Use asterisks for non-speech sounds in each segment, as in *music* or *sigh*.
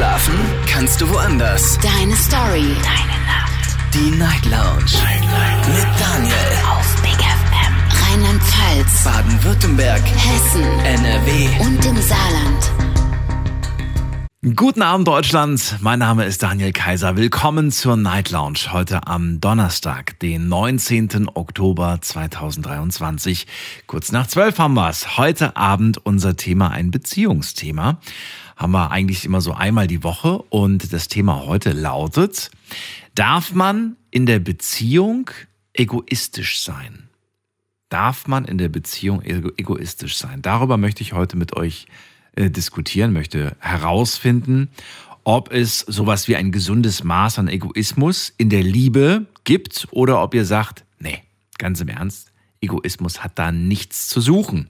Schlafen kannst du woanders. Deine Story. Deine Nacht. Die Night Lounge. Night, Night. Mit Daniel. Auf Big FM. Rheinland-Pfalz. Baden-Württemberg. Hessen. NRW. Und im Saarland. Guten Abend Deutschland, mein Name ist Daniel Kaiser. Willkommen zur Night Lounge heute am Donnerstag, den 19. Oktober 2023. Kurz nach 12 haben wir's. Heute Abend unser Thema ein Beziehungsthema. Haben wir eigentlich immer so einmal die Woche und das Thema heute lautet, darf man in der Beziehung egoistisch sein? Darf man in der Beziehung egoistisch sein? Darüber möchte ich heute mit euch äh, diskutieren, möchte herausfinden, ob es sowas wie ein gesundes Maß an Egoismus in der Liebe gibt oder ob ihr sagt, nee, ganz im Ernst, Egoismus hat da nichts zu suchen.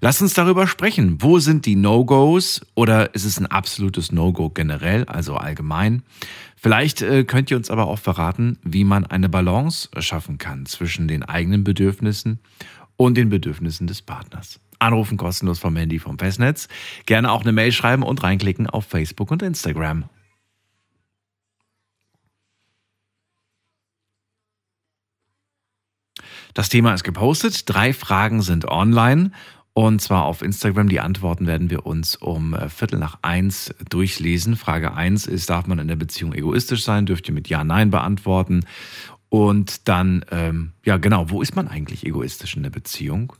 Lasst uns darüber sprechen. Wo sind die No-Gos oder ist es ein absolutes No-Go generell, also allgemein? Vielleicht äh, könnt ihr uns aber auch verraten, wie man eine Balance schaffen kann zwischen den eigenen Bedürfnissen und den Bedürfnissen des Partners. Anrufen kostenlos vom Handy vom Festnetz. Gerne auch eine Mail schreiben und reinklicken auf Facebook und Instagram. Das Thema ist gepostet. Drei Fragen sind online. Und zwar auf Instagram. Die Antworten werden wir uns um äh, Viertel nach eins durchlesen. Frage eins ist, darf man in der Beziehung egoistisch sein? Dürft ihr mit Ja, Nein beantworten. Und dann, ähm, ja genau, wo ist man eigentlich egoistisch in der Beziehung?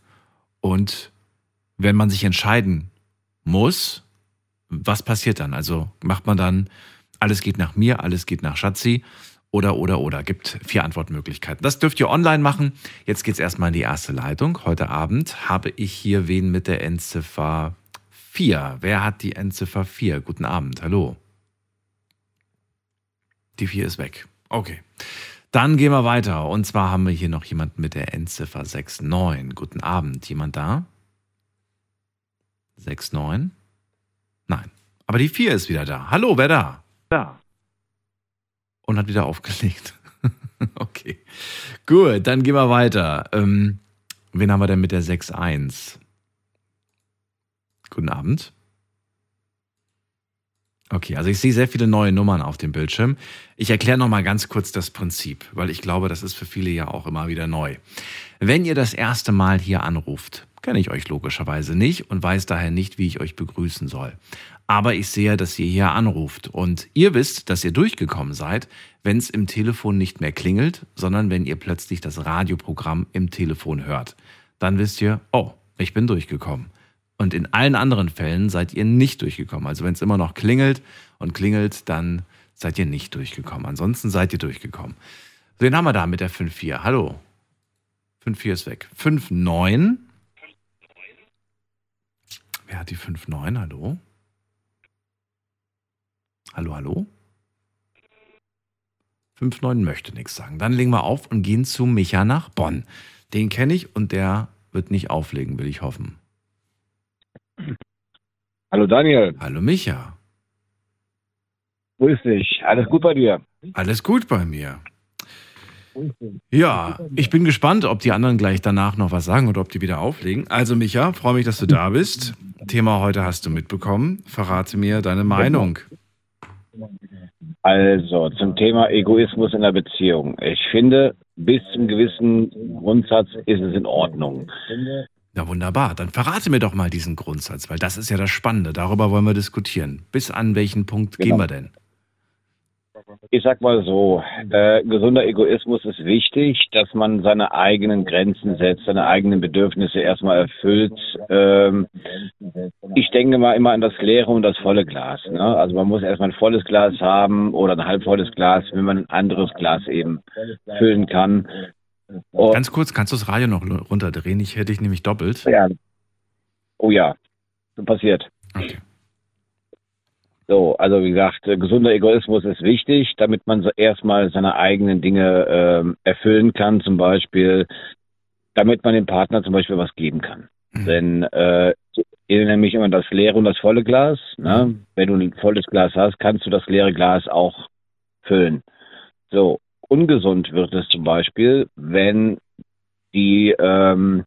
Und wenn man sich entscheiden muss, was passiert dann? Also macht man dann, alles geht nach mir, alles geht nach Schatzi oder, oder, oder. Gibt vier Antwortmöglichkeiten. Das dürft ihr online machen. Jetzt geht's erstmal in die erste Leitung. Heute Abend habe ich hier wen mit der Endziffer 4. Wer hat die Endziffer 4? Guten Abend, hallo. Die 4 ist weg. Okay. Dann gehen wir weiter. Und zwar haben wir hier noch jemanden mit der Endziffer 69. Guten Abend. Jemand da? 6, 9? Nein. Aber die 4 ist wieder da. Hallo, wer da? Da. Und hat wieder aufgelegt. *laughs* okay. Gut, dann gehen wir weiter. Ähm, wen haben wir denn mit der 6, 1? Guten Abend. Okay, also ich sehe sehr viele neue Nummern auf dem Bildschirm. Ich erkläre nochmal ganz kurz das Prinzip, weil ich glaube, das ist für viele ja auch immer wieder neu. Wenn ihr das erste Mal hier anruft, kenne ich euch logischerweise nicht und weiß daher nicht, wie ich euch begrüßen soll. Aber ich sehe, dass ihr hier anruft und ihr wisst, dass ihr durchgekommen seid, wenn es im Telefon nicht mehr klingelt, sondern wenn ihr plötzlich das Radioprogramm im Telefon hört. Dann wisst ihr, oh, ich bin durchgekommen. Und in allen anderen Fällen seid ihr nicht durchgekommen. Also wenn es immer noch klingelt und klingelt, dann seid ihr nicht durchgekommen. Ansonsten seid ihr durchgekommen. Wen haben wir da mit der 5-4? Hallo. 5-4 ist weg. 5-9. Wer hat die 5-9? Hallo? Hallo, hallo? 5-9 möchte nichts sagen. Dann legen wir auf und gehen zu Micha nach Bonn. Den kenne ich und der wird nicht auflegen, will ich hoffen. Hallo Daniel. Hallo Micha. Grüß dich. Alles gut bei dir? Alles gut bei mir. Ja, ich bin gespannt, ob die anderen gleich danach noch was sagen oder ob die wieder auflegen. Also Micha, freue mich, dass du da bist. Thema heute hast du mitbekommen. Verrate mir deine Meinung. Also zum Thema Egoismus in der Beziehung. Ich finde, bis zum gewissen Grundsatz ist es in Ordnung. Na wunderbar, dann verrate mir doch mal diesen Grundsatz, weil das ist ja das Spannende. Darüber wollen wir diskutieren. Bis an welchen Punkt genau. gehen wir denn? Ich sag mal so, äh, gesunder Egoismus ist wichtig, dass man seine eigenen Grenzen setzt, seine eigenen Bedürfnisse erstmal erfüllt. Ähm, ich denke mal immer an das leere und das volle Glas. Ne? Also man muss erstmal ein volles Glas haben oder ein halbvolles Glas, wenn man ein anderes Glas eben füllen kann. Und Ganz kurz, kannst du das Radio noch runterdrehen? Ich hätte dich nämlich doppelt. Ja. Oh ja, so passiert. Okay. So, also wie gesagt, äh, gesunder Egoismus ist wichtig, damit man so erstmal seine eigenen Dinge ähm, erfüllen kann, zum Beispiel, damit man dem Partner zum Beispiel was geben kann. Mhm. Denn äh, ich erinnere mich immer an das leere und das volle Glas. Ne? Mhm. Wenn du ein volles Glas hast, kannst du das leere Glas auch füllen. So, ungesund wird es zum Beispiel, wenn die ähm,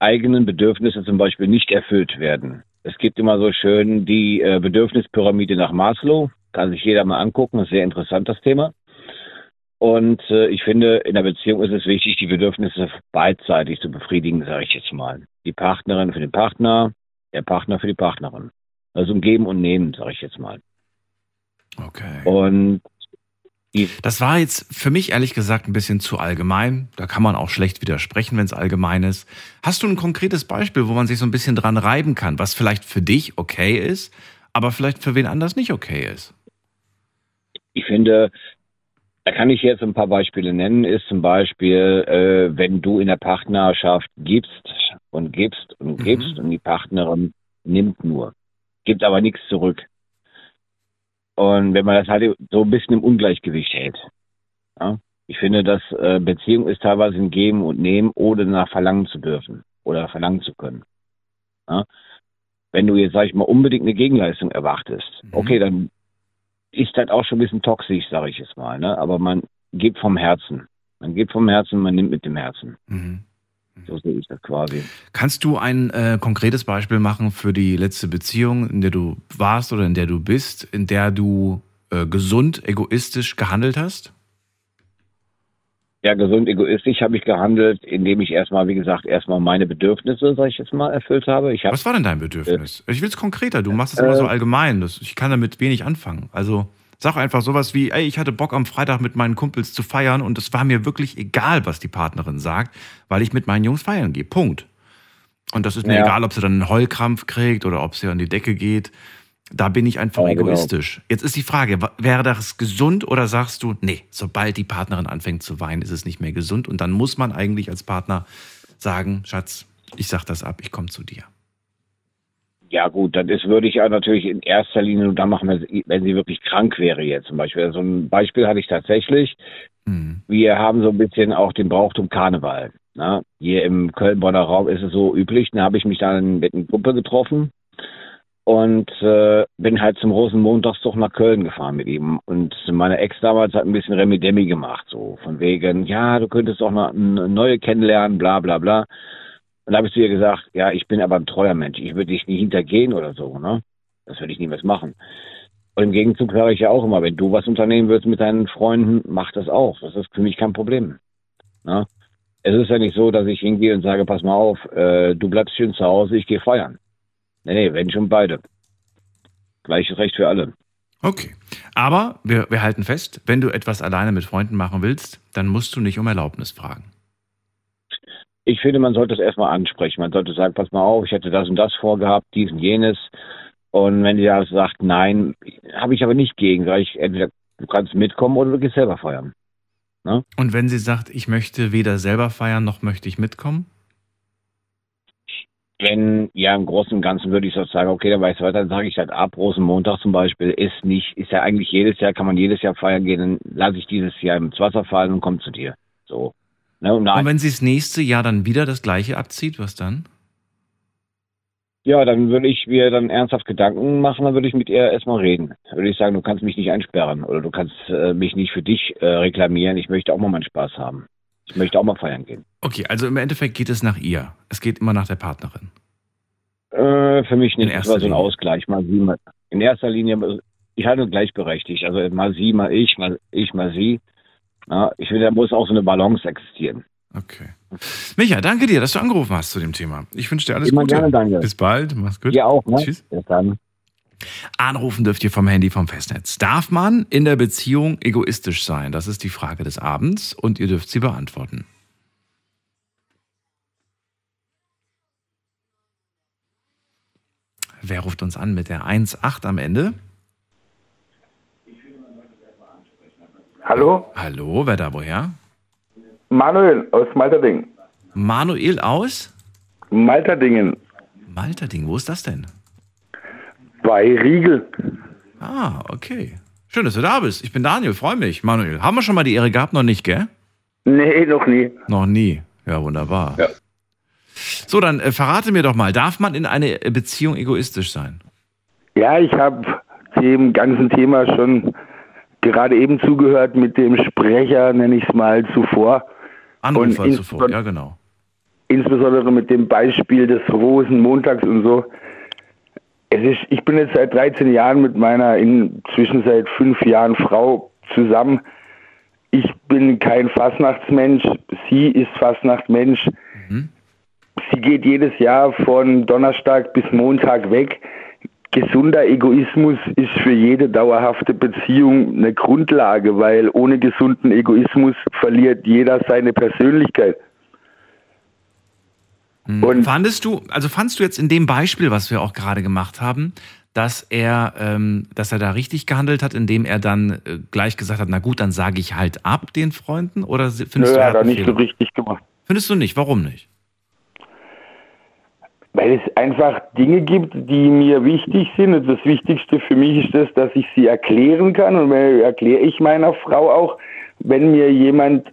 eigenen Bedürfnisse zum Beispiel nicht erfüllt werden. Es gibt immer so schön die äh, Bedürfnispyramide nach Maslow. Kann sich jeder mal angucken. Das ist sehr interessant, das Thema. Und äh, ich finde, in der Beziehung ist es wichtig, die Bedürfnisse beidseitig zu befriedigen, sage ich jetzt mal. Die Partnerin für den Partner, der Partner für die Partnerin. Also ein Geben und Nehmen, sage ich jetzt mal. Okay. Und das war jetzt für mich ehrlich gesagt ein bisschen zu allgemein. Da kann man auch schlecht widersprechen, wenn es allgemein ist. Hast du ein konkretes Beispiel, wo man sich so ein bisschen dran reiben kann, was vielleicht für dich okay ist, aber vielleicht für wen anders nicht okay ist? Ich finde, da kann ich jetzt ein paar Beispiele nennen, ist zum Beispiel, äh, wenn du in der Partnerschaft gibst und gibst und mhm. gibst und die Partnerin nimmt nur, gibt aber nichts zurück. Und wenn man das halt so ein bisschen im Ungleichgewicht hält. Ja? Ich finde, dass äh, Beziehung ist teilweise ein Geben und Nehmen, ohne danach verlangen zu dürfen oder verlangen zu können. Ja? Wenn du jetzt, sag ich mal, unbedingt eine Gegenleistung erwartest, mhm. okay, dann ist das auch schon ein bisschen toxisch, sage ich jetzt mal. Ne? Aber man gibt vom Herzen. Man gibt vom Herzen, man nimmt mit dem Herzen. Mhm. So sehe ich das quasi. Kannst du ein äh, konkretes Beispiel machen für die letzte Beziehung, in der du warst oder in der du bist, in der du äh, gesund, egoistisch gehandelt hast? Ja, gesund, egoistisch habe ich gehandelt, indem ich erstmal, wie gesagt, erstmal meine Bedürfnisse, sag ich jetzt mal, erfüllt habe. Ich hab, Was war denn dein Bedürfnis? Äh, ich will es konkreter, du machst es immer so allgemein. Das, ich kann damit wenig anfangen. Also. Sag einfach sowas wie, ey, ich hatte Bock am Freitag mit meinen Kumpels zu feiern und es war mir wirklich egal, was die Partnerin sagt, weil ich mit meinen Jungs feiern gehe. Punkt. Und das ist mir ja. egal, ob sie dann einen Heulkrampf kriegt oder ob sie an die Decke geht. Da bin ich einfach ja, genau. egoistisch. Genau. Jetzt ist die Frage, wäre das gesund oder sagst du, nee, sobald die Partnerin anfängt zu weinen, ist es nicht mehr gesund und dann muss man eigentlich als Partner sagen, Schatz, ich sag das ab, ich komme zu dir. Ja gut, dann ist, würde ich ja natürlich in erster Linie nur dann machen, wenn sie wirklich krank wäre jetzt zum Beispiel. So ein Beispiel hatte ich tatsächlich. Mhm. Wir haben so ein bisschen auch den Brauchtum Karneval. Na? Ne? Hier im Köln-Bonner Raum ist es so üblich. Da habe ich mich dann mit einer Gruppe getroffen und äh, bin halt zum Rosenmontagszug nach Köln gefahren mit ihm. Und meine Ex damals hat ein bisschen Remi-Demi gemacht, so von wegen, ja, du könntest auch noch eine neue kennenlernen, bla bla bla. Und da habe ich zu ihr gesagt, ja, ich bin aber ein treuer Mensch. Ich würde dich nie hintergehen oder so, ne? Das würde ich niemals machen. Und im Gegenzug sage ich ja auch immer, wenn du was unternehmen würdest mit deinen Freunden, mach das auch. Das ist für mich kein Problem. Ne? Es ist ja nicht so, dass ich hingehe und sage, pass mal auf, äh, du bleibst schön zu Hause, ich gehe feiern. Nee, nee, wenn schon beide. Gleiches Recht für alle. Okay. Aber wir, wir halten fest, wenn du etwas alleine mit Freunden machen willst, dann musst du nicht um Erlaubnis fragen ich finde, man sollte es erstmal ansprechen. Man sollte sagen, pass mal auf, ich hätte das und das vorgehabt, dies und jenes. Und wenn die da sagt, nein, habe ich aber nicht gegen, sage ich, entweder du kannst mitkommen oder du gehst selber feiern. Ne? Und wenn sie sagt, ich möchte weder selber feiern noch möchte ich mitkommen? Wenn, ja, im Großen und Ganzen würde ich so sagen, okay, dann weiß ich weiter, dann sage ich halt ab, Rosenmontag zum Beispiel ist nicht, ist ja eigentlich jedes Jahr, kann man jedes Jahr feiern gehen, dann lasse ich dieses Jahr ins Wasser fallen und komme zu dir. So. Ne, und, und wenn sie das nächste Jahr dann wieder das gleiche abzieht, was dann? Ja, dann würde ich mir dann ernsthaft Gedanken machen, dann würde ich mit ihr erstmal reden. Dann würde ich sagen, du kannst mich nicht einsperren oder du kannst äh, mich nicht für dich äh, reklamieren. Ich möchte auch mal meinen Spaß haben. Ich möchte auch mal feiern gehen. Okay, also im Endeffekt geht es nach ihr. Es geht immer nach der Partnerin. Äh, für mich nicht. Das war so ein Ausgleich. Mal sie, mal. In erster Linie, ich halte gleichberechtigt. Also mal sie, mal ich, mal ich, mal sie. Ja, ich finde, da muss auch so eine Balance existieren. Okay. Micha, danke dir, dass du angerufen hast zu dem Thema. Ich wünsche dir alles Immer Gute. Gerne, danke. Bis bald, mach's gut. Ja auch, ne? Tschüss. Bis dann. Anrufen dürft ihr vom Handy vom Festnetz. Darf man in der Beziehung egoistisch sein? Das ist die Frage des Abends und ihr dürft sie beantworten. Wer ruft uns an mit der 1.8 am Ende? Hallo? Hallo, wer da woher? Manuel aus Malterdingen. Manuel aus? Malterdingen. Malterdingen, wo ist das denn? Bei Riegel. Ah, okay. Schön, dass du da bist. Ich bin Daniel, freue mich. Manuel, haben wir schon mal die Ehre gehabt? Noch nicht, gell? Nee, noch nie. Noch nie. Ja, wunderbar. Ja. So, dann äh, verrate mir doch mal, darf man in einer Beziehung egoistisch sein? Ja, ich habe dem ganzen Thema schon gerade eben zugehört mit dem Sprecher, nenne ich es mal, zuvor. Anrufer zuvor, ja genau. Insbesondere mit dem Beispiel des Rosenmontags und so. es ist, ich bin jetzt seit 13 Jahren mit meiner inzwischen seit fünf Jahren Frau zusammen. Ich bin kein Fastnachtsmensch, sie ist Fastnachtmensch. Mhm. Sie geht jedes Jahr von Donnerstag bis Montag weg. Gesunder Egoismus ist für jede dauerhafte Beziehung eine Grundlage, weil ohne gesunden Egoismus verliert jeder seine Persönlichkeit. Mhm. Und fandest du, also fandest du jetzt in dem Beispiel, was wir auch gerade gemacht haben, dass er, ähm, dass er da richtig gehandelt hat, indem er dann äh, gleich gesagt hat, na gut, dann sage ich halt ab den Freunden? Oder findest Nö, du, er hat er nicht so richtig gemacht. Findest du nicht? Warum nicht? Weil es einfach Dinge gibt, die mir wichtig sind. Und das Wichtigste für mich ist das, dass ich sie erklären kann. Und erkläre ich meiner Frau auch, wenn mir jemand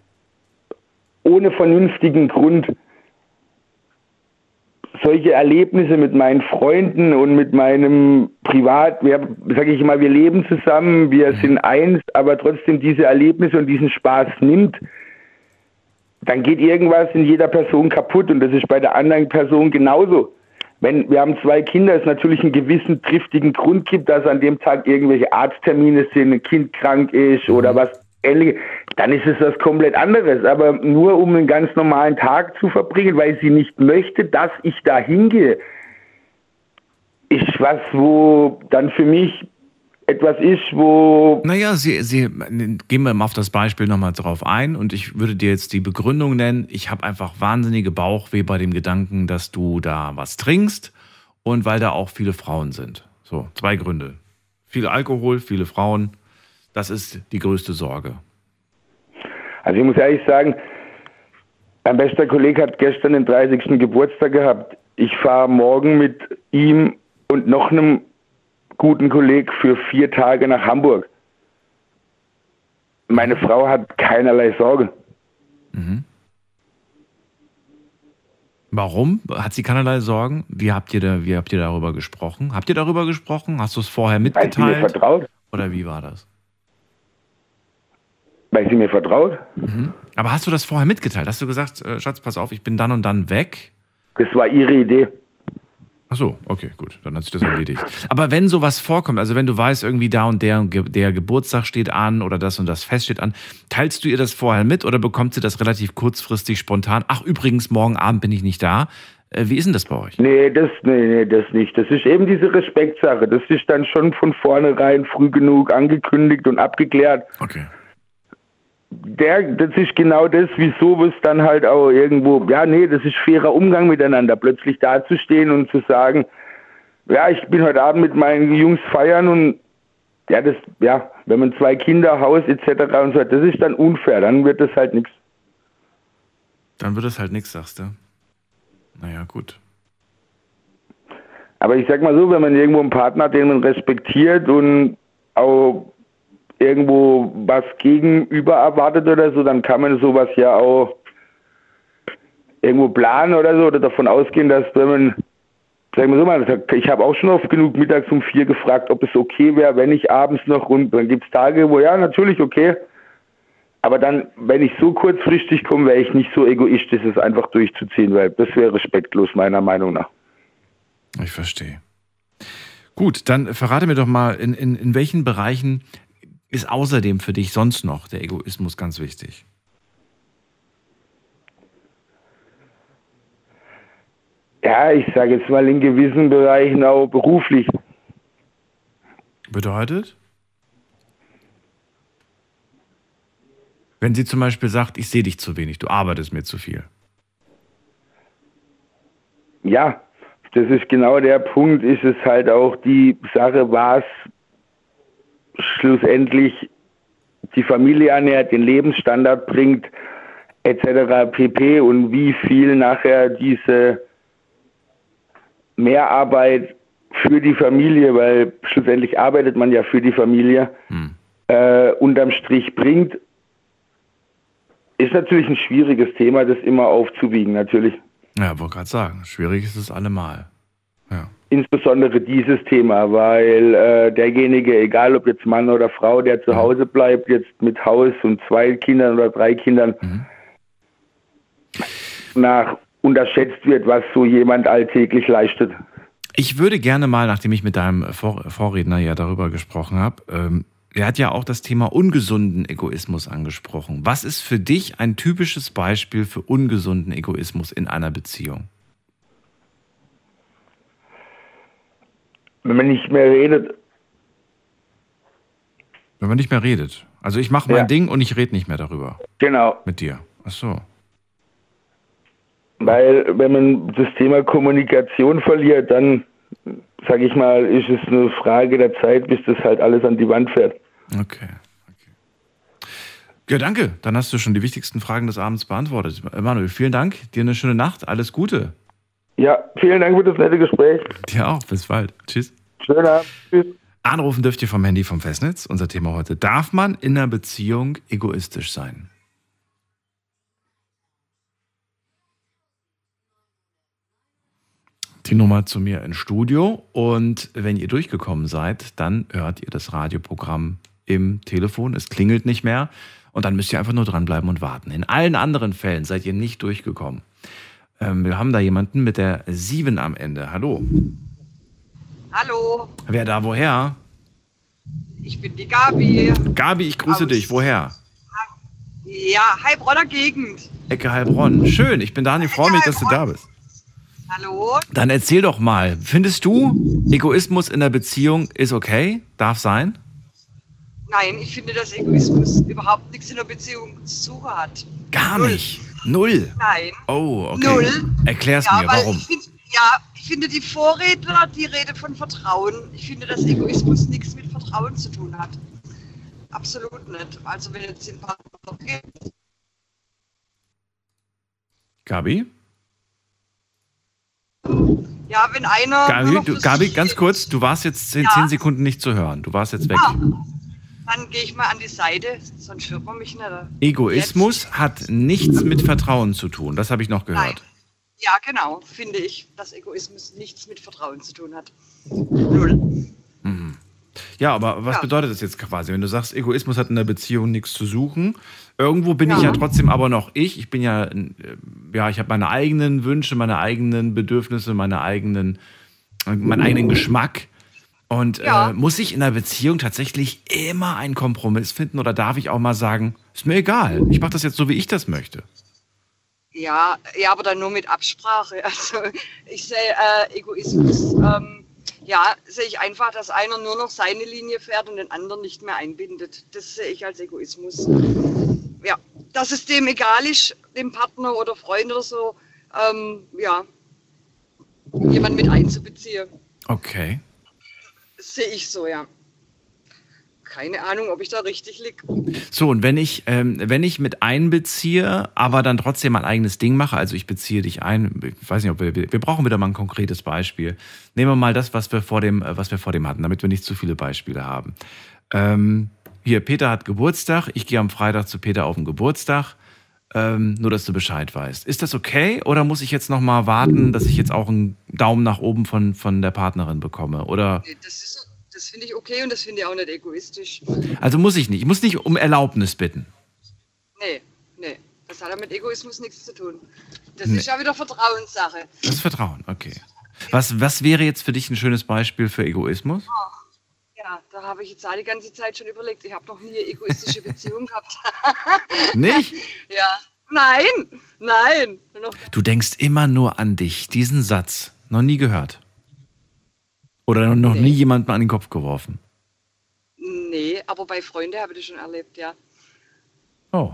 ohne vernünftigen Grund solche Erlebnisse mit meinen Freunden und mit meinem Privat, sage ich mal, wir leben zusammen, wir sind eins, aber trotzdem diese Erlebnisse und diesen Spaß nimmt, dann geht irgendwas in jeder Person kaputt und das ist bei der anderen Person genauso. Wenn wir haben zwei Kinder, es natürlich einen gewissen triftigen Grund gibt, dass an dem Tag irgendwelche Arzttermine sind, ein Kind krank ist oder was ähnliches, dann ist es was komplett anderes. Aber nur um einen ganz normalen Tag zu verbringen, weil sie nicht möchte, dass ich da hingehe, ist was, wo dann für mich etwas ist, wo. Naja, Sie, Sie gehen wir mal auf das Beispiel nochmal drauf ein und ich würde dir jetzt die Begründung nennen. Ich habe einfach wahnsinnige Bauchweh bei dem Gedanken, dass du da was trinkst und weil da auch viele Frauen sind. So, zwei Gründe. Viel Alkohol, viele Frauen. Das ist die größte Sorge. Also ich muss ehrlich sagen, mein bester Kollege hat gestern den 30. Geburtstag gehabt. Ich fahre morgen mit ihm und noch einem guten Kollegen für vier Tage nach Hamburg. Meine Frau hat keinerlei Sorge. Mhm. Warum? Hat sie keinerlei Sorgen? Wie habt ihr da, wie habt ihr darüber gesprochen? Habt ihr darüber gesprochen? Hast du es vorher mitgeteilt? Weil sie mir vertraut. Oder wie war das? Weil sie mir vertraut. Mhm. Aber hast du das vorher mitgeteilt? Hast du gesagt, äh, Schatz, pass auf, ich bin dann und dann weg? Das war ihre Idee. Ach so, okay, gut, dann hat sich das erledigt. Aber wenn sowas vorkommt, also wenn du weißt, irgendwie da und der, der Geburtstag steht an oder das und das Fest steht an, teilst du ihr das vorher mit oder bekommt sie das relativ kurzfristig spontan? Ach, übrigens, morgen Abend bin ich nicht da. Äh, wie ist denn das bei euch? Nee, das, nee, nee, das nicht. Das ist eben diese Respektsache. Das ist dann schon von vornherein früh genug angekündigt und abgeklärt. Okay der, das ist genau das, wieso es dann halt auch irgendwo, ja, nee, das ist fairer Umgang miteinander, plötzlich dazustehen und zu sagen, ja, ich bin heute Abend mit meinen Jungs feiern und ja, das, ja, wenn man zwei Kinder, Haus etc. und so hat, das ist dann unfair, dann wird das halt nichts. Dann wird es halt nichts, sagst du. Naja, gut. Aber ich sag mal so, wenn man irgendwo einen Partner hat, den man respektiert und auch irgendwo was gegenüber erwartet oder so, dann kann man sowas ja auch irgendwo planen oder so oder davon ausgehen, dass wenn man, sagen wir so mal, ich habe auch schon oft genug mittags um vier gefragt, ob es okay wäre, wenn ich abends noch und dann gibt es Tage, wo ja, natürlich okay. Aber dann, wenn ich so kurzfristig komme, wäre ich nicht so egoistisch, es einfach durchzuziehen, weil das wäre respektlos meiner Meinung nach. Ich verstehe. Gut, dann verrate mir doch mal, in, in, in welchen Bereichen ist außerdem für dich sonst noch der Egoismus ganz wichtig? Ja, ich sage jetzt mal in gewissen Bereichen auch beruflich. Bedeutet? Wenn sie zum Beispiel sagt, ich sehe dich zu wenig, du arbeitest mir zu viel. Ja, das ist genau der Punkt, ist es halt auch die Sache, was schlussendlich die Familie ernährt, den Lebensstandard bringt, etc. pp. und wie viel nachher diese Mehrarbeit für die Familie, weil schlussendlich arbeitet man ja für die Familie, hm. äh, unterm Strich bringt, ist natürlich ein schwieriges Thema, das immer aufzuwiegen, natürlich. Ja, wollte gerade sagen, schwierig ist es allemal. Ja insbesondere dieses Thema, weil äh, derjenige, egal ob jetzt Mann oder Frau, der zu Hause bleibt, jetzt mit Haus und zwei Kindern oder drei Kindern, mhm. nach unterschätzt wird, was so jemand alltäglich leistet. Ich würde gerne mal, nachdem ich mit deinem Vor Vorredner ja darüber gesprochen habe, ähm, er hat ja auch das Thema ungesunden Egoismus angesprochen. Was ist für dich ein typisches Beispiel für ungesunden Egoismus in einer Beziehung? Wenn man nicht mehr redet. Wenn man nicht mehr redet. Also ich mache mein Ja. Ding und ich rede nicht mehr darüber Genau. mit dir. Ach so. Weil wenn man das Thema Kommunikation verliert, dann, sage ich mal, ist es eine Frage der Zeit, bis das halt alles an die Wand fährt. Okay. okay. Ja, danke. Dann hast du schon die wichtigsten Fragen des Abends beantwortet. Manuel, vielen Dank. Dir eine schöne Nacht. Alles Gute. Ja, vielen Dank für das nette Gespräch. Dir auch. Bis bald. Tschüss. Schönen Abend. Tschüss. Anrufen dürft ihr vom Handy vom Festnetz. Unser Thema heute. Darf man in einer Beziehung egoistisch sein? Die Nummer zu mir ins Studio. Und wenn ihr durchgekommen seid, dann hört ihr das Radioprogramm im Telefon. Es klingelt nicht mehr. Und dann müsst ihr einfach nur dranbleiben und warten. In allen anderen Fällen seid ihr nicht durchgekommen. Ähm, wir haben da jemanden mit der 7 am Ende. Hallo. Hallo, Wer da woher? ich bin die Gabi. Gabi, ich grüße Aus- dich. Woher? Ja, Heilbronner Gegend. Ecke Heilbronn. Schön, ich bin Daniel, freue mich, dass du da bist. Hallo? Dann erzähl doch mal, findest du, Egoismus in der Beziehung ist okay? Darf sein? Nein, ich finde, dass Egoismus überhaupt nichts in der Beziehung zu suchen hat. Gar Null. nicht. Null. Nein. Oh, okay. Null. Erklär's ja, mir, warum? Ich find, ja, ich finde die Vorredner, die redet von Vertrauen. Ich finde, dass Egoismus nichts mit Vertrauen zu tun hat. Absolut nicht. Also wenn jetzt in Partner geht, Gabi? ja, wenn einer. Gabi, du, Gabi, ganz kurz, du warst jetzt zehn, Ja. zehn Sekunden nicht zu hören. Du warst jetzt weg. Ah, dann gehe ich mal an die Seite, sonst hört man mich nicht. Egoismus hat nichts mit Vertrauen zu tun. Das habe ich noch Nein. gehört. Ja, genau, finde ich, dass Egoismus nichts mit Vertrauen zu tun hat. Null. Ja, aber was Ja. bedeutet das jetzt quasi? Wenn du sagst, Egoismus hat in der Beziehung nichts zu suchen, irgendwo bin ich Ja. ja trotzdem aber noch ich. Ich bin ja, äh, ja, ich habe meine eigenen Wünsche, meine eigenen Bedürfnisse, meine eigenen, äh, meinen eigenen Geschmack. Und Ja. äh, muss ich in der Beziehung tatsächlich immer einen Kompromiss finden oder darf ich auch mal sagen, ist mir egal, ich mache das jetzt so, wie ich das möchte? Ja, ja, aber dann nur mit Absprache. *laughs* Also ich sehe äh, Egoismus, ähm, ja, sehe ich einfach, dass einer nur noch seine Linie fährt und den anderen nicht mehr einbindet. Das sehe ich als Egoismus. Ja, dass es dem egal ist, dem Partner oder Freund oder so, ähm, ja, jemand mit einzubeziehen. Okay. Sehe ich so, ja. Keine Ahnung, ob ich da richtig liege. So, und wenn ich, ähm, wenn ich mit einbeziehe, aber dann trotzdem mein eigenes Ding mache, also ich beziehe dich ein, ich weiß nicht, ob wir, wir brauchen wieder mal ein konkretes Beispiel. Nehmen wir mal das, was wir vor dem, äh, was wir vor dem hatten, damit wir nicht zu viele Beispiele haben. Ähm, hier, Peter hat Geburtstag, ich gehe am Freitag zu Peter auf den Geburtstag. Ähm, nur, dass du Bescheid weißt. Ist das okay oder muss ich jetzt noch mal warten, dass ich jetzt auch einen Daumen nach oben von, von der Partnerin bekomme? Oder, Das, ist- das finde ich okay und das finde ich auch nicht egoistisch. also muss ich nicht. Ich muss nicht um Erlaubnis bitten. Nee, nee. Das hat ja mit Egoismus nichts zu tun. Das Nee. ist ja wieder Vertrauenssache. Das ist Vertrauen, okay. Was, was wäre jetzt für dich ein schönes Beispiel für Egoismus? Ja, da habe ich jetzt auch die ganze Zeit schon überlegt. Ich habe noch nie eine egoistische Beziehung *laughs* gehabt. Nicht? *laughs* ja. Nein, nein. Du denkst immer nur an dich. Diesen Satz. Noch nie gehört. Oder noch nie jemand mal an den Kopf geworfen. nee, aber bei Freunden habe ich das schon erlebt, ja. Oh.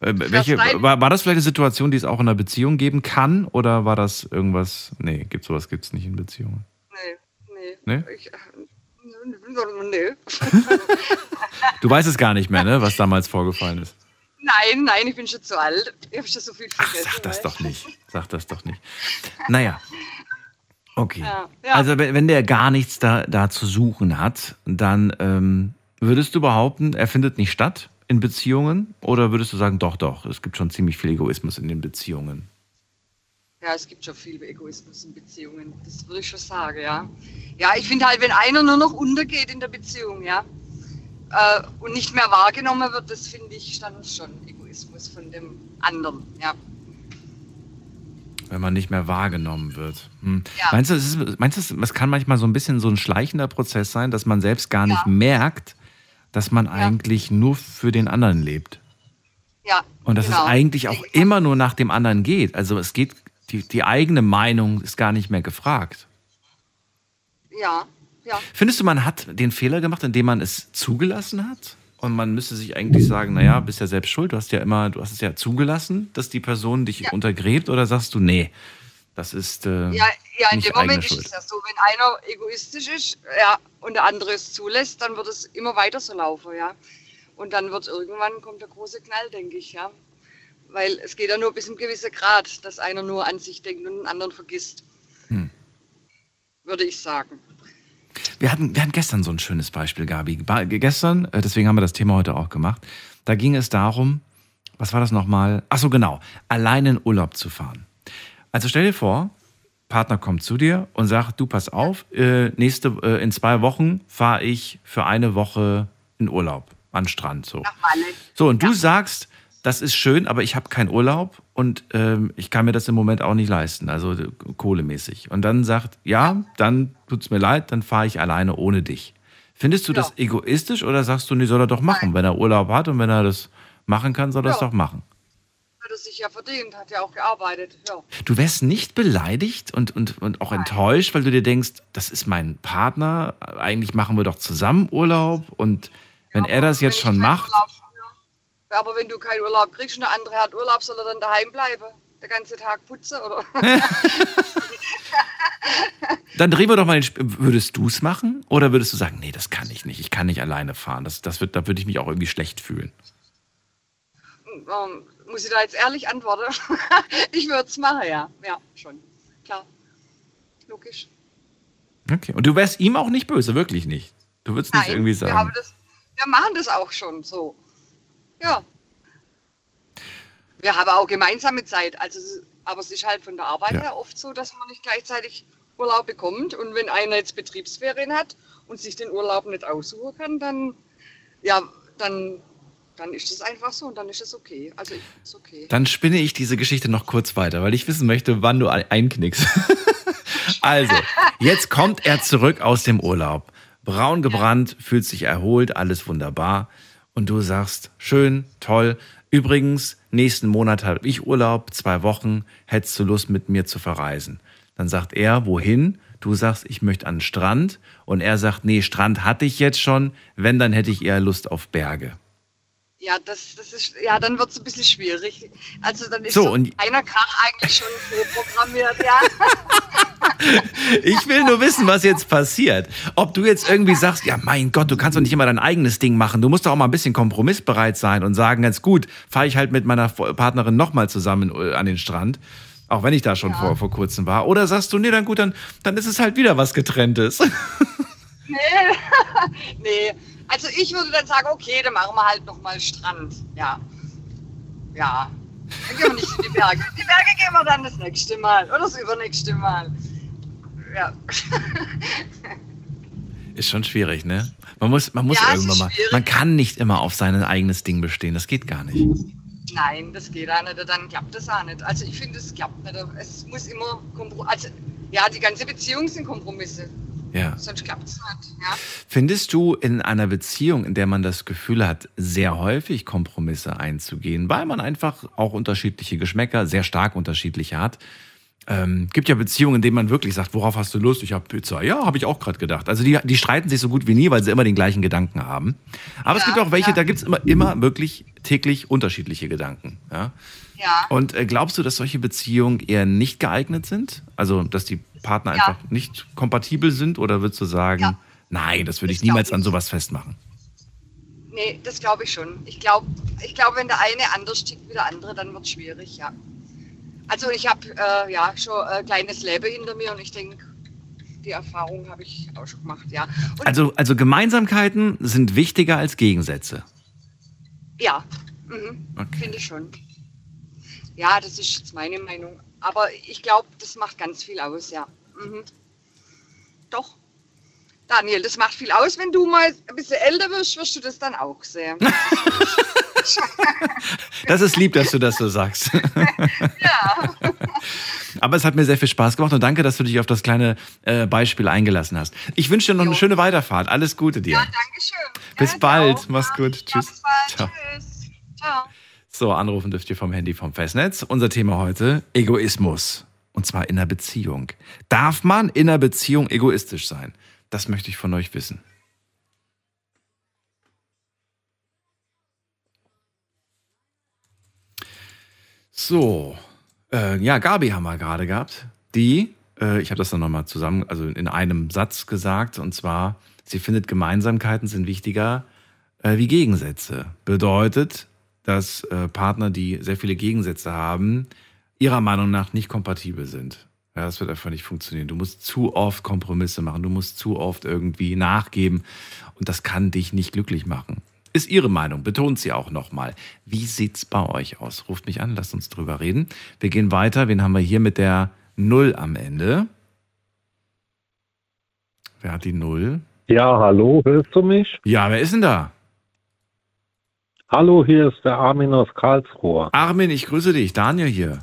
Äh, welche, war, war das vielleicht eine Situation, die es auch in einer Beziehung geben kann? Oder war das irgendwas? Nee, gibt sowas gibt's nicht in Beziehungen. Nee, nee. Nee? Ich, äh, nee. *laughs* *laughs* Du weißt es gar nicht mehr, ne, was damals vorgefallen ist. Nein, nein, ich bin schon zu alt. Ich habe schon so viel Ach, vergessen. sag das weißt doch nicht. Sag das doch nicht. Naja. *laughs* Okay. Ja, ja. Also wenn der gar nichts da, da zu suchen hat, dann ähm, würdest du behaupten, er findet nicht statt in Beziehungen? Oder würdest du sagen, doch, doch, es gibt schon ziemlich viel Egoismus in den Beziehungen? Ja, es gibt schon viel Egoismus in Beziehungen. Das würde ich schon sagen, ja. Ja, ich finde halt, wenn einer nur noch untergeht in der Beziehung, ja, äh, und nicht mehr wahrgenommen wird, das finde ich dann schon Egoismus von dem anderen, ja. Wenn man nicht mehr wahrgenommen wird. Hm. Ja. Meinst du, es ist, meinst du, es kann manchmal so ein bisschen so ein schleichender Prozess sein, dass man selbst gar nicht Ja. merkt, dass man eigentlich nur für den anderen lebt? Ja. Und dass genau. es eigentlich auch immer nur nach dem anderen geht. Also es geht, die, die eigene Meinung ist gar nicht mehr gefragt. Ja, ja. Findest du, man hat den Fehler gemacht, indem man es zugelassen hat? Und man müsste sich eigentlich sagen, naja, bist ja selbst schuld, du hast ja immer, du hast es ja zugelassen, dass die Person dich untergräbt, oder sagst du, nee, das ist äh, Ja, ja, in dem Moment ist es ja so, wenn einer egoistisch ist ja, und der andere es zulässt, dann wird es immer weiter so laufen, ja. Und dann wird irgendwann kommt der große Knall, denke ich, ja. Weil es geht ja nur bis ein gewisser Grad, dass einer nur an sich denkt und den anderen vergisst. Hm. Würde ich sagen. Wir hatten, wir hatten gestern so ein schönes Beispiel, Gabi. Ba- Gestern, äh, deswegen haben wir das Thema heute auch gemacht. Da ging es darum, was war das nochmal? Ach so, genau, allein in Urlaub zu fahren. Also stell dir vor, Partner kommt zu dir und sagt, du pass auf, äh, nächste, äh, in zwei Wochen fahre ich für eine Woche in Urlaub an den Strand. So. So, und du sagst, das ist schön, aber ich habe keinen Urlaub und ähm, ich kann mir das im Moment auch nicht leisten, also äh, kohlemäßig. Und dann sagt, ja, dann tut's mir leid, dann fahre ich alleine ohne dich. Findest du Ja. das egoistisch oder sagst du, nee, soll er doch machen? Wenn er Urlaub hat und wenn er das machen kann, soll er es Ja. doch machen. Hat er sich ja verdient, hat ja auch gearbeitet. Ja. Du wärst nicht beleidigt und, und, und auch enttäuscht, weil du dir denkst, das ist mein Partner, eigentlich machen wir doch zusammen Urlaub und wenn er das jetzt schon macht, Urlaub. Aber wenn du keinen Urlaub kriegst und der andere hat Urlaub, soll er dann daheim bleiben? Der ganze Tag putzen? Oder? *laughs* Dann drehen wir doch mal den Sp Würdest du es machen? Oder würdest du sagen, nee, das kann ich nicht. Ich kann nicht alleine fahren. Das, das wird, da würde ich mich auch irgendwie schlecht fühlen. Ähm, muss ich da jetzt ehrlich antworten? *laughs* ich würde es machen, ja. Ja, schon. Klar. Logisch. Okay. Und du wärst ihm auch nicht böse, wirklich nicht. Du würdest nicht irgendwie wir, sagen. das, wir machen das auch schon so. Ja. Wir haben auch gemeinsame Zeit. Also, ist- aber es ist halt von der Arbeit Ja. her oft so, dass man nicht gleichzeitig Urlaub bekommt. Und wenn einer jetzt Betriebsferien hat und sich den Urlaub nicht aussuchen kann, dann, ja, dann, dann ist es einfach so und dann ist es okay. Also ich es okay. Dann spinne ich diese Geschichte noch kurz weiter, weil ich wissen möchte, wann du ein- einknickst. *laughs* also, jetzt kommt er zurück aus dem Urlaub. Braun gebrannt, fühlt sich erholt, alles wunderbar. Und du sagst, schön, toll. Übrigens, nächsten Monat habe ich Urlaub, zwei Wochen. Hättest du Lust, mit mir zu verreisen? Dann sagt er, wohin? Du sagst, ich möchte an den Strand. Und er sagt, nee, Strand hatte ich jetzt schon. Wenn, dann hätte ich eher Lust auf Berge. Ja, das, das ist, ja, dann wird es ein bisschen schwierig. Also dann ist So, so, und- einer Krach eigentlich schon vorprogrammiert, ja. *laughs* Ich will nur wissen, was jetzt passiert. Ob du jetzt irgendwie sagst, ja mein Gott, du kannst doch nicht immer dein eigenes Ding machen. Du musst doch auch mal ein bisschen kompromissbereit sein und sagen, ganz gut, fahre ich halt mit meiner Partnerin nochmal zusammen äh, an den Strand. Auch wenn ich da schon vor, vor kurzem war. Oder sagst du, nee, dann gut, dann, dann ist es halt wieder was getrenntes. *laughs* Nee. *laughs* nee. Also ich würde dann sagen, okay, dann machen wir halt nochmal Strand. Ja. Ja. Dann gehen wir nicht in die Berge. Die Berge gehen wir dann das nächste Mal oder das übernächste Mal. Ja. *laughs* Ist schon schwierig, ne? Man muss, man muss Ja, irgendwann mal. Man kann nicht immer auf sein eigenes Ding bestehen. Das geht gar nicht. Nein, das geht auch nicht. Dann klappt das auch nicht. Also ich finde, es klappt nicht. Es muss immer Kompro also ja, die ganze Beziehung sind Kompromisse. Ja. Sonst klappt es nicht. Ja. Findest du in einer Beziehung, in der man das Gefühl hat, sehr häufig Kompromisse einzugehen, weil man einfach auch unterschiedliche Geschmäcker, sehr stark unterschiedliche hat? Ähm, gibt ja Beziehungen, in denen man wirklich sagt, worauf hast du Lust? Ich habe Pizza. Ja, habe ich auch gerade gedacht. Also die, die streiten sich so gut wie nie, weil sie immer den gleichen Gedanken haben. Aber es Ja, gibt auch welche, ja. da gibt es immer, immer wirklich täglich unterschiedliche Gedanken. Ja? Ja. Und äh, glaubst du, dass solche Beziehungen eher nicht geeignet sind? Also, dass die Partner Ja. einfach nicht kompatibel sind? Oder würdest du sagen, Ja. nein, das würde ich glaub niemals an ich. sowas festmachen? Nee, das glaube ich schon. Ich glaube, ich glaub, wenn der eine anders tickt wie der andere, dann wird es schwierig, ja. Also ich habe äh, ja schon ein kleines Leben hinter mir und ich denke, die Erfahrung habe ich auch schon gemacht, ja. Und Also, also Gemeinsamkeiten sind wichtiger als Gegensätze. ja, mhm, Okay. finde ich schon. Ja, das ist jetzt meine Meinung. Aber ich glaube, das macht ganz viel aus, ja. Mhm. Doch. Daniel, das macht viel aus. Wenn du mal ein bisschen älter wirst, wirst du das dann auch sehen. *laughs* *laughs* Das ist lieb, dass du das so sagst. Ja. Aber es hat mir sehr viel Spaß gemacht und danke, dass du dich auf das kleine äh, Beispiel eingelassen hast. Ich wünsche dir noch eine schöne Weiterfahrt. Alles Gute dir. Ja, danke schön. Bis ja, bald. Mach's gut. Tschüss. Ciao. Tschüss. Ciao. So, anrufen dürft ihr vom Handy vom Festnetz. Unser Thema heute: Egoismus. Und zwar in einer Beziehung. Darf man in einer Beziehung egoistisch sein? Das möchte ich von euch wissen. So, äh, ja, Gabi haben wir gerade gehabt. Die, äh, ich habe das dann nochmal zusammen, also in einem Satz gesagt, und zwar, sie findet Gemeinsamkeiten sind wichtiger äh, wie Gegensätze. Bedeutet, dass äh, Partner, die sehr viele Gegensätze haben, ihrer Meinung nach nicht kompatibel sind. Ja, das wird einfach nicht funktionieren. Du musst zu oft Kompromisse machen, du musst zu oft irgendwie nachgeben und das kann dich nicht glücklich machen. Ist Ihre Meinung, betont sie auch nochmal. Wie sieht's bei euch aus? Ruft mich an, lasst uns drüber reden. Wir gehen weiter. Wen haben wir hier mit der Null am Ende? Wer hat die Null? Ja, hallo, hörst du mich? Ja, wer ist denn da? Hallo, hier ist der Armin aus Karlsruhe. Armin, ich grüße dich. Daniel hier.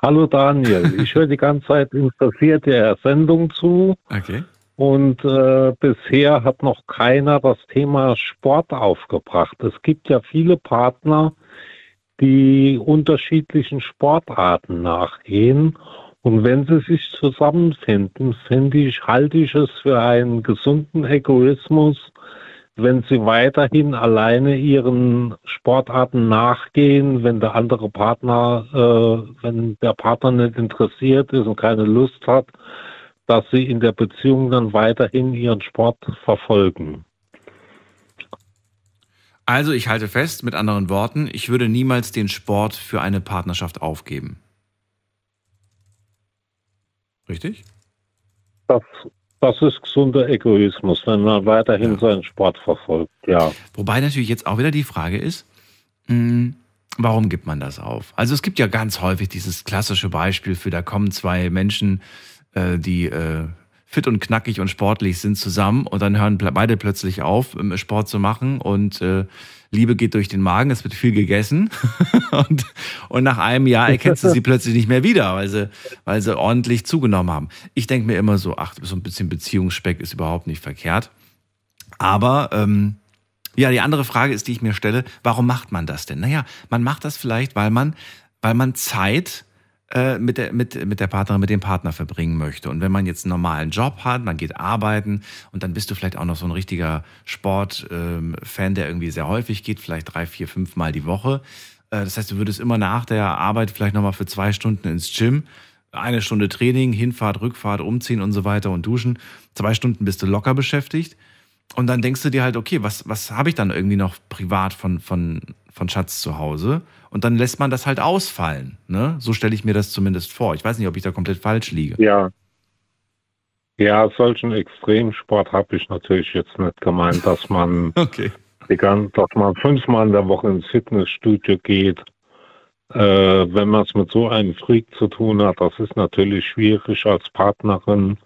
Hallo Daniel, ich höre die ganze Zeit interessiert der Sendung zu. Okay. Und äh, bisher hat noch keiner das Thema Sport aufgebracht. Es gibt ja viele Partner, die unterschiedlichen Sportarten nachgehen. Und wenn sie sich zusammenfinden, finde ich, halte ich es für einen gesunden Egoismus, wenn sie weiterhin alleine ihren Sportarten nachgehen, wenn der andere Partner, äh, wenn der Partner nicht interessiert ist und keine Lust hat, dass sie in der Beziehung dann weiterhin ihren Sport verfolgen. Also ich halte fest, mit anderen Worten, ich würde niemals den Sport für eine Partnerschaft aufgeben. Richtig? Das, das ist gesunder Egoismus, wenn man weiterhin ja. seinen Sport verfolgt, ja. Wobei natürlich jetzt auch wieder die Frage ist, mh, hm, warum gibt man das auf? Also es gibt ja ganz häufig dieses klassische Beispiel für, da kommen zwei Menschen, äh, die äh, fit und knackig und sportlich sind zusammen und dann hören beide plötzlich auf, Sport zu machen und äh, Liebe geht durch den Magen, es wird viel gegessen *laughs* und, und nach einem Jahr erkennst du sie *laughs* plötzlich nicht mehr wieder, weil sie, weil sie ordentlich zugenommen haben. Ich denke mir immer so, ach, so ein bisschen Beziehungsspeck ist überhaupt nicht verkehrt. Aber ähm, ja, die andere Frage ist, die ich mir stelle, warum macht man das denn? Naja, man macht das vielleicht, weil man, weil man Zeit äh, mit, der, mit, mit der Partnerin, mit dem Partner verbringen möchte. Und wenn man jetzt einen normalen Job hat, man geht arbeiten und dann bist du vielleicht auch noch so ein richtiger Sportfan, ähm, der irgendwie sehr häufig geht, vielleicht drei, vier, fünf Mal die Woche. Äh, das heißt, du würdest immer nach der Arbeit vielleicht nochmal für zwei Stunden ins Gym, eine Stunde Training, Hinfahrt, Rückfahrt, umziehen und so weiter und duschen. Zwei Stunden bist du locker beschäftigt. Und dann denkst du dir halt, okay, was, was habe ich dann irgendwie noch privat von, von, von Schatz zu Hause? Und dann lässt man das halt ausfallen. Ne? So stelle ich mir das zumindest vor. Ich weiß nicht, ob ich da komplett falsch liege. Ja. Ja, solchen Extremsport habe ich natürlich jetzt nicht gemeint, dass man, *laughs* okay. ganze, dass man fünfmal in der Woche ins Fitnessstudio geht. Äh, wenn man es mit so einem Freak zu tun hat, das ist natürlich schwierig als Partnerin,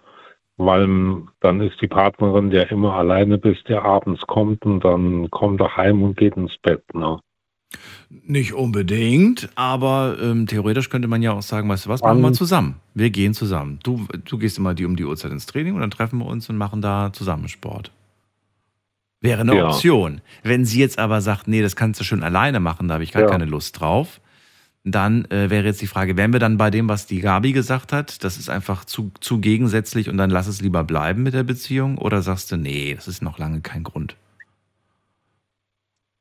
weil dann ist die Partnerin ja immer alleine, bis der abends kommt und dann kommt er heim und geht ins Bett. Ne? Nicht unbedingt, aber ähm, theoretisch könnte man ja auch sagen, weißt du was, machen wir zusammen. Wir gehen zusammen. Du, du gehst immer die um die Uhrzeit ins Training und dann treffen wir uns und machen da zusammen Sport. Wäre eine ja. Option. Wenn sie jetzt aber sagt, nee, das kannst du schön alleine machen, da habe ich gar ja. keine Lust drauf, dann äh, wäre jetzt die Frage, wären wir dann bei dem, was die Gabi gesagt hat, das ist einfach zu, zu gegensätzlich und dann lass es lieber bleiben mit der Beziehung? Oder sagst du, nee, das ist noch lange kein Grund?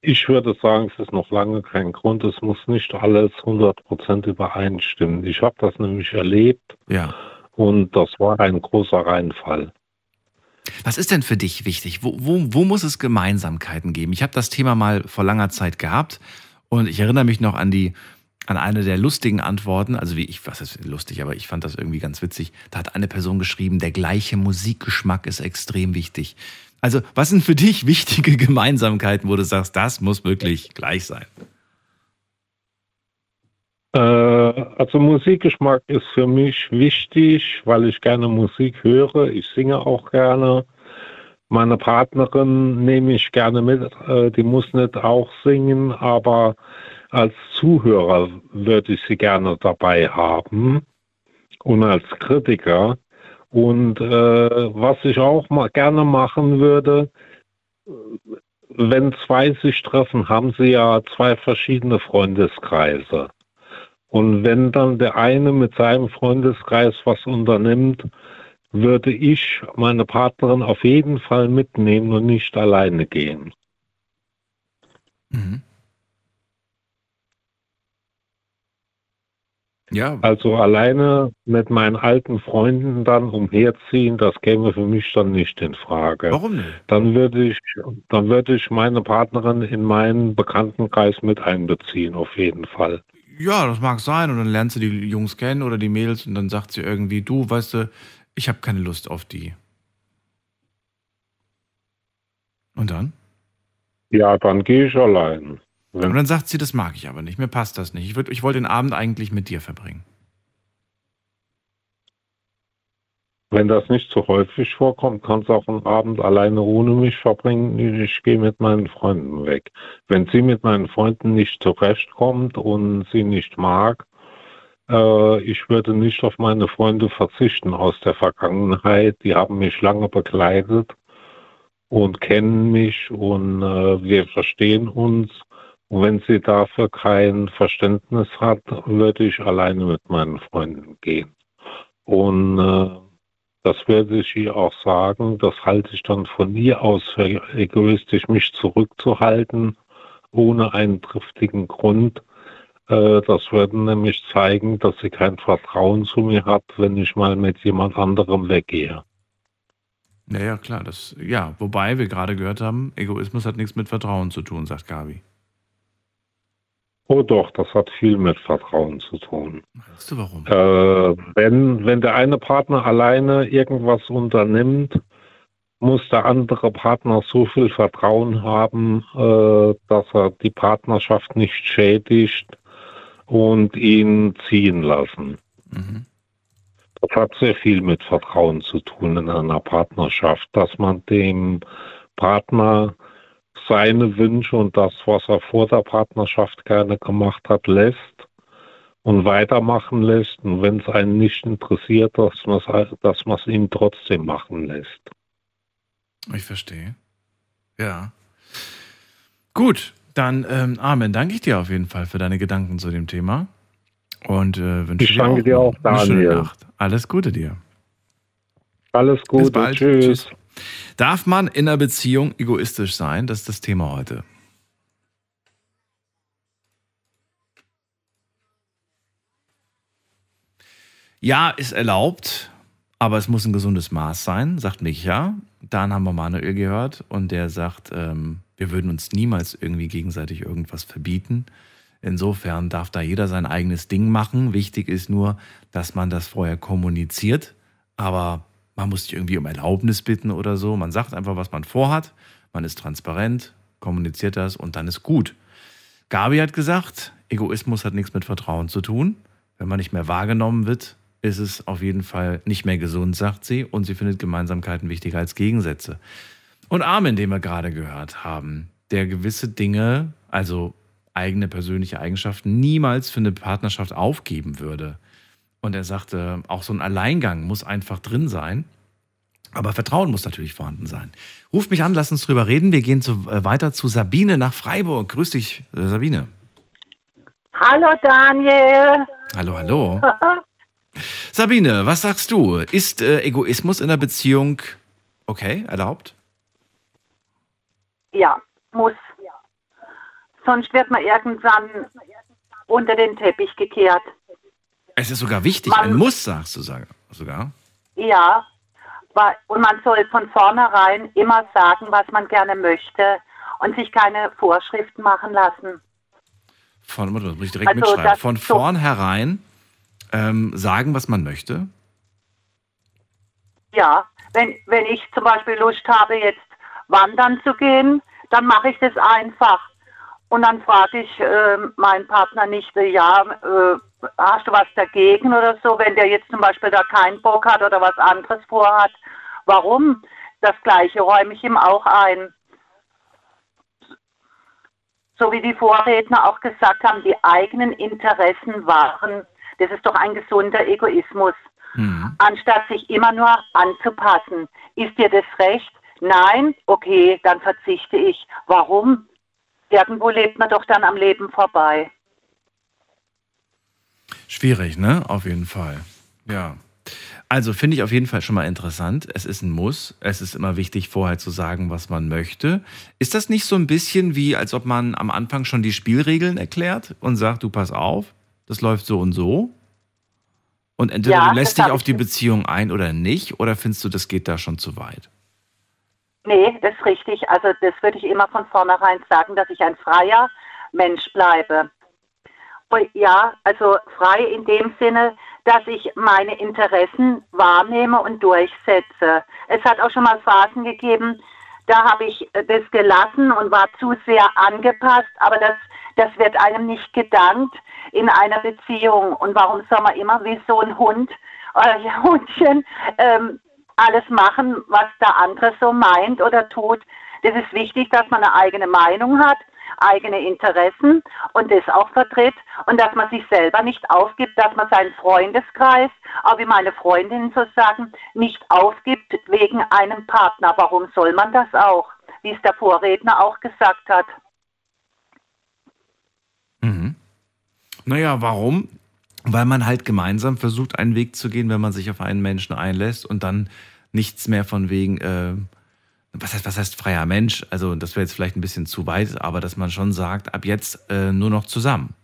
Ich würde sagen, es ist noch lange kein Grund. Es muss nicht alles 100% übereinstimmen. Ich habe das nämlich erlebt. Ja. Und das war ein großer Reinfall. Was ist denn für dich wichtig? Wo, wo, wo muss es Gemeinsamkeiten geben? Ich habe das Thema mal vor langer Zeit gehabt und ich erinnere mich noch an die an eine der lustigen Antworten, also wie ich, was ist lustig, aber ich fand das irgendwie ganz witzig. Da hat eine Person geschrieben, der gleiche Musikgeschmack ist extrem wichtig. Also, was sind für dich wichtige Gemeinsamkeiten, wo du sagst, das muss wirklich gleich sein? Äh, also Musikgeschmack ist für mich wichtig, weil ich gerne Musik höre. Ich singe auch gerne. Meine Partnerin nehme ich gerne mit. Äh, die muss nicht auch singen, aber als Zuhörer würde ich sie gerne dabei haben und als Kritiker. Und äh, was ich auch mal gerne machen würde, wenn zwei sich treffen, haben sie ja zwei verschiedene Freundeskreise. Und wenn dann der eine mit seinem Freundeskreis was unternimmt, würde ich meine Partnerin auf jeden Fall mitnehmen und nicht alleine gehen. Mhm. Ja. Also alleine mit meinen alten Freunden dann umherziehen, das käme für mich dann nicht in Frage. Warum nicht? Dann würde ich, dann würde ich meine Partnerin in meinen Bekanntenkreis mit einbeziehen, auf jeden Fall. Ja, das mag sein. Und dann lernt sie die Jungs kennen oder die Mädels und dann sagt sie irgendwie, du, weißt du, ich habe keine Lust auf die. Und dann? Ja, dann gehe ich allein. Ja. Und dann sagt sie, das mag ich aber nicht, mir passt das nicht. Ich, würd, ich wollte den Abend eigentlich mit dir verbringen. Wenn das nicht so häufig vorkommt, kannst du auch einen Abend alleine ohne mich verbringen. Ich gehe mit meinen Freunden weg. Wenn sie mit meinen Freunden nicht zurechtkommt und sie nicht mag, äh, ich würde nicht auf meine Freunde verzichten aus der Vergangenheit. Die haben mich lange begleitet und kennen mich und äh, wir verstehen uns. Wenn sie dafür kein Verständnis hat, würde ich alleine mit meinen Freunden gehen. Und äh, das werde ich ihr auch sagen. Das halte ich dann von ihr aus für egoistisch, mich zurückzuhalten, ohne einen triftigen Grund. Äh, das würde nämlich zeigen, dass sie kein Vertrauen zu mir hat, wenn ich mal mit jemand anderem weggehe. Naja, klar, das, ja, wobei wir gerade gehört haben, Egoismus hat nichts mit Vertrauen zu tun, sagt Gabi. Oh doch, das hat viel mit Vertrauen zu tun. Weißt du warum? Äh, wenn, wenn der eine Partner alleine irgendwas unternimmt, muss der andere Partner so viel Vertrauen haben, äh, dass er die Partnerschaft nicht schädigt und ihn ziehen lassen. Mhm. Das hat sehr viel mit Vertrauen zu tun in einer Partnerschaft, dass man dem Partner seine Wünsche und das, was er vor der Partnerschaft gerne gemacht hat, lässt und weitermachen lässt. Und wenn es einen nicht interessiert, dass man dass es ihm trotzdem machen lässt. Ich verstehe. Ja. Gut, dann ähm, Amen. Danke ich dir auf jeden Fall für deine Gedanken zu dem Thema. Und äh, wünsche ich dir auch, dir auch eine schöne Nacht. Alles Gute dir. Alles Gute. Bis bald. Tschüss. Tschüss. Darf man in einer Beziehung egoistisch sein? Das ist das Thema heute. Ja, ist erlaubt, aber es muss ein gesundes Maß sein, sagt Micha. Dann haben wir Manuel gehört und der sagt, ähm, wir würden uns niemals irgendwie gegenseitig irgendwas verbieten. Insofern darf da jeder sein eigenes Ding machen. Wichtig ist nur, dass man das vorher kommuniziert. Aber man muss sich irgendwie um Erlaubnis bitten oder so. Man sagt einfach, was man vorhat. Man ist transparent, kommuniziert das und dann ist gut. Gabi hat gesagt, Egoismus hat nichts mit Vertrauen zu tun. Wenn man nicht mehr wahrgenommen wird, ist es auf jeden Fall nicht mehr gesund, sagt sie. Und sie findet Gemeinsamkeiten wichtiger als Gegensätze. Und Armin, den wir gerade gehört haben, der gewisse Dinge, also eigene persönliche Eigenschaften, niemals für eine Partnerschaft aufgeben würde. Und er sagte, auch so ein Alleingang muss einfach drin sein. Aber Vertrauen muss natürlich vorhanden sein. Ruf mich an, lass uns drüber reden. Wir gehen zu, äh, weiter zu Sabine nach Freiburg. Grüß dich, äh, Sabine. Hallo Daniel. Hallo, hallo. *laughs* Sabine, was sagst du? Ist äh, Egoismus in der Beziehung okay, erlaubt? Ja, muss. Sonst wird man irgendwann unter den Teppich gekehrt. Es ist sogar wichtig, man, ein Muss, sagst du sogar. Ja, und man soll von vornherein immer sagen, was man gerne möchte und sich keine Vorschriften machen lassen. Von, das muss ich direkt also mitschreiben. Von vornherein ähm, sagen, was man möchte? Ja, wenn, wenn ich zum Beispiel Lust habe, jetzt wandern zu gehen, dann mache ich das einfach. Und dann frage ich äh, meinen Partner nicht, äh, ja, äh, hast du was dagegen oder so, wenn der jetzt zum Beispiel da keinen Bock hat oder was anderes vorhat. Warum? Das Gleiche räume ich ihm auch ein. So wie die Vorredner auch gesagt haben, die eigenen Interessen wahren. Das ist doch ein gesunder Egoismus. Mhm. Anstatt sich immer nur anzupassen. Ist dir das recht? Nein? Okay, dann verzichte ich. Warum? Irgendwo lebt man doch dann am Leben vorbei. Schwierig, ne? Auf jeden Fall. Ja. Also finde ich auf jeden Fall schon mal interessant. Es ist ein Muss. Es ist immer wichtig, vorher zu sagen, was man möchte. Ist das nicht so ein bisschen wie, als ob man am Anfang schon die Spielregeln erklärt und sagt, du pass auf, das läuft so und so? Und entweder ja, du lässt dich auf die Beziehung ein oder nicht, oder findest du, das geht da schon zu weit? Nee, das ist richtig. Also das würde ich immer von vornherein sagen, dass ich ein freier Mensch bleibe. Ja, also frei in dem Sinne, dass ich meine Interessen wahrnehme und durchsetze. Es hat auch schon mal Phasen gegeben, da habe ich das gelassen und war zu sehr angepasst, aber das, das wird einem nicht gedankt in einer Beziehung. Und warum soll man immer wie so ein Hund ein *laughs* Hundchen ähm, alles machen, was der andere so meint oder tut. Das ist wichtig, dass man eine eigene Meinung hat, eigene Interessen und das auch vertritt und dass man sich selber nicht aufgibt, dass man seinen Freundeskreis, auch wie meine Freundinnen so sagen, nicht aufgibt wegen einem Partner. Warum soll man das auch? Wie es der Vorredner auch gesagt hat. Mhm. Naja, warum? Weil man halt gemeinsam versucht, einen Weg zu gehen, wenn man sich auf einen Menschen einlässt und dann nichts mehr von wegen, äh, was heißt, was heißt freier Mensch? Also das wäre jetzt vielleicht ein bisschen zu weit, aber dass man schon sagt, ab jetzt äh, nur noch zusammen.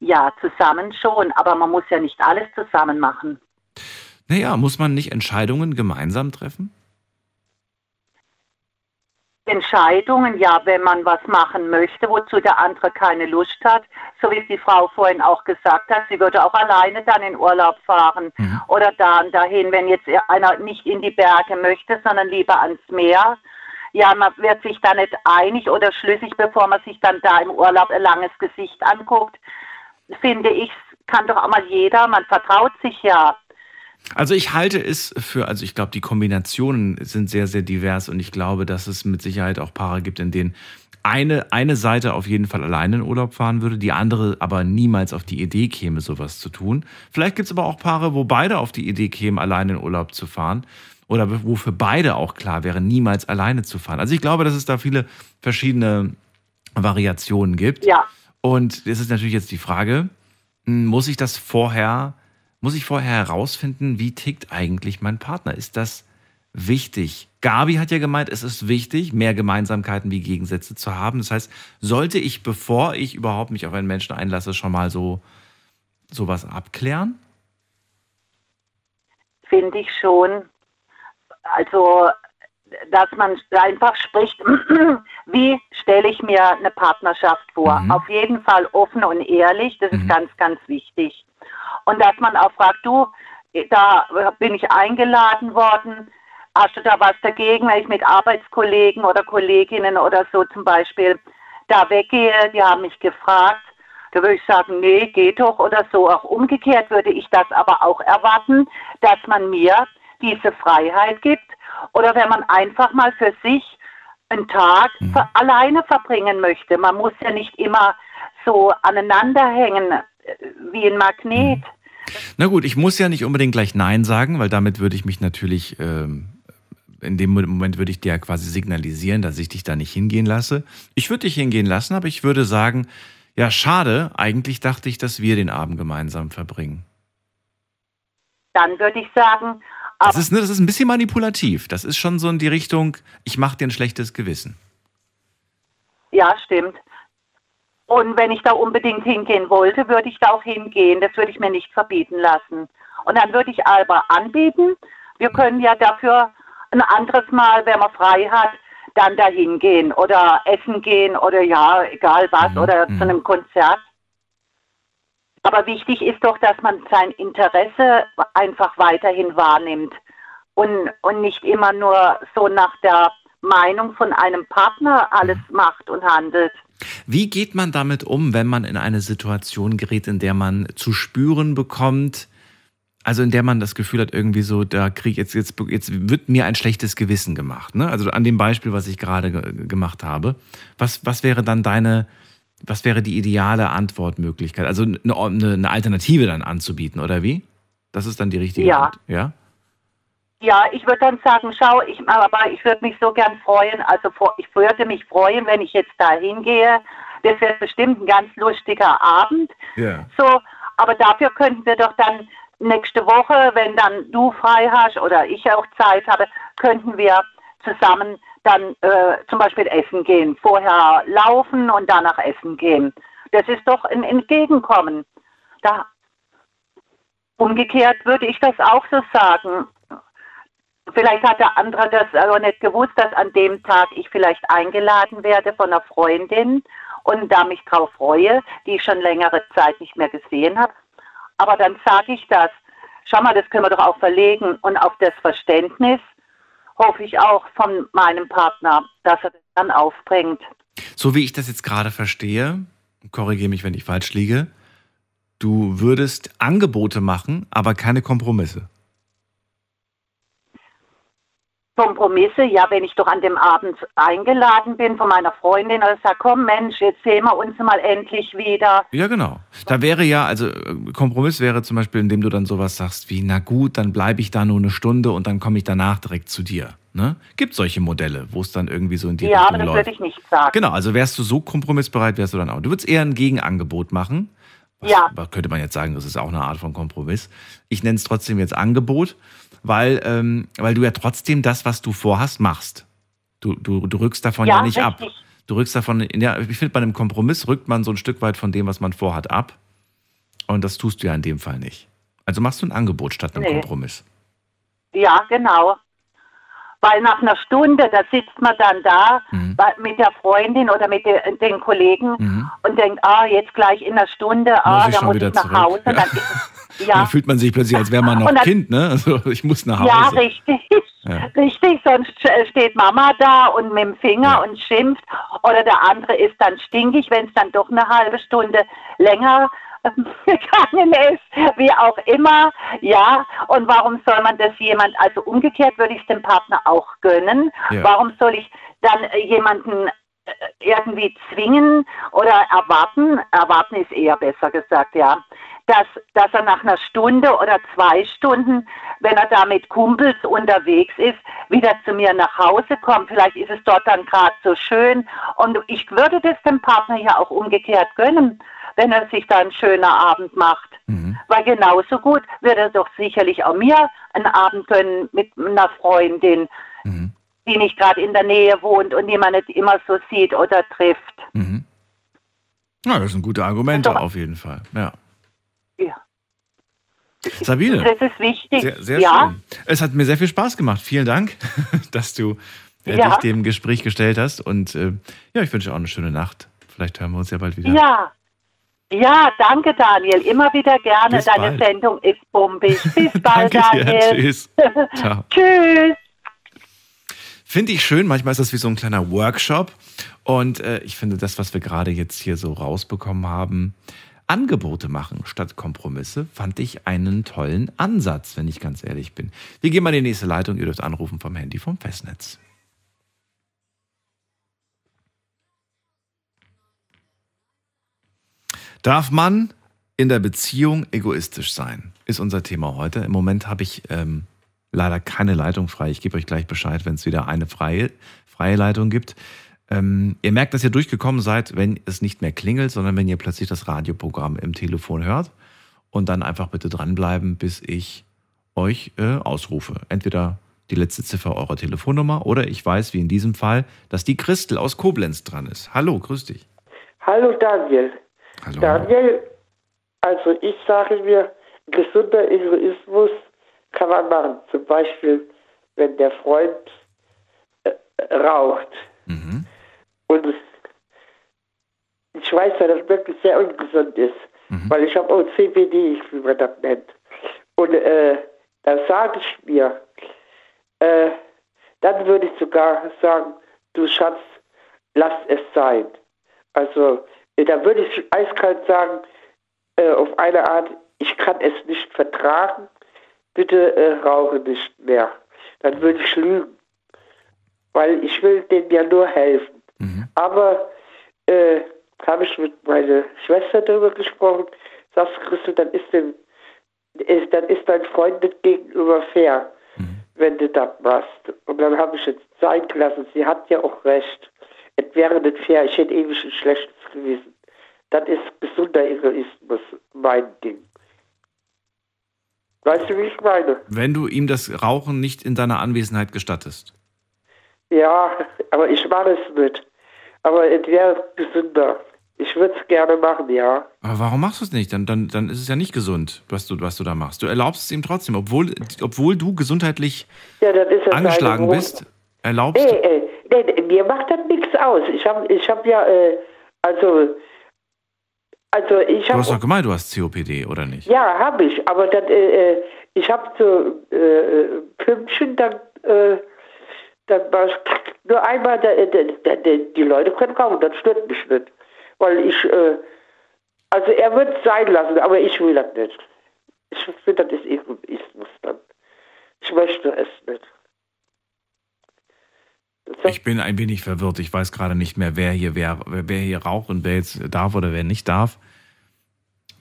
Ja, zusammen schon, aber man muss ja nicht alles zusammen machen. Naja, muss man nicht Entscheidungen gemeinsam treffen? Entscheidungen, ja, wenn man was machen möchte, wozu der andere keine Lust hat, so wie es die Frau vorhin auch gesagt hat, sie würde auch alleine dann in Urlaub fahren mhm. oder dann dahin, wenn jetzt einer nicht in die Berge möchte, sondern lieber ans Meer. Ja, man wird sich da nicht einig oder schlüssig, bevor man sich dann da im Urlaub ein langes Gesicht anguckt. Finde ich, kann doch auch mal jeder, man vertraut sich ja. Also ich halte es für, also ich glaube, die Kombinationen sind sehr, sehr divers und ich glaube, dass es mit Sicherheit auch Paare gibt, in denen eine, eine Seite auf jeden Fall alleine in Urlaub fahren würde, die andere aber niemals auf die Idee käme, sowas zu tun. Vielleicht gibt es aber auch Paare, wo beide auf die Idee kämen, alleine in Urlaub zu fahren. Oder wo für beide auch klar wäre, niemals alleine zu fahren. Also ich glaube, dass es da viele verschiedene Variationen gibt. Ja. Und es ist natürlich jetzt die Frage, hm, muss ich das vorher muss ich vorher herausfinden, wie tickt eigentlich mein Partner? Ist das wichtig? Gabi hat ja gemeint, es ist wichtig, mehr Gemeinsamkeiten wie Gegensätze zu haben. Das heißt, sollte ich, bevor ich überhaupt mich auf einen Menschen einlasse, schon mal so sowas abklären? Finde ich schon. Also, dass man einfach spricht, *clears throat* wie stelle ich mir eine Partnerschaft vor? Mhm. Auf jeden Fall offen und ehrlich, das mhm. ist ganz, ganz wichtig. Und dass man auch fragt, du, da bin ich eingeladen worden, hast du da was dagegen, wenn ich mit Arbeitskollegen oder Kolleginnen oder so zum Beispiel da weggehe, die haben mich gefragt, da würde ich sagen, nee, geht doch oder so. Auch umgekehrt würde ich das aber auch erwarten, dass man mir diese Freiheit gibt oder wenn man einfach mal für sich einen Tag mhm. alleine verbringen möchte. Man muss ja nicht immer so aneinander hängen wie ein Magnet. Mhm. Na gut, ich muss ja nicht unbedingt gleich Nein sagen, weil damit würde ich mich natürlich, ähm, in dem Moment würde ich dir quasi signalisieren, dass ich dich da nicht hingehen lasse. Ich würde dich hingehen lassen, aber ich würde sagen, ja, schade, eigentlich dachte ich, dass wir den Abend gemeinsam verbringen. Dann würde ich sagen, das ist, ne, das ist ein bisschen manipulativ. Das ist schon so in die Richtung, ich mache dir ein schlechtes Gewissen. Ja, stimmt. Und wenn ich da unbedingt hingehen wollte, würde ich da auch hingehen. Das würde ich mir nicht verbieten lassen. Und dann würde ich aber anbieten, wir können ja dafür ein anderes Mal, wenn man frei hat, dann da hingehen oder essen gehen oder ja, egal was, mhm. oder zu einem Konzert. Aber wichtig ist doch, dass man sein Interesse einfach weiterhin wahrnimmt und, und nicht immer nur so nach der Meinung von einem Partner alles macht und handelt. Wie geht man damit um, wenn man in eine Situation gerät, in der man zu spüren bekommt, also in der man das Gefühl hat, irgendwie so, da krieg jetzt, jetzt, jetzt wird mir ein schlechtes Gewissen gemacht. Ne? Also an dem Beispiel, was ich gerade gemacht habe. Was, was wäre dann deine, was wäre die ideale Antwortmöglichkeit? Also eine, eine, Alternative dann anzubieten, oder wie? Das ist dann die richtige ja. Art, ja? Ja, ich würde dann sagen, schau, ich, aber ich würde mich so gern freuen, also ich würde mich freuen, wenn ich jetzt da hingehe. Das wäre bestimmt ein ganz lustiger Abend. Ja. So, aber dafür könnten wir doch dann nächste Woche, wenn dann du frei hast oder ich auch Zeit habe, könnten wir zusammen dann äh, zum Beispiel essen gehen. Vorher laufen und danach essen gehen. Das ist doch ein Entgegenkommen. Da, umgekehrt würde ich das auch so sagen. Vielleicht hat der andere das aber nicht gewusst, dass an dem Tag ich vielleicht eingeladen werde von einer Freundin und da mich drauf freue, die ich schon längere Zeit nicht mehr gesehen habe. Aber dann sage ich das. Schau mal, das können wir doch auch verlegen. Und auf das Verständnis hoffe ich auch von meinem Partner, dass er das dann aufbringt. So wie ich das jetzt gerade verstehe, korrigiere mich, wenn ich falsch liege, du würdest Angebote machen, aber keine Kompromisse. Kompromisse, ja, wenn ich doch an dem Abend eingeladen bin von meiner Freundin oder sage, komm Mensch, jetzt sehen wir uns mal endlich wieder. Ja, genau. Da wäre ja, also Kompromiss wäre zum Beispiel, indem du dann sowas sagst wie, na gut, dann bleibe ich da nur eine Stunde und dann komme ich danach direkt zu dir. Ne? Gibt solche Modelle, wo es dann irgendwie so in die ja, Richtung aber das läuft. würde ich nicht sagen. Genau, also wärst du so kompromissbereit, wärst du dann auch. Du würdest eher ein Gegenangebot machen. Was, Ja. könnte man jetzt sagen, das ist auch eine Art von Kompromiss. Ich nenne es trotzdem jetzt Angebot, weil, ähm, weil du ja trotzdem das, was du vorhast, machst. Du, du, du rückst davon ja, Ja, nicht ab. Du rückst davon, ja, ich finde, bei einem Kompromiss rückt man so ein Stück weit von dem, was man vorhat, ab. Und das tust du ja in dem Fall nicht. Also machst du ein Angebot statt einem Nee. Kompromiss. Ja, genau. Weil nach einer Stunde, da sitzt man dann da Mhm. mit der Freundin oder mit de, den Kollegen Mhm. und denkt, ah, jetzt gleich in einer Stunde, ah, Muss ich da schon muss wieder ich nach zurück. Hause. Ja. Dann ist es, Da ja, fühlt man sich plötzlich, als wäre man noch dann- Kind, ne? Also ich muss nach Hause. ja, richtig. Ja. Richtig, sonst steht Mama da und mit dem Finger Ja. und schimpft. Oder der andere ist dann stinkig, wenn es dann doch eine halbe Stunde länger ähm, *laughs* gegangen ist, wie auch immer. Ja, und warum soll man das jemand, also umgekehrt würde ich es dem Partner auch gönnen. Ja. Warum soll ich dann äh, jemanden äh, irgendwie zwingen oder erwarten, erwarten ist eher besser gesagt, ja, dass, dass er nach einer Stunde oder zwei Stunden, wenn er da mit Kumpels unterwegs ist, wieder zu mir nach Hause kommt. Vielleicht ist es dort dann gerade so schön. Und ich würde das dem Partner ja auch umgekehrt gönnen, wenn er sich da einen schönen Abend macht. Mhm. Weil genauso gut würde er doch sicherlich auch mir einen Abend gönnen mit einer Freundin, Mhm. die nicht gerade in der Nähe wohnt und die man nicht immer so sieht oder trifft. Mhm. Ja, das sind gute Argumente Doch. auf jeden Fall. Ja. Sabine, Das ist wichtig. sehr, sehr ja, schön. Es hat mir sehr viel Spaß gemacht. Vielen Dank, *laughs* dass du äh, Ja. dich dem Gespräch gestellt hast. Und äh, ja, ich wünsche auch eine schöne Nacht. Vielleicht hören wir uns ja bald wieder. ja. Ja, danke Daniel. Immer wieder gerne. Bis Deine bald. Sendung ist bombig. *laughs* Bis bald, Danke dir. Daniel. Tschüss. *laughs* Tschüss. Finde ich schön. Manchmal ist das wie so ein kleiner Workshop. Und äh, ich finde, das, was wir gerade jetzt hier so rausbekommen haben, Angebote machen statt Kompromisse, fand ich einen tollen Ansatz, wenn ich ganz ehrlich bin. Wir gehen mal in die nächste Leitung. Ihr dürft anrufen vom Handy vom Festnetz. Darf man in der Beziehung egoistisch sein? Ist unser Thema heute. Im Moment habe ich ähm, leider keine Leitung frei. Ich gebe euch gleich Bescheid, wenn es wieder eine freie, freie Leitung gibt. Ähm, ihr merkt, dass ihr durchgekommen seid, wenn es nicht mehr klingelt, sondern wenn ihr plötzlich das Radioprogramm im Telefon hört. Und dann einfach bitte dranbleiben, bis ich euch äh, ausrufe. Entweder die letzte Ziffer eurer Telefonnummer oder ich weiß, wie in diesem Fall, dass die Christel aus Koblenz dran ist. Hallo, grüß dich. Hallo Daniel. Hallo. Daniel, also ich sage mir, gesunder Egoismus kann man machen. Zum Beispiel, wenn der Freund äh, raucht. Mhm. Und ich weiß, dass das wirklich sehr ungesund ist. Mhm. Weil ich habe auch CBD, wie man das nennt. Und äh, dann sage ich mir, äh, dann würde ich sogar sagen, du Schatz, lass es sein. Also äh, da würde ich eiskalt sagen, äh, auf eine Art, ich kann es nicht vertragen, bitte äh, rauche nicht mehr. Dann würde ich lügen, weil ich will denen ja nur helfen. Mhm. Aber äh, habe ich mit meiner Schwester darüber gesprochen, sagst Christel, dann ist dem, ist, dann ist dein Freund nicht gegenüber fair, Mhm. wenn du das machst. Und dann habe ich jetzt sein gelassen, sie hat ja auch recht. Es wäre nicht fair, ich hätte ewig ein schlechtes Gewissen. Das ist gesunder Egoismus, mein Ding. Weißt du, wie ich meine? Wenn du ihm das Rauchen nicht in deiner Anwesenheit gestattest. Ja, aber ich mache es nicht. Aber es wäre gesünder. Ich würde es gerne machen, ja. Aber warum machst du es nicht? Dann, dann, dann ist es ja nicht gesund, was du, was du da machst. Du erlaubst es ihm trotzdem, obwohl, obwohl du gesundheitlich Ja, angeschlagen bist, erlaubst Nee, äh, nee, mir macht das nichts aus. Ich habe ich hab ja, äh, also, also ich du. habe. hast doch gemeint, du hast COPD, oder nicht? Ja, habe ich, aber das, äh, äh, ich habe so äh, Pümpchen, dann, äh, dann war nur einmal, da, da, da, die Leute können rauchen, das stört mich nicht. Weil ich, äh, also er wird es sein lassen, aber ich will das nicht. Ich finde, das ist Egoismus dann. Ich möchte es nicht. Ich bin ein wenig verwirrt. Ich weiß gerade nicht mehr, wer hier, wer, wer hier raucht und wer jetzt darf oder wer nicht darf.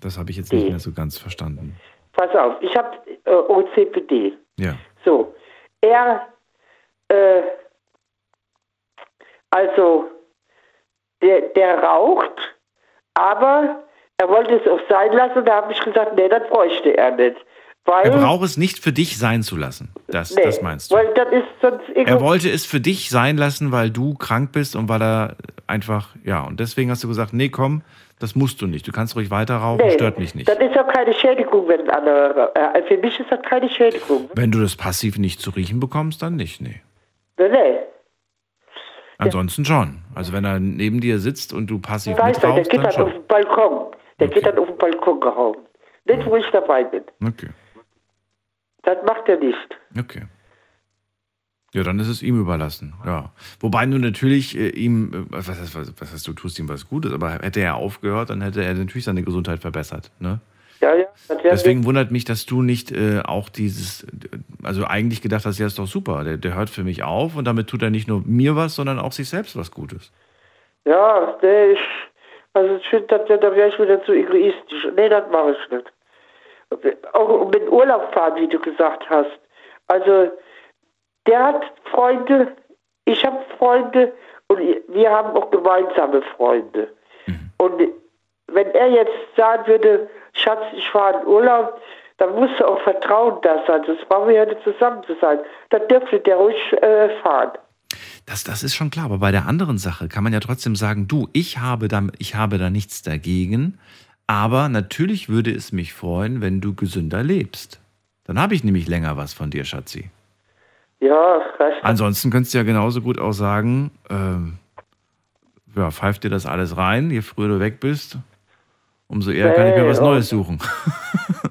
Das habe ich jetzt nicht mehr so ganz verstanden. Pass auf, ich habe äh, OCPD. Ja. So, er, äh, also, der, der raucht, aber er wollte es auch sein lassen. Da habe ich gesagt, nee, das bräuchte er nicht. Weil, Er braucht es nicht für dich sein zu lassen. Das, nee, das meinst du. Er wollte es für dich sein lassen, weil du krank bist und weil er einfach, ja, und deswegen hast du gesagt, nee, komm, das musst du nicht. Du kannst ruhig weiter rauchen, Nee, stört mich nicht. Das ist ja keine Schädigung, wenn ein anderer. Äh, für mich ist das keine Schädigung. Wenn du das passiv nicht zu riechen bekommst, dann nicht, nee. Nee. Ansonsten schon. Also wenn er neben dir sitzt und du passiv Weiß er, der mitrauchst, geht dann dann auf schon. den Balkon. Der geht dann auf den Balkon gehauen. Nicht, wo ich dabei bin. Okay, Das macht er nicht. okay. Ja, dann ist es ihm überlassen. Ja. Wobei du natürlich äh, ihm, äh, was, heißt, was, was heißt, du tust ihm was Gutes, aber hätte er aufgehört, dann hätte er natürlich seine Gesundheit verbessert. Ne? Ja, ja. Deswegen wundert mich, dass du nicht äh, auch dieses, also eigentlich gedacht hast, ja, ist doch super, der, der hört für mich auf und damit tut er nicht nur mir was, sondern auch sich selbst was Gutes. Ja, nee, ich, also ich finde, da, da wäre ich wieder zu egoistisch. Nee, das mache ich nicht. Auch mit Urlaub fahren, wie du gesagt hast. Also, der hat Freunde, ich habe Freunde und wir haben auch gemeinsame Freunde. Und wenn er jetzt sagen würde, Schatz, ich fahre in Urlaub, dann muss auch Vertrauen da sein. Sonst brauchen wir ja nicht zusammen zu sein. Dann dürfte der ruhig äh, fahren. Das, das ist schon klar, aber bei der anderen Sache kann man ja trotzdem sagen, du, ich habe da, ich habe da nichts dagegen, aber natürlich würde es mich freuen, wenn du gesünder lebst. Dann habe ich nämlich länger was von dir, Schatzi. Ja, recht. Ansonsten könntest du ja genauso gut auch sagen, ähm, ja, pfeif dir das alles rein, je früher du weg bist, umso eher kann ich mir Nee, was. Neues suchen. *laughs*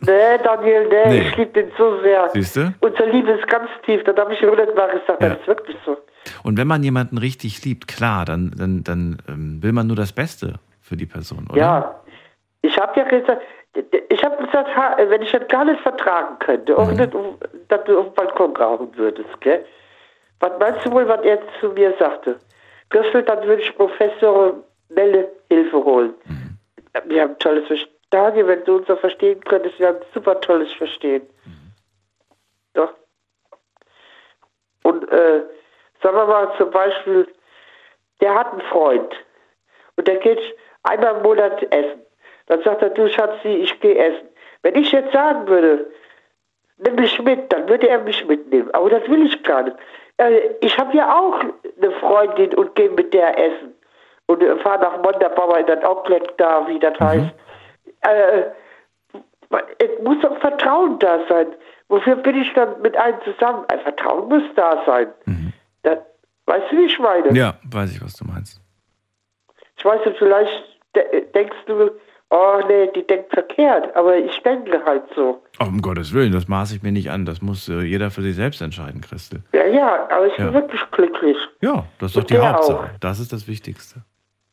Nee, Daniel, nee, Nee. ich liebe den so sehr. Siehst du? Unsere Liebe ist ganz tief, das habe ich hundertmal gesagt, Ja. das ist wirklich so. Und wenn man jemanden richtig liebt, klar, dann, dann, dann ähm, will man nur das Beste für die Person, oder? Ja, ich habe ja gesagt, ich habe gesagt, wenn ich das gar nicht vertragen könnte, Mhm. auch nicht, um- dass du auf dem Balkon rauchen würdest, gell? Was meinst du wohl, was er zu mir sagte? Christel, dann würde ich Professor Melle Hilfe holen. Mhm. Wir haben tolles Verstehen. Wenn du uns so verstehen könntest, wir haben super tolles Verstehen. Mhm. Doch. Und äh, sagen wir mal zum Beispiel, der hat einen Freund und der geht einmal im Monat essen. Dann sagt er, du Schatzi, ich gehe essen. Wenn ich jetzt sagen würde, nimm mich mit, dann würde er mich mitnehmen. Aber das will ich gar nicht. Äh, ich habe ja auch eine Freundin und gehe mit der essen. Und äh, fahre nach Montabaur in das Outlet da, wie das heißt. Äh, es muss doch Vertrauen da sein. Wofür bin ich dann mit einem zusammen? Ein Vertrauen muss da sein. Das, weißt du, wie ich meine? Ja, weiß ich, was du meinst. Ich weiß nicht, vielleicht de denkst du oh nee, die denkt verkehrt, aber ich denke halt so. Oh, um Gottes Willen, das maße ich mir nicht an. Das muss äh, jeder für sich selbst entscheiden, Christel. Ja, ja, aber ich bin Ja. wirklich glücklich. Ja, das ist doch Und die Hauptsache. auch. Das ist das Wichtigste.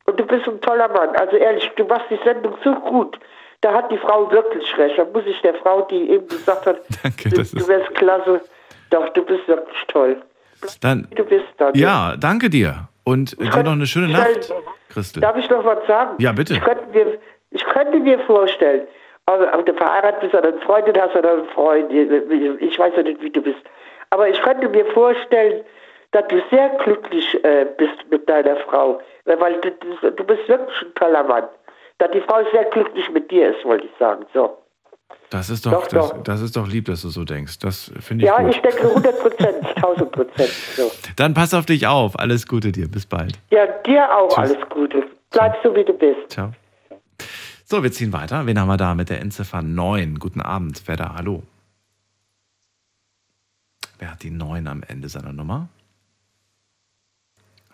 Und du bist ein toller Mann. Also ehrlich, du machst die Sendung so gut. Da hat die Frau wirklich recht. Da muss ich der Frau, die eben gesagt hat, *laughs* Danke, du, du wärst klasse. Doch, du bist wirklich toll. Dann, Du bist dann. ja, danke dir. Und äh, dir noch eine schöne Nacht, Christel. Darf ich noch was sagen? Ja, bitte. Ich könnte mir, ich könnte mir vorstellen, also, ob du verheiratet bist oder eine Freundin hast oder einen Freund, ich weiß ja nicht, wie du bist, aber ich könnte mir vorstellen, dass du sehr glücklich äh, bist mit deiner Frau, weil du, du- bist wirklich ein toller Mann. Dass die Frau sehr glücklich mit dir ist, wollte ich sagen. So. Das ist doch, Doch, das, doch. das ist doch lieb, dass du so denkst. Das finde ich Ja, gut. ich denke 100 Prozent, *laughs* 1000 Prozent. So. Dann pass auf dich auf. Alles Gute dir. Bis bald. Ja, dir auch Tschüss. alles Gute. Bleib so, wie du bist. Ciao. So, wir ziehen weiter. Wen haben wir da mit der Endziffer 9? Guten Abend. Wer da? Hallo. Wer hat die 9 am Ende seiner Nummer?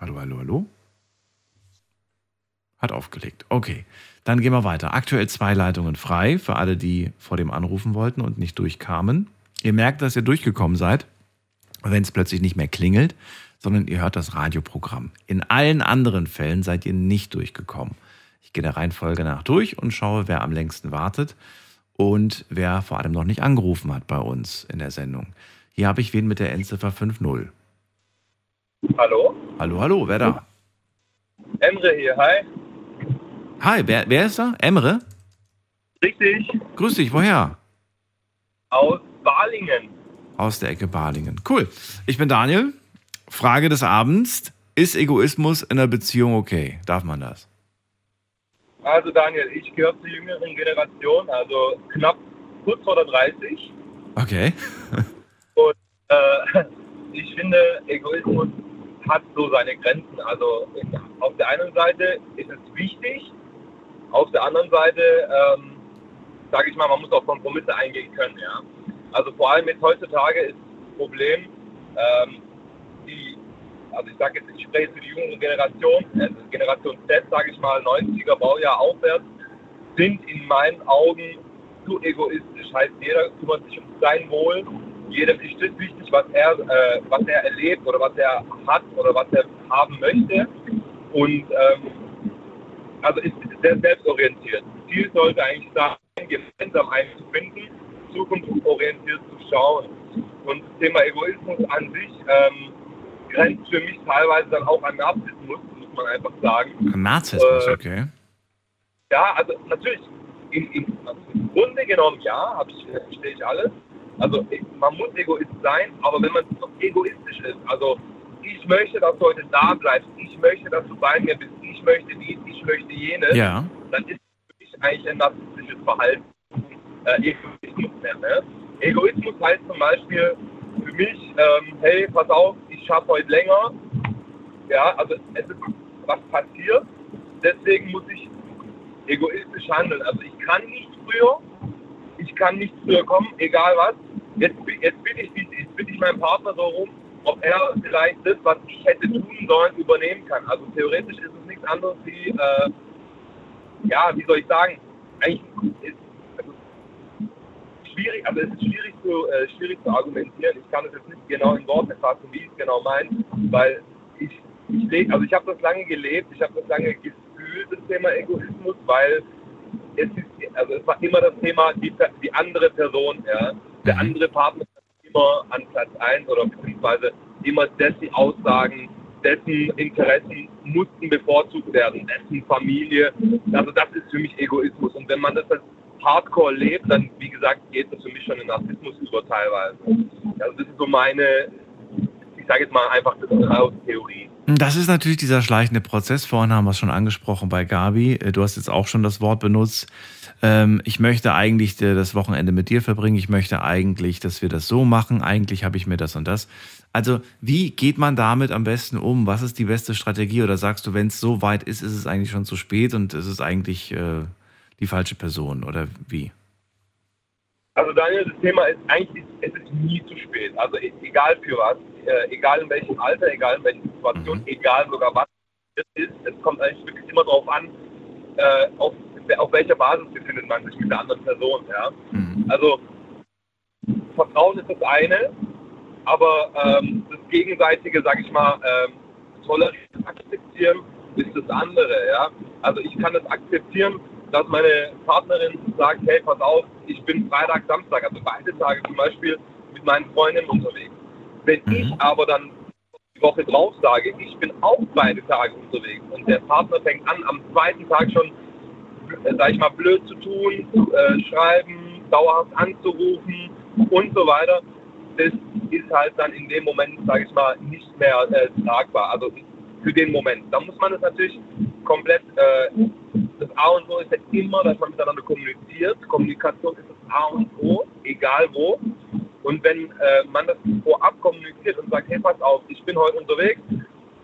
Hallo, hallo, hallo. Hat aufgelegt. Okay, dann gehen wir weiter. Aktuell zwei Leitungen frei für alle, die vor dem anrufen wollten und nicht durchkamen. Ihr merkt, dass ihr durchgekommen seid, wenn es plötzlich nicht mehr klingelt, sondern ihr hört das Radioprogramm. In allen anderen Fällen seid ihr nicht durchgekommen. Ich gehe der Reihenfolge nach durch und schaue, wer am längsten wartet und wer vor allem noch nicht angerufen hat bei uns in der Sendung. Hier habe ich wen mit der Endziffer 5.0. Hallo? Hallo, hallo, wer da? Emre hier, hi. Hi, wer, wer ist da? Emre? Richtig, Grüß dich, woher? aus Balingen. Aus der Ecke Balingen. Cool. Ich bin Daniel. Frage des Abends. Ist Egoismus in einer Beziehung okay? Darf man das? Also Daniel, ich gehöre zur jüngeren Generation, also knapp kurz vor der 30. Okay. *laughs* Und äh, ich finde, Egoismus hat so seine Grenzen. Also auf der einen Seite ist es wichtig, auf der anderen Seite, ähm, sage ich mal, man muss auch Kompromisse eingehen können. Ja? Also vor allem jetzt heutzutage ist das Problem, ähm, die, also ich sage jetzt, ich spreche für die jüngere Generation, also Generation Z, sage ich mal, 90er Baujahr aufwärts, sind in meinen Augen zu egoistisch. Heißt, jeder kümmert sich um sein Wohl, jedem ist das wichtig, was er, äh, was er erlebt oder was er hat oder was er haben möchte. Und ähm, also ist sehr selbstorientiert. Ziel sollte eigentlich sein, gemeinsam einen zu finden, zukunftsorientiert zu schauen. Und das Thema Egoismus an sich ähm, grenzt für mich teilweise dann auch an Narzissmus, muss man einfach sagen. Narzissmus, Äh, okay. Ja, also natürlich, in, also im Grunde genommen ja, ich, verstehe ich alles. Also man muss Egoist sein, aber wenn man egoistisch ist, also ich möchte, dass du heute da bleibst, ich möchte, dass du bei mir bist, ich möchte dies, ich möchte jenes, Ja. dann ist für mich eigentlich ein narzisstisches Verhalten äh, Egoismus mehr. Ne? Egoismus heißt zum Beispiel für mich, ähm, hey, pass auf, ich schaffe heute länger. Ja, also es ist was passiert, deswegen muss ich egoistisch handeln. Also ich kann nicht früher, ich kann nicht früher kommen, egal was. Jetzt, jetzt bitte ich, jetzt bitte ich meinen Partner so rum, ob er vielleicht das, was ich hätte tun sollen, übernehmen kann. Also theoretisch ist es nichts anderes wie, äh, ja, wie soll ich sagen, eigentlich ist also schwierig, also es ist schwierig zu, äh, schwierig zu argumentieren. Ich kann es jetzt nicht genau in Worte fassen, wie ich es genau meine, weil ich, ich lebe, also ich habe das lange gelebt, ich habe das lange gefühlt, das Thema Egoismus, weil es ist, also es war immer das Thema, die, die andere Person, ja, der andere Partner immer an Platz 1 oder beziehungsweise immer dessen Aussagen, dessen Interessen mussten bevorzugt werden, dessen Familie. Also das ist für mich Egoismus. Und wenn man das als Hardcore lebt, dann, wie gesagt, geht das für mich schon in Narzissmus über teilweise. Also das ist so meine, ich sage jetzt mal einfach das Theorie. Das ist natürlich dieser schleichende Prozess. Vorhin haben wir es schon angesprochen bei Gabi. Äh, Du hast jetzt auch schon das Wort benutzt. Ähm, ich möchte eigentlich äh, das Wochenende mit dir verbringen. Ich möchte eigentlich, dass wir das so machen. Eigentlich habe ich mir das und das. Also, wie geht man damit am besten um? Was ist die beste Strategie? Oder sagst du, wenn es so weit ist, ist es eigentlich schon zu spät und es ist eigentlich äh, die falsche Person? Oder wie? Also Daniel, das Thema ist eigentlich, es ist nie zu spät. Also e- egal für was, äh, egal in welchem Alter, egal in welcher Situation, egal sogar was es ist, es kommt eigentlich wirklich immer darauf an, äh, auf auf welcher Basis befindet man sich mit der anderen Person, ja. Also Vertrauen ist das eine, aber ähm, das gegenseitige, sag ich mal, ähm, tolerieren, akzeptieren ist das andere, ja. Also ich kann das akzeptieren, dass meine Partnerin sagt, hey, pass auf, ich bin Freitag, Samstag, also beide Tage zum Beispiel mit meinen Freundinnen unterwegs. Wenn ich aber dann die Woche drauf sage, ich bin auch beide Tage unterwegs und der Partner fängt an, am zweiten Tag schon, äh, sag ich mal, blöd zu tun, zu äh, schreiben, dauerhaft anzurufen und so weiter, das ist halt dann in dem Moment, sage ich mal, nicht mehr äh, tragbar. Also für den Moment. Da muss man es natürlich komplett, äh, das A und O ist ja immer, dass man miteinander kommuniziert. Kommunikation ist das A und O, egal wo. Und wenn äh, man das vorab kommuniziert und sagt, hey, pass auf, ich bin heute unterwegs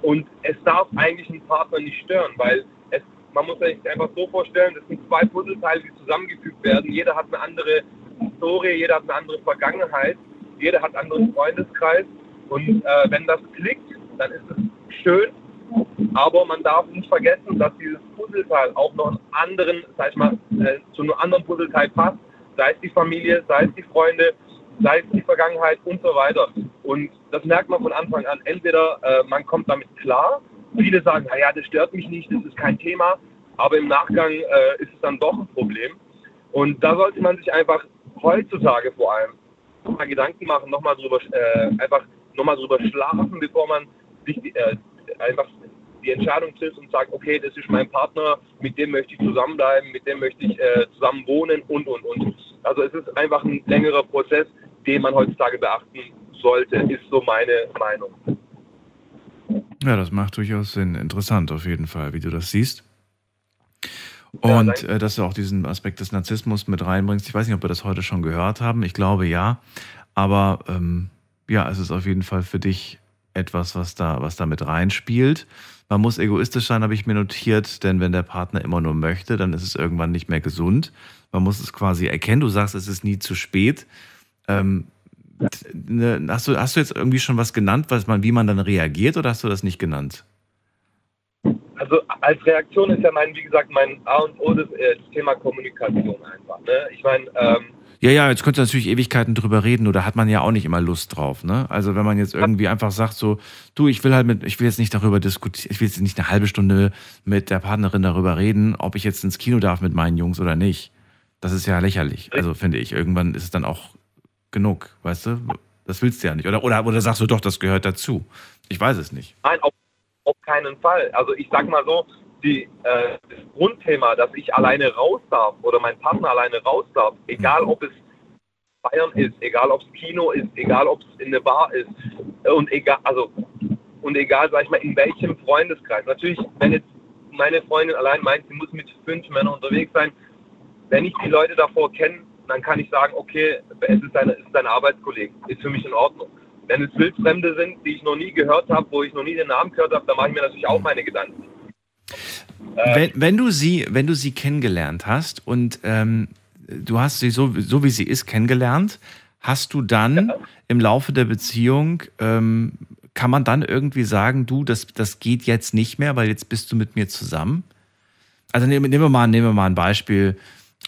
und es darf eigentlich einen Partner nicht stören, weil es, man muss sich einfach so vorstellen, das sind zwei Puzzleteile, die zusammengefügt werden. Jeder hat eine andere Historie, jeder hat eine andere Vergangenheit, jeder hat einen anderen Freundeskreis. Und äh, wenn das klickt, dann ist es schön, aber man darf nicht vergessen, dass dieses Puzzleteil auch noch einen anderen, sag ich mal, äh, zu einem anderen Puzzleteil passt, sei es die Familie, sei es die Freunde, sei es die Vergangenheit und so weiter. Und das merkt man von Anfang an. Entweder äh, man kommt damit klar, viele sagen, naja, das stört mich nicht, das ist kein Thema, aber im Nachgang äh, ist es dann doch ein Problem. Und da sollte man sich einfach heutzutage vor allem nochmal Gedanken machen, nochmal drüber, äh, einfach nochmal drüber schlafen, bevor man sich äh, einfach die Entscheidung trifft und sagt, okay, das ist mein Partner, mit dem möchte ich zusammenbleiben, mit dem möchte ich äh, zusammen wohnen und, und, und. Also es ist einfach ein längerer Prozess, den man heutzutage beachten sollte, ist so meine Meinung. Ja, das macht durchaus Sinn. Interessant auf jeden Fall, wie du das siehst. Und äh, dass du auch diesen Aspekt des Narzissmus mit reinbringst. Ich weiß nicht, ob wir das heute schon gehört haben. Ich glaube ja. Aber ähm, ja, es ist auf jeden Fall für dich etwas, was da, was da mit reinspielt. Man muss egoistisch sein, habe ich mir notiert, denn wenn der Partner immer nur möchte, dann ist es irgendwann nicht mehr gesund. Man muss es quasi erkennen. Du sagst, es ist nie zu spät. Ähm, ne, hast, du, hast du jetzt irgendwie schon was genannt, was man, wie man dann reagiert, oder hast du das nicht genannt? Also als Reaktion ist ja mein, wie gesagt, mein A und O das, äh, das Thema Kommunikation einfach. Ne? Ich meine, ähm, ja, ja, jetzt könnte natürlich Ewigkeiten drüber reden, oder hat man ja auch nicht immer Lust drauf, ne? Also wenn man jetzt irgendwie einfach sagt so, du, ich will halt mit, ich will jetzt nicht darüber diskutieren, ich will jetzt nicht eine halbe Stunde mit der Partnerin darüber reden, ob ich jetzt ins Kino darf mit meinen Jungs oder nicht. Das ist ja lächerlich. Also finde ich, irgendwann ist es dann auch genug, weißt du? Das willst du ja nicht. Oder, oder, oder sagst du doch, das gehört dazu. Ich weiß es nicht. Nein, auf, auf keinen Fall. Also ich sag mal so, die, äh, das Grundthema, dass ich alleine raus darf oder mein Partner alleine raus darf, egal ob es Bayern ist, egal ob es Kino ist, egal ob es in eine Bar ist und egal, also und egal, sag ich mal, in welchem Freundeskreis. Natürlich, wenn jetzt meine Freundin allein meint, sie muss mit fünf Männern unterwegs sein, wenn ich die Leute davor kenne, dann kann ich sagen, okay, es ist ein, es ist ein Arbeitskollege, ist für mich in Ordnung. Wenn es Wildfremde sind, die ich noch nie gehört habe, wo ich noch nie den Namen gehört habe, dann mache ich mir natürlich auch meine Gedanken. Wenn, wenn, du sie, wenn du sie kennengelernt hast und ähm, du hast sie so, so wie sie ist kennengelernt, hast du dann ja. im Laufe der Beziehung, ähm, kann man dann irgendwie sagen, du, das, das geht jetzt nicht mehr, weil jetzt bist du mit mir zusammen? Also nehmen, nehmen, wir, mal, nehmen wir mal ein Beispiel,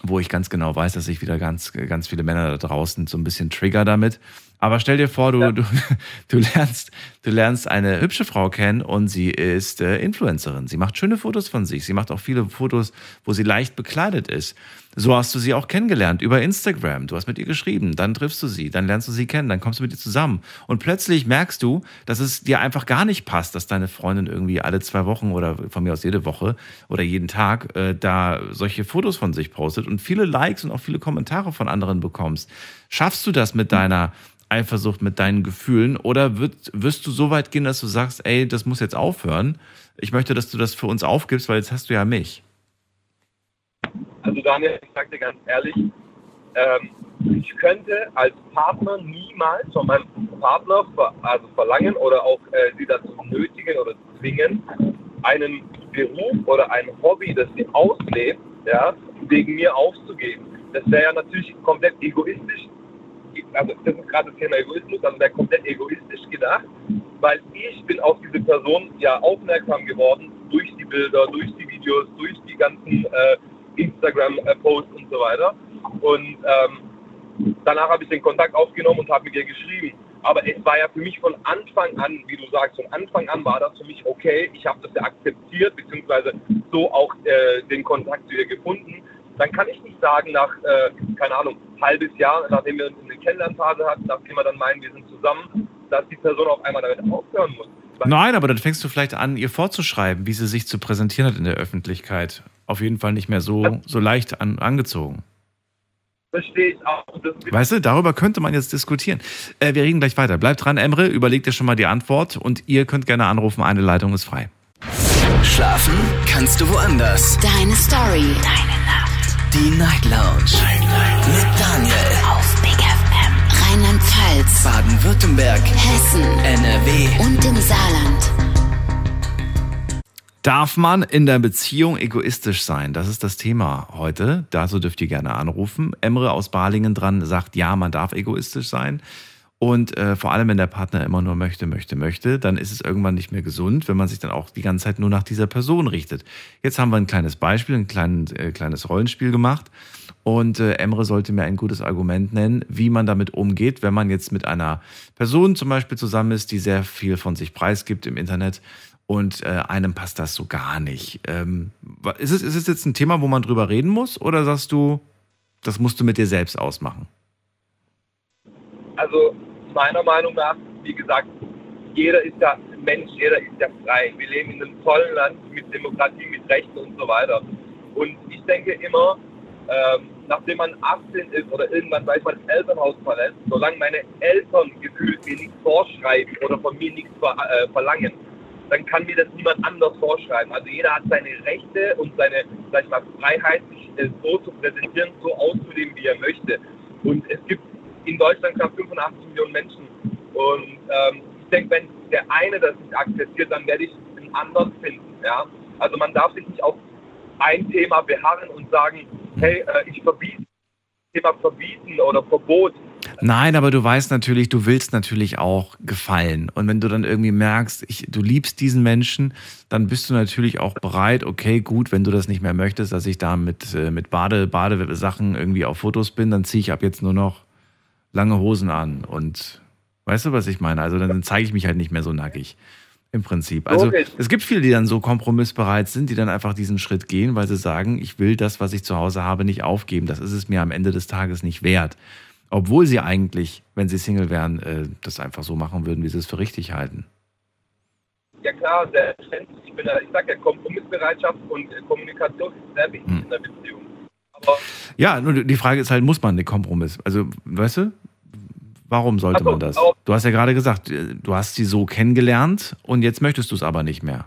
wo ich ganz genau weiß, dass ich wieder ganz, ganz viele Männer da draußen so ein bisschen trigger damit. Aber stell dir vor, du, ja. du, *laughs* du, lernst, du lernst eine hübsche Frau kennen und sie ist äh, Influencerin. Sie macht schöne Fotos von sich. Sie macht auch viele Fotos, wo sie leicht bekleidet ist. So hast du sie auch kennengelernt über Instagram. Du hast mit ihr geschrieben, dann triffst du sie, dann lernst du sie kennen, dann kommst du mit ihr zusammen. Und plötzlich merkst du, dass es dir einfach gar nicht passt, dass deine Freundin irgendwie alle zwei Wochen oder von mir aus jede Woche oder jeden Tag äh, da solche Fotos von sich postet und viele Likes und auch viele Kommentare von anderen bekommst. Schaffst du das mit deiner Eifersucht, mit deinen Gefühlen? Oder wird, wirst du so weit gehen, dass du sagst, ey, das muss jetzt aufhören? Ich möchte, dass du das für uns aufgibst, weil jetzt hast du ja mich. Also Daniel, ich sage dir ganz ehrlich, ähm, ich könnte als Partner niemals von meinem Partner ver also verlangen oder auch äh, sie dazu nötigen oder zwingen, einen Beruf oder ein Hobby, das sie auslebt, ja, wegen mir aufzugeben. Das wäre ja natürlich komplett egoistisch. Also das ist gerade das Thema Egoismus, also wäre komplett egoistisch gedacht, weil ich bin auf diese Person ja aufmerksam geworden durch die Bilder, durch die Videos, durch die ganzen äh, Instagram-Post und so weiter. Und ähm, danach habe ich den Kontakt aufgenommen und habe mit ihr geschrieben. Aber es war ja für mich von Anfang an, wie du sagst, von Anfang an war das für mich okay. Ich habe das ja akzeptiert, beziehungsweise so auch äh, den Kontakt zu ihr gefunden. Dann kann ich nicht sagen, nach, äh, keine Ahnung, halbes Jahr, nachdem wir eine Kennenlernphase hatten, nachdem wir dann meinen, wir sind zusammen, dass die Person auf einmal damit aufhören muss. Nein, aber dann fängst du vielleicht an, ihr vorzuschreiben, wie sie sich zu präsentieren hat in der Öffentlichkeit. Auf jeden Fall nicht mehr so, so leicht an, angezogen. Verstehe ich auch. Weißt du, darüber könnte man jetzt diskutieren. Äh, wir reden gleich weiter. Bleibt dran, Emre, überleg dir schon mal die Antwort und ihr könnt gerne anrufen, eine Leitung ist frei. Schlafen kannst du woanders. Deine Story. Deine. Die Night Lounge. Night, Night. Mit Daniel. Auf Big FM. Rheinland-Pfalz. Baden-Württemberg. Hessen. NRW. Und im Saarland. Darf man in der Beziehung egoistisch sein? Das ist das Thema heute. Dazu dürft ihr gerne anrufen. Emre aus Balingen dran sagt, ja, man darf egoistisch sein. Und äh, vor allem, wenn der Partner immer nur möchte, möchte, möchte, dann ist es irgendwann nicht mehr gesund, wenn man sich dann auch die ganze Zeit nur nach dieser Person richtet. Jetzt haben wir ein kleines Beispiel, ein klein, äh, kleines Rollenspiel gemacht. Und äh, Emre sollte mir ein gutes Argument nennen, wie man damit umgeht, wenn man jetzt mit einer Person zum Beispiel zusammen ist, die sehr viel von sich preisgibt im Internet und äh, einem passt das so gar nicht. Ähm, ist, es, ist es jetzt ein Thema, wo man drüber reden muss oder sagst du, das musst du mit dir selbst ausmachen? Also meiner Meinung nach, wie gesagt, jeder ist ja Mensch, jeder ist ja frei. Wir leben in einem tollen Land mit Demokratie, mit Rechten und so weiter. Und ich denke immer, ähm, nachdem man 18 ist oder irgendwann, sag ich mal, das Elternhaus verlässt, solange meine Eltern gefühlt mir nichts vorschreiben oder von mir nichts ver äh, verlangen, dann kann mir das niemand anders vorschreiben. Also jeder hat seine Rechte und seine, sag ich mal, Freiheit, sich äh, so zu präsentieren, so auszuleben, wie er möchte. Und es gibt in Deutschland knapp 85 Millionen Menschen. Und ähm, ich denke, wenn der eine das nicht akzeptiert, dann werde ich einen anderen finden. Ja? Also man darf sich nicht auf ein Thema beharren und sagen, hey, äh, ich verbiete, Thema verbieten oder Verbot Nein, aber du weißt natürlich, du willst natürlich auch gefallen. Und wenn du dann irgendwie merkst, ich, du liebst diesen Menschen, dann bist du natürlich auch bereit, okay, gut, wenn du das nicht mehr möchtest, dass ich da mit, äh, mit Bade, Badesachen irgendwie auf Fotos bin, dann ziehe ich ab jetzt nur noch lange Hosen an. Und weißt du, was ich meine? Also dann zeige ich mich halt nicht mehr so nackig. Im Prinzip. Also okay. es gibt viele, die dann so kompromissbereit sind, die dann einfach diesen Schritt gehen, weil sie sagen, ich will das, was ich zu Hause habe, nicht aufgeben. Das ist es mir am Ende des Tages nicht wert. Obwohl sie eigentlich, wenn sie Single wären, äh, das einfach so machen würden, wie sie es für richtig halten. Ja klar, selbstverständlich. Ich, bin, ich sage ja, Kompromissbereitschaft und Kommunikation ist sehr wichtig hm. in der Beziehung. Aber ja, nur die Frage ist halt, muss man den Kompromiss? Also, weißt du, warum sollte so, man das? Du hast ja gerade gesagt, äh, du hast sie so kennengelernt und jetzt möchtest du es aber nicht mehr.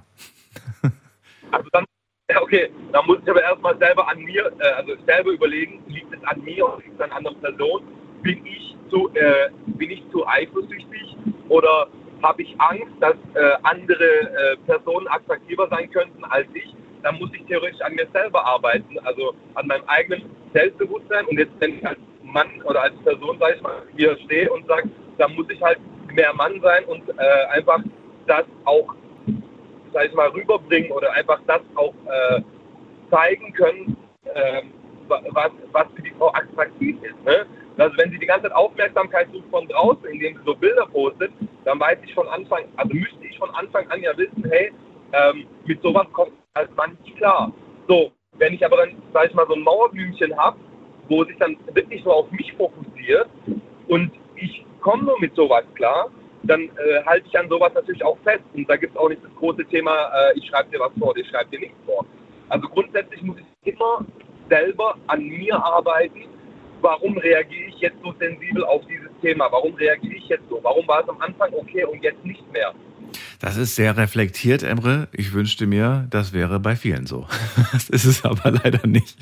Also dann, okay, dann muss ich aber erstmal selber an mir, äh, also selber überlegen, liegt es an mir oder liegt es an einer anderen Person? bin ich zu, äh, bin ich zu eifersüchtig oder habe ich Angst, dass äh, andere äh, Personen attraktiver sein könnten als ich, dann muss ich theoretisch an mir selber arbeiten, also an meinem eigenen Selbstbewusstsein. Und jetzt, wenn ich als Mann oder als Person, sag ich mal, hier stehe und sage, dann muss ich halt mehr Mann sein und äh, einfach das auch, sag ich mal, rüberbringen oder einfach das auch äh, zeigen können, ähm, was, was für die Frau attraktiv ist. Ne? Also wenn sie die ganze Zeit Aufmerksamkeit sucht von draußen, indem sie so Bilder postet, dann weiß ich von Anfang, also müsste ich von Anfang an ja wissen, hey, ähm, mit sowas kommt als Mann nicht klar. So, wenn ich aber dann, sag ich mal, so ein Mauerblümchen habe, wo sich dann wirklich nur auf mich fokussiert und ich komme nur mit sowas klar, dann äh, halte ich an sowas natürlich auch fest. Und da gibt es auch nicht das große Thema, äh, ich schreibe dir was vor, ich schreibe dir nichts vor. Also grundsätzlich muss ich immer selber an mir arbeiten warum reagiere ich jetzt so sensibel auf dieses Thema? Warum reagiere ich jetzt so? Warum war es am Anfang okay und jetzt nicht mehr? Das ist sehr reflektiert, Emre. Ich wünschte mir, das wäre bei vielen so. *laughs* Das ist es aber leider nicht.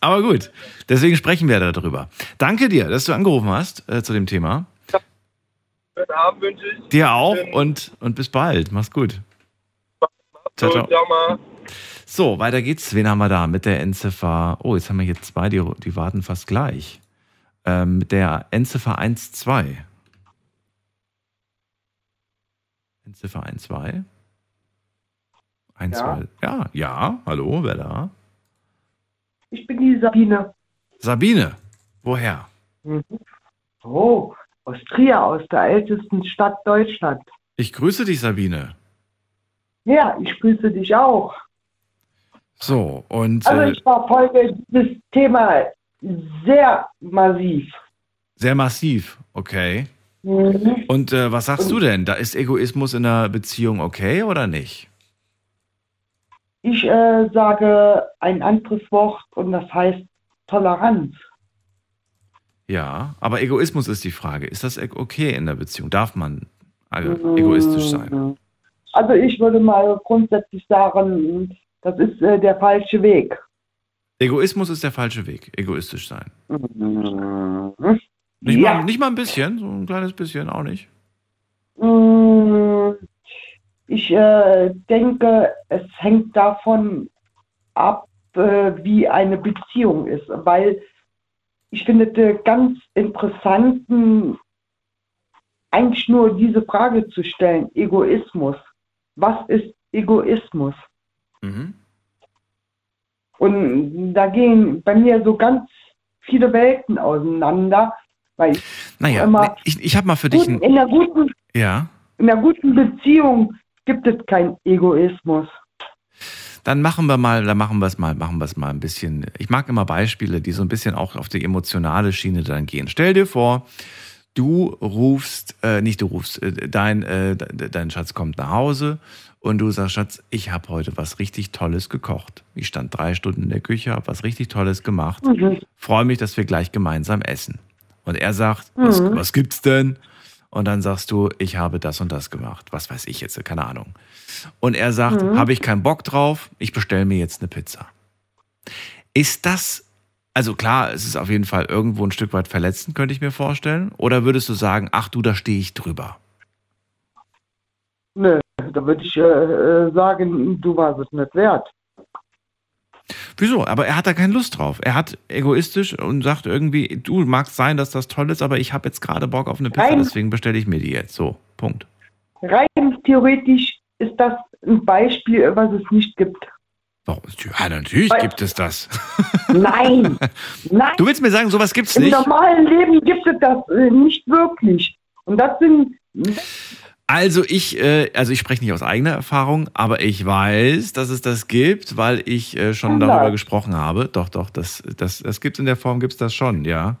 Aber gut, deswegen sprechen wir darüber. Danke dir, dass du angerufen hast äh, zu dem Thema. Schönen Abend wünsche ich. Dir auch und, und bis bald. Mach's gut. Ciao, ciao. ciao so, weiter geht's. Wen haben wir da mit der Endziffer? Oh, jetzt haben wir hier zwei, die, die warten fast gleich. Ähm, mit der Endziffer 1-2. Endziffer 1-2. 1, ja. 2. Ja, ja, hallo, wer da? Ich bin die Sabine. Sabine, woher? Mhm. Oh, aus Trier, aus der ältesten Stadt Deutschlands. Ich grüße dich, Sabine. Ja, ich grüße dich auch. So, und. Also äh, ich verfolge das Thema sehr massiv. Sehr massiv, okay. Mhm. Und äh, was sagst du denn? Da ist Egoismus in einer Beziehung okay oder nicht? Ich äh, sage ein anderes Wort und das heißt Toleranz. Ja, aber Egoismus ist die Frage. Ist das e- okay in der Beziehung? Darf man also, egoistisch sein? Also ich würde mal grundsätzlich sagen, das ist äh, der falsche Weg. Egoismus ist der falsche Weg. Egoistisch sein. Mhm. Nicht, Ja. mal, nicht mal ein bisschen, so ein kleines bisschen auch nicht. Mm, Ich äh, denke, es hängt davon ab, äh, wie eine Beziehung ist, weil ich finde es ganz interessant, eigentlich nur diese Frage zu stellen, Egoismus. Was ist Egoismus? Mhm. Und da gehen bei mir so ganz viele Welten auseinander, weil ich Naja, immer nee, ich, ich habe mal für dich ein. in einer guten Ja. in einer guten Beziehung gibt es keinen Egoismus. Dann machen wir mal, dann machen wir es mal, machen wir es mal ein bisschen. Ich mag immer Beispiele, die so ein bisschen auch auf die emotionale Schiene dann gehen. Stell dir vor, du rufst, äh, nicht du rufst, äh, dein, äh, de- dein Schatz kommt nach Hause und du sagst, Schatz, ich habe heute was richtig Tolles gekocht. Ich stand drei Stunden in der Küche, habe was richtig Tolles gemacht. Mhm. Freue mich, dass wir gleich gemeinsam essen. Und er sagt, was, Mhm. was gibt's denn? Und dann sagst du, ich habe das und das gemacht. Was weiß ich jetzt, keine Ahnung. Und er sagt, Mhm. habe ich keinen Bock drauf, ich bestelle mir jetzt eine Pizza. Ist das, also klar, es ist auf jeden Fall irgendwo ein Stück weit verletzend, könnte ich mir vorstellen. Oder würdest du sagen, ach du, da stehe ich drüber? Nö, da würde ich äh, äh, sagen, du warst es nicht wert. Wieso? Aber er hat da keine Lust drauf. Er hat egoistisch und sagt irgendwie, du magst sein, dass das toll ist, aber ich habe jetzt gerade Bock auf eine Pizza, Nein. deswegen bestelle ich mir die jetzt. So, Punkt. Rein theoretisch ist das ein Beispiel, was es nicht gibt. Warum? Ja, natürlich Weil- gibt es das. *laughs* Nein, nein. Du willst mir sagen, sowas gibt's Im nicht? normalen Leben gibt es das äh, nicht wirklich. Und das sind Also ich, äh, also ich spreche nicht aus eigener Erfahrung, aber ich weiß, dass es das gibt, weil ich äh, schon Ja. darüber gesprochen habe. Doch, doch, das, das, das gibt in der Form, gibt's das schon, ja.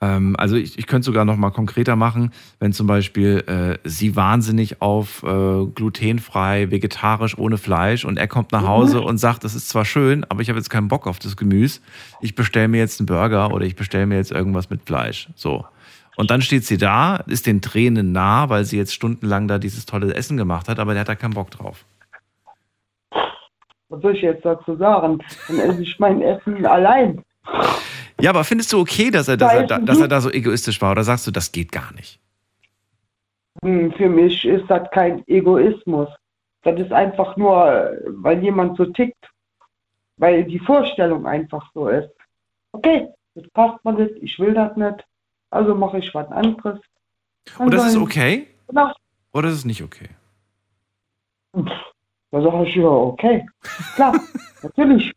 Ähm, also ich, ich könnte sogar noch mal konkreter machen, wenn zum Beispiel äh, sie wahnsinnig auf äh, glutenfrei, vegetarisch, ohne Fleisch und er kommt nach Hause und sagt, das ist zwar schön, aber ich habe jetzt keinen Bock auf das Gemüse. Ich bestelle mir jetzt einen Burger oder ich bestelle mir jetzt irgendwas mit Fleisch. So. Und dann steht sie da, ist den Tränen nah, weil sie jetzt stundenlang da dieses tolle Essen gemacht hat, aber der hat da keinen Bock drauf. was soll ich jetzt dazu sagen? Dann esse ich mein Essen allein. Ja, aber findest du okay, dass er, dass er, da, dass er da so egoistisch war oder sagst du, das geht gar nicht? Hm, Für mich ist das kein Egoismus. Das ist einfach nur, weil jemand so tickt. Weil die Vorstellung einfach so ist. Okay, das passt mir nicht, ich will das nicht. Also mache ich was anderes. Und das ist okay Na, oder ist es nicht okay? Da sage ich ja, okay. Klar, *laughs* natürlich.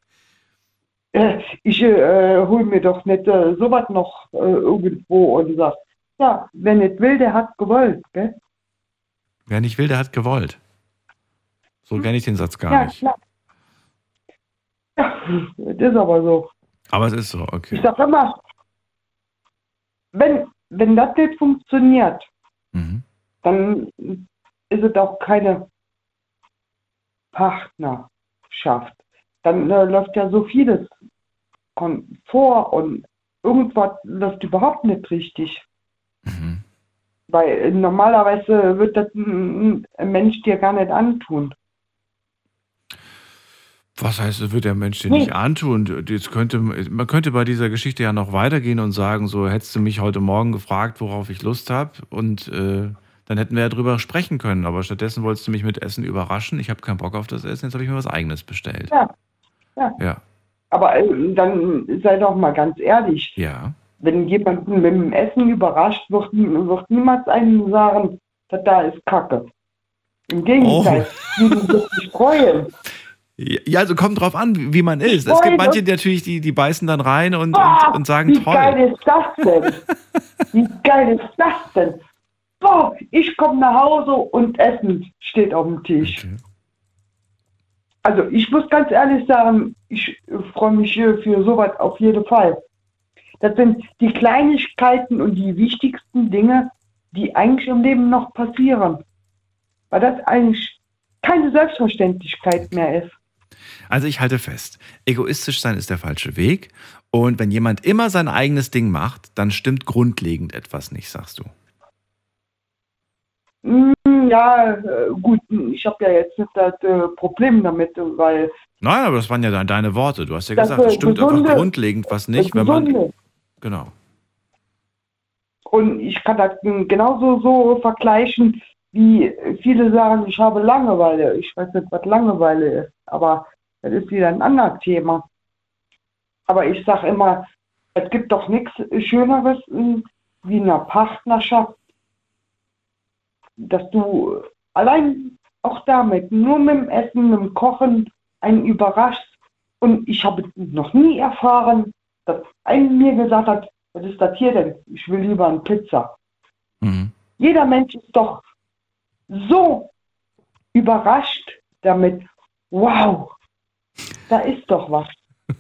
Äh, Ich äh, hole mir doch nicht äh, sowas noch äh, irgendwo und sag, ja, wer nicht will, der hat gewollt, gell? Wer nicht will, der hat gewollt. So kenne ich den Satz gar ja, nicht. klar. Ja, das ist aber so. Aber es ist so, Ich okay. sag immer, wenn, wenn das nicht funktioniert, Mhm. dann ist es auch keine Partnerschaft. Dann äh, läuft ja so vieles vor und irgendwas läuft überhaupt nicht richtig. Mhm. Weil normalerweise wird das ein Mensch dir gar nicht antun. Was heißt, das wird der Mensch dir nicht antun? Jetzt könnte, man könnte bei dieser Geschichte ja noch weitergehen und sagen, so hättest du mich heute Morgen gefragt, worauf ich Lust habe und äh, dann hätten wir ja drüber sprechen können. Aber stattdessen wolltest du mich mit Essen überraschen. Ich habe keinen Bock auf das Essen, jetzt habe ich mir was eigenes bestellt. Ja, ja. Ja, Aber äh, dann sei doch mal ganz ehrlich, ja. wenn jemanden mit dem Essen überrascht, wird, wird niemals einem sagen, da ist Kacke. Im Gegenteil, Oh. die sich freuen. *laughs* Ja, also kommt drauf an, wie man ist. Es gibt manche, die natürlich, die, die beißen dann rein und, Boah, und, und sagen wie toll. geil ist das denn? *laughs* wie geil ist das denn? Boah, ich komme nach Hause und Essen steht auf dem Tisch. Okay. Also ich muss ganz ehrlich sagen, ich freue mich für sowas auf jeden Fall. Das sind die Kleinigkeiten und die wichtigsten Dinge, die eigentlich im Leben noch passieren. Weil das eigentlich keine Selbstverständlichkeit mehr ist. Also ich halte fest, egoistisch sein ist der falsche Weg. Und wenn jemand immer sein eigenes Ding macht, dann stimmt grundlegend etwas nicht, sagst du. Mm, Ja, äh, gut, ich habe ja jetzt nicht das äh, Problem damit, weil Nein, aber das waren ja deine Worte. Du hast ja gesagt, es stimmt gesunde- einfach grundlegend was nicht, wenn man. Genau. Und ich kann das genauso so vergleichen, wie viele sagen, ich habe Langeweile. Ich weiß nicht, was Langeweile ist, aber das ist wieder ein anderes Thema. Aber ich sage immer, es gibt doch nichts Schöneres mm, wie eine Partnerschaft, dass du allein auch damit, nur mit dem Essen, mit dem Kochen, einen überraschst. Und ich habe noch nie erfahren, dass ein mir gesagt hat, was ist das hier denn? Ich will lieber eine Pizza. Mhm. Jeder Mensch ist doch so überrascht damit. Wow, da ist doch was. *laughs*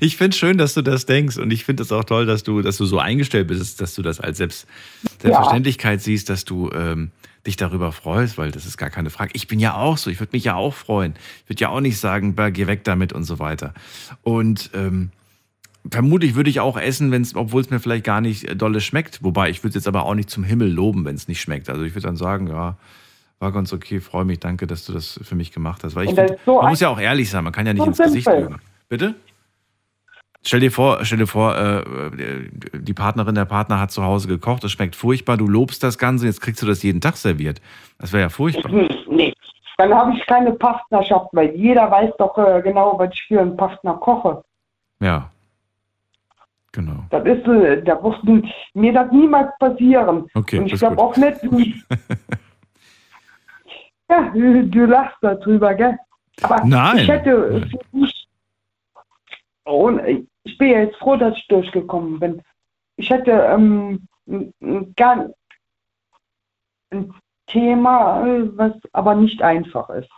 Ich finde es schön, dass du das denkst und ich finde es auch toll, dass du, dass du so eingestellt bist, dass du das als Selbst Selbstverständlichkeit siehst, dass du ähm, dich darüber freust, weil das ist gar keine Frage. Ich bin ja auch so, ich würde mich ja auch freuen. Ich würde ja auch nicht sagen, geh weg damit und so weiter. Und ähm, vermutlich würde ich auch essen, wenn's, obwohl es mir vielleicht gar nicht äh, dolle schmeckt. Wobei ich würde es jetzt aber auch nicht zum Himmel loben, wenn es nicht schmeckt. Also ich würde dann sagen, ja, war ganz okay, freue mich, danke, dass du das für mich gemacht hast. Weil ich find, so man muss ja auch ehrlich sein, man kann ja nicht so ins Gesicht lügen. Bitte? Stell dir vor, stell dir vor, äh, die Partnerin, der Partner hat zu Hause gekocht, das schmeckt furchtbar, du lobst das Ganze, jetzt kriegst du das jeden Tag serviert. Das wäre ja furchtbar. Nee, dann habe ich keine Partnerschaft, weil jeder weiß doch äh, genau, was ich für einen Partner koche. Ja. Genau. Das ist, äh, da wird mir das niemals passieren. Okay, Und ich glaube auch nicht. *laughs* ja, du, du lachst darüber, gell? Aber Nein. ich hätte ich bin jetzt froh, dass ich durchgekommen bin. Ich hätte ähm, gar ein Thema, was aber nicht einfach ist.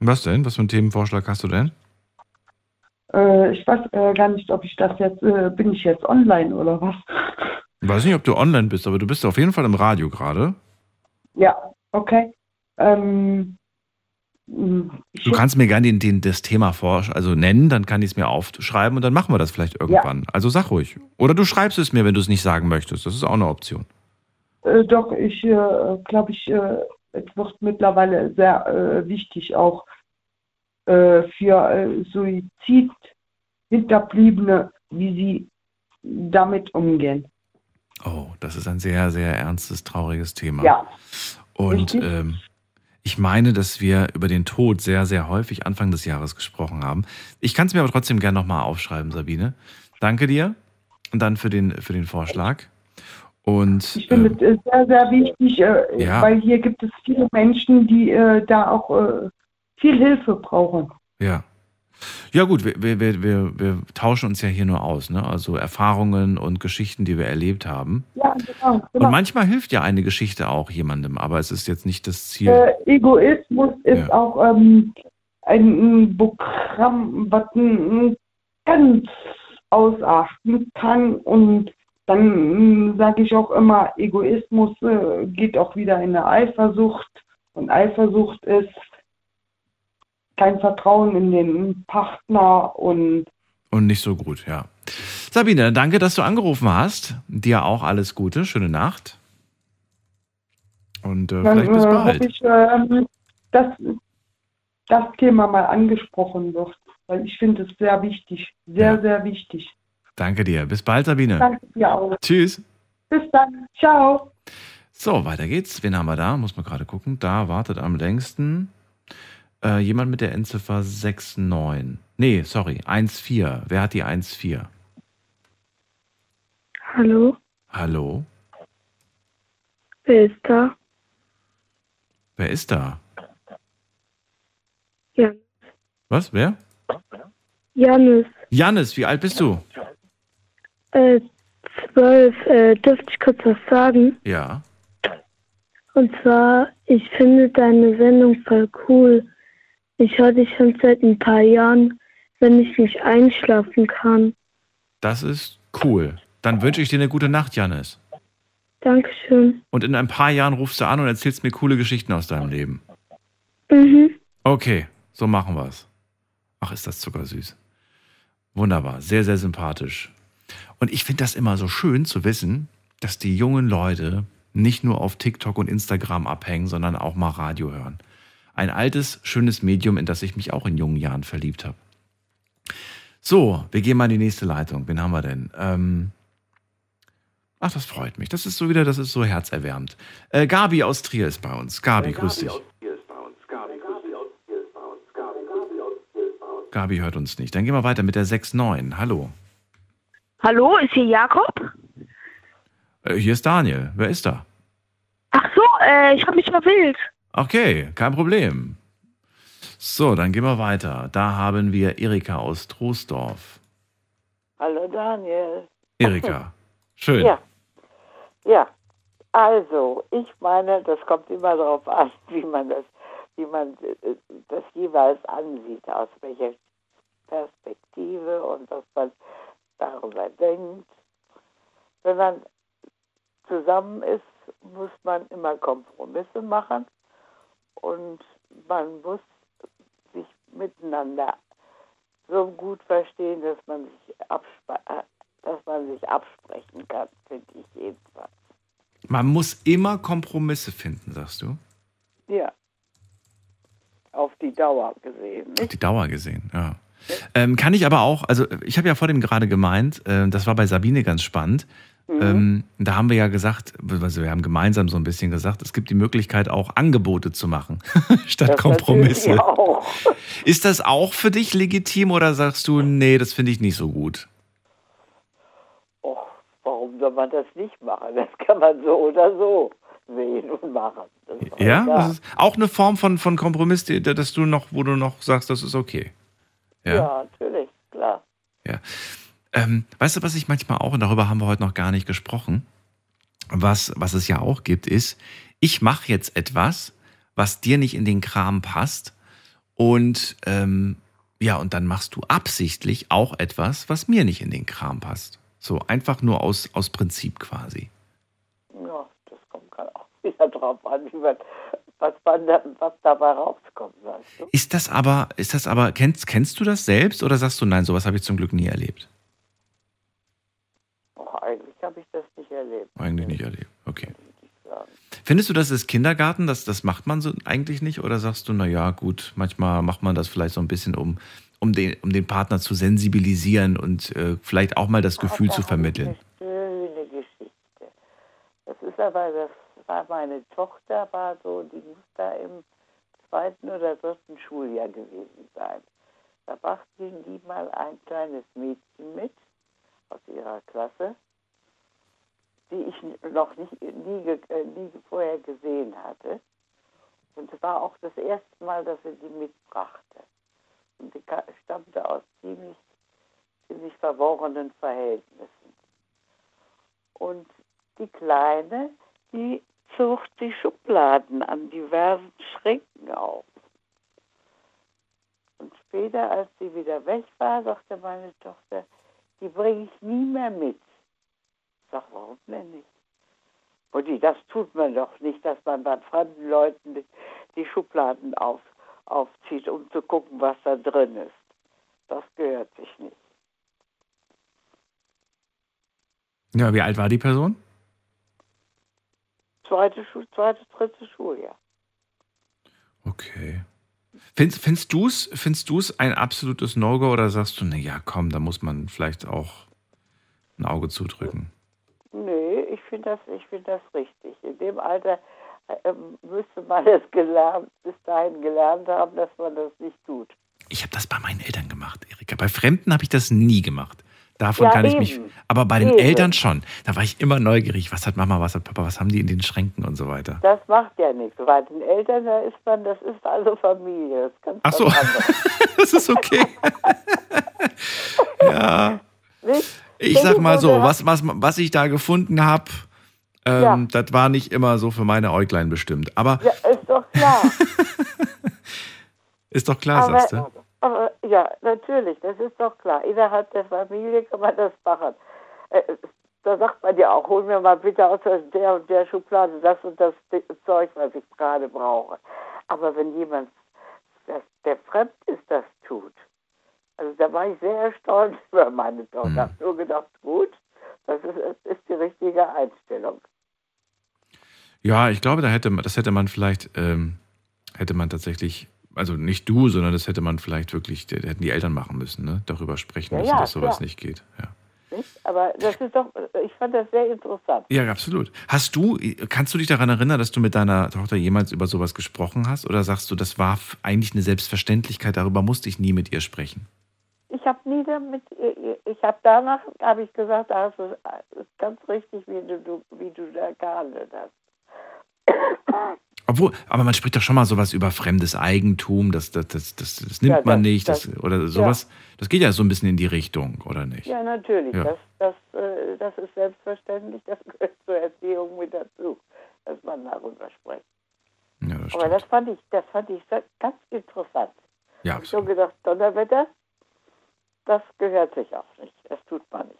Was denn? Was für einen Themenvorschlag hast du denn? Äh, ich weiß äh, gar nicht, ob ich das jetzt, äh, bin ich jetzt online oder was? Ich weiß nicht, ob du online bist, aber du bist auf jeden Fall im Radio gerade. Ja, okay. Ähm, Du kannst mir gerne den, den, das Thema vor, also nennen, dann kann ich es mir aufschreiben und dann machen wir das vielleicht irgendwann. Also sag ruhig. Oder du schreibst es mir, wenn du es nicht sagen möchtest. Das ist auch eine Option. Äh, doch, ich äh, glaube, ich, äh, es wird mittlerweile sehr äh, wichtig auch äh, für äh, Suizid-Hinterbliebene, wie sie damit umgehen. Oh, das ist ein sehr, sehr ernstes, trauriges Thema. Ja. Und ähm, ich meine, dass wir über den Tod sehr, sehr häufig Anfang des Jahres gesprochen haben. Ich kann es mir aber trotzdem gerne nochmal aufschreiben, Sabine. Danke dir und dann für den, für den Vorschlag. Und Ich finde ähm, es sehr, sehr wichtig, äh, Ja. weil hier gibt es viele Menschen, die äh, da auch äh, viel Hilfe brauchen. Ja. Ja gut, wir, wir, wir, wir, tauschen uns ja hier nur aus, ne? Also Erfahrungen und Geschichten, die wir erlebt haben. Ja, genau. Und genau. manchmal hilft ja eine Geschichte auch jemandem, aber es ist jetzt nicht das Ziel. Äh, Egoismus ist Ja. auch ähm, ein, Programm, was ein, ganz ausarten kann. Und dann sage ich auch immer, Egoismus äh, geht auch wieder in eine Eifersucht. Und Eifersucht ist kein Vertrauen in den Partner und Und nicht so gut, ja. Sabine, danke, dass du angerufen hast. Dir auch alles Gute, schöne Nacht. Und äh, dann vielleicht bis äh, bald. hoffe ich, ähm, dass das Thema mal angesprochen wird. Weil ich finde es sehr wichtig, sehr, Ja. sehr wichtig. Danke dir. Bis bald, Sabine. Danke dir auch. Tschüss. Bis dann. Ciao. So, weiter geht's. Wen haben wir da? Muss man gerade gucken. Da wartet am längsten äh, jemand mit der Endziffer 69. Nee, sorry, 14. Wer hat die 14? Hallo, Hallo? wer ist da? Wer ist da? Ja, Was? Wer? Janis. Janis, wie alt bist du? Äh, zwölf. Äh, dürfte ich kurz was sagen? Ja. Und zwar, ich finde deine Sendung voll cool. Ich höre dich schon seit ein paar Jahren, wenn ich nicht einschlafen kann. Das ist cool. Dann wünsche ich dir eine gute Nacht, Janis. Dankeschön. Und in ein paar Jahren rufst du an und erzählst mir coole Geschichten aus deinem Leben. Mhm. Okay, so machen wir's. Ach, ist das zuckersüß. Wunderbar, sehr, sehr sympathisch. Und ich finde das immer so schön zu wissen, dass die jungen Leute nicht nur auf TikTok und Instagram abhängen, sondern auch mal Radio hören. Ein altes, schönes Medium, in das ich mich auch in jungen Jahren verliebt habe. So, wir gehen mal in die nächste Leitung. Wen haben wir denn? Ähm Ach, das freut mich. Das ist so wieder, das ist so herzerwärmend. Äh, Gabi aus Trier ist bei uns. Gabi, grüß dich. Gabi hört uns nicht. Dann gehen wir weiter mit der 6.9. Hallo. Hallo, ist hier Jakob? Äh, hier ist Daniel. Wer ist da? Ach so, äh, ich habe mich verwählt. Okay, kein Problem. So, dann gehen wir weiter. Da haben wir Erika aus Troisdorf. Hallo Daniel. Erika, *laughs* schön. Ja. Ja. Also, ich meine, das kommt immer darauf an, *laughs* wie man das, wie man äh, das jeweils ansieht, aus welcher Perspektive und was man darüber denkt. Wenn man zusammen ist, muss man immer Kompromisse machen und man muss sich miteinander so gut verstehen, dass man sich, absp- dass man sich absprechen kann, finde ich jedenfalls. Man muss immer Kompromisse finden, sagst du? Ja. Auf die Dauer gesehen. Auf die Dauer gesehen, ja. Ähm, kann ich aber auch, also ich habe ja vor dem gerade gemeint, äh, das war bei Sabine ganz spannend. Mhm. Ähm, da haben wir ja gesagt, also wir haben gemeinsam so ein bisschen gesagt, es gibt die Möglichkeit auch Angebote zu machen, *laughs* statt Das Kompromisse. Ist das auch für dich legitim oder sagst du, nee, das finde ich nicht so gut? Och, warum soll man das nicht machen? Das kann man so oder so sehen und machen. Ja, das ist auch eine Form von, von Kompromiss, dass du noch, wo du noch sagst, das ist okay. ja. Ja. natürlich, klar. Ähm, weißt du, was ich manchmal auch, und darüber haben wir heute noch gar nicht gesprochen, was, was es ja auch gibt, ist, ich mache jetzt etwas, was dir nicht in den Kram passt und ähm, ja, und dann machst du absichtlich auch etwas, was mir nicht in den Kram passt. So einfach nur aus, aus Prinzip quasi. Ja, das kommt gerade auch wieder drauf an, wie man, was, man da, was dabei rauskommt, weißt du? Ist das aber, ist das aber, kennst, kennst du das selbst oder sagst du, nein, sowas habe ich zum Glück nie erlebt? Eigentlich habe ich das nicht erlebt. Eigentlich nicht erlebt. Okay. Findest du, das ist Kindergarten? Das, das macht man so eigentlich nicht? Oder sagst du, naja, gut, manchmal macht man das vielleicht so ein bisschen, um, um, den, um den Partner zu sensibilisieren und äh, vielleicht auch mal das Gefühl da zu habe vermitteln? Ich eine schöne Geschichte. Das ist aber, das war meine Tochter, war so, die muss da im zweiten oder dritten Schuljahr gewesen sein. Da brachte die mal ein kleines Mädchen mit aus ihrer Klasse, die ich noch nie, ge- äh, nie vorher gesehen hatte. Und es war auch das erste Mal, dass sie die mitbrachte. Und die stammte aus ziemlich, ziemlich verworrenen Verhältnissen. Und die Kleine, die zog die Schubladen an diversen Schränken auf. Und später, als sie wieder weg war, sagte meine Tochter, die bringe ich nie mehr mit. Sag, warum denn nicht? Mutti, das tut man doch nicht, dass man bei fremden Leuten die, Schubladen auf, aufzieht, um zu gucken, was da drin ist. Das gehört sich nicht. Ja, wie alt war die Person? Zweite, Schu zweite dritte Schuljahr. Okay. Findest, findest du es findest du's ein absolutes No-Go oder sagst du, naja, komm, da muss man vielleicht auch ein Auge zudrücken? Finde das, ich find das richtig. In dem Alter äh, müsste man es gelernt, bis dahin gelernt haben, dass man das nicht tut. Ich habe das bei meinen Eltern gemacht, Erika. Bei Fremden habe ich das nie gemacht. Davon Ja, kann ich mich. eben. Aber bei den Eben. Eltern schon. Da war ich immer neugierig. Was hat Mama, was hat Papa, was haben die in den Schränken und so weiter. Das macht ja nichts. Bei den Eltern, da ist man, das ist also Familie. Das Ach so. *laughs* das ist okay. *laughs* ja. Nicht? Ich sag mal so, was, was, was ich da gefunden habe, ähm, das war nicht immer so für meine Äuglein bestimmt. Aber Ja, ist doch klar. *laughs* ist doch klar, aber, sagst du. aber ja, natürlich, das ist doch klar. Innerhalb der Familie kann man das machen. Äh, da sagt man ja auch, hol mir mal bitte aus der und der Schublade das und das Zeug, was ich gerade brauche. Aber wenn jemand, das, der fremd ist, das tut, also da war ich sehr erstaunt *laughs* über meine Tochter. Hm. Ich habe nur gedacht, gut, das ist, das ist die richtige Einstellung. Ja, ich glaube, da hätte man, das hätte man vielleicht, ähm, hätte man tatsächlich, also nicht du, sondern das hätte man vielleicht wirklich, hätten die Eltern machen müssen, ne? Darüber sprechen Ja, müssen, ja, dass sowas klar. nicht geht. Ja. Nicht? Aber das ist doch, ich fand das sehr interessant. ja, absolut. Hast du, kannst du dich daran erinnern, dass du mit deiner Tochter jemals über sowas gesprochen hast? Oder sagst du, das war eigentlich eine Selbstverständlichkeit, darüber musste ich nie mit ihr sprechen? Ich habe nie damit, ich habe danach, habe ich gesagt, da hast du es ist ganz richtig, wie du, wie du da gehandelt hast. *coughs* Obwohl, aber man spricht doch schon mal sowas über fremdes Eigentum, das, das, das, das, das nimmt man das- nicht, das, das- oder sowas. Das geht ja so ein bisschen in die Richtung, oder nicht? Ja, natürlich. Das, das, äh, das ist selbstverständlich, das gehört *laughs* zur Erziehung mit dazu, dass man darüber spricht. Ja, das Aber das fand ich, das fand ich ganz interessant. Ja, ich habe so gedacht, Donnerwetter, das gehört sich auch nicht, das tut man nicht.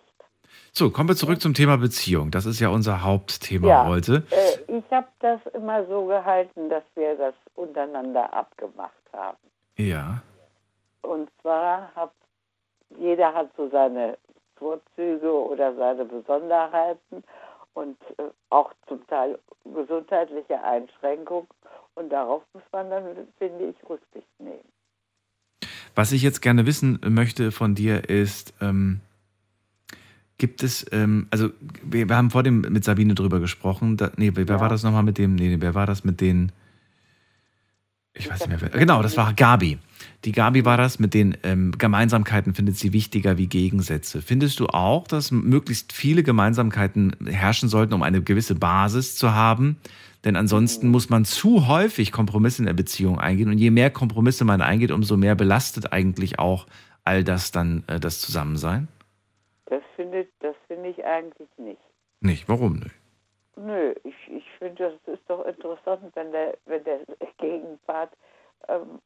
So, kommen wir zurück zum Thema Beziehung. Das ist ja unser Hauptthema ja, heute. Äh, ich habe das immer so gehalten, dass wir das untereinander abgemacht haben. Ja. Und zwar hat jeder hat so seine Vorzüge oder seine Besonderheiten und äh, auch zum Teil gesundheitliche Einschränkungen. Und darauf muss man dann, finde ich, Rücksicht nehmen. Was ich jetzt gerne wissen möchte von dir ist, ähm, gibt es, ähm, also wir, wir haben vor dem mit Sabine drüber gesprochen. Da, nee, wer war das nochmal mit dem, nee, nee, wer war das mit den, ich weiß nicht mehr, wer, genau, das war Gabi. Die Gabi war das mit den ähm, Gemeinsamkeiten, findet sie wichtiger wie Gegensätze. Findest du auch, dass möglichst viele Gemeinsamkeiten herrschen sollten, um eine gewisse Basis zu haben? Denn ansonsten muss man zu häufig Kompromisse in der Beziehung eingehen. Und je mehr Kompromisse man eingeht, umso mehr belastet eigentlich auch all das dann äh, das Zusammensein. Das finde das finde ich eigentlich nicht. Nicht, warum nicht? Nö, ich, ich finde, das ist doch interessant, wenn der, wenn der Gegenpart ähm,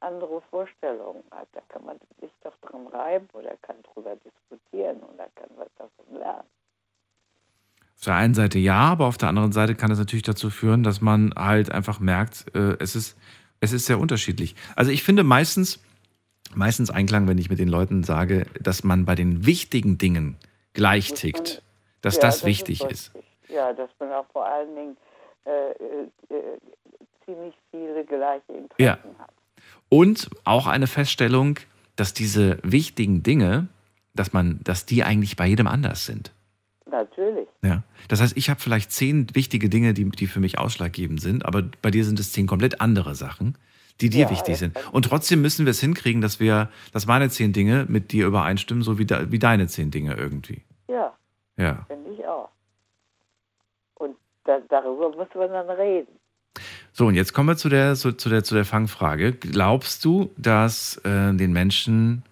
andere Vorstellungen hat. Da kann man sich doch dran reiben oder kann drüber diskutieren oder kann was davon lernen. Auf der einen Seite ja, aber auf der anderen Seite kann es natürlich dazu führen, dass man halt einfach merkt, äh, es, ist, es ist sehr unterschiedlich. Also ich finde meistens, meistens Einklang, wenn ich mit den Leuten sage, dass man bei den wichtigen Dingen gleich tickt, dass Ja, das wichtig ist. richtig. Ja, dass man auch vor allen Dingen äh, äh, äh, ziemlich viele gleiche Interessen Ja. Und auch eine Feststellung, dass diese wichtigen Dinge, dass man, dass die eigentlich bei jedem anders sind. Natürlich. Ja. Das heißt, ich habe vielleicht zehn wichtige Dinge, die, die für mich ausschlaggebend sind, aber bei dir sind es zehn komplett andere Sachen, die dir Ja, wichtig ja. sind. Und trotzdem müssen wir es hinkriegen, dass wir, dass meine zehn Dinge mit dir übereinstimmen, so wie, de, wie deine zehn Dinge irgendwie. Ja, Ja. finde ich auch. Und da, darüber muss man dann reden. So, und jetzt kommen wir zu der, zu, zu der, zu der Fangfrage. Glaubst du, dass äh, den Menschen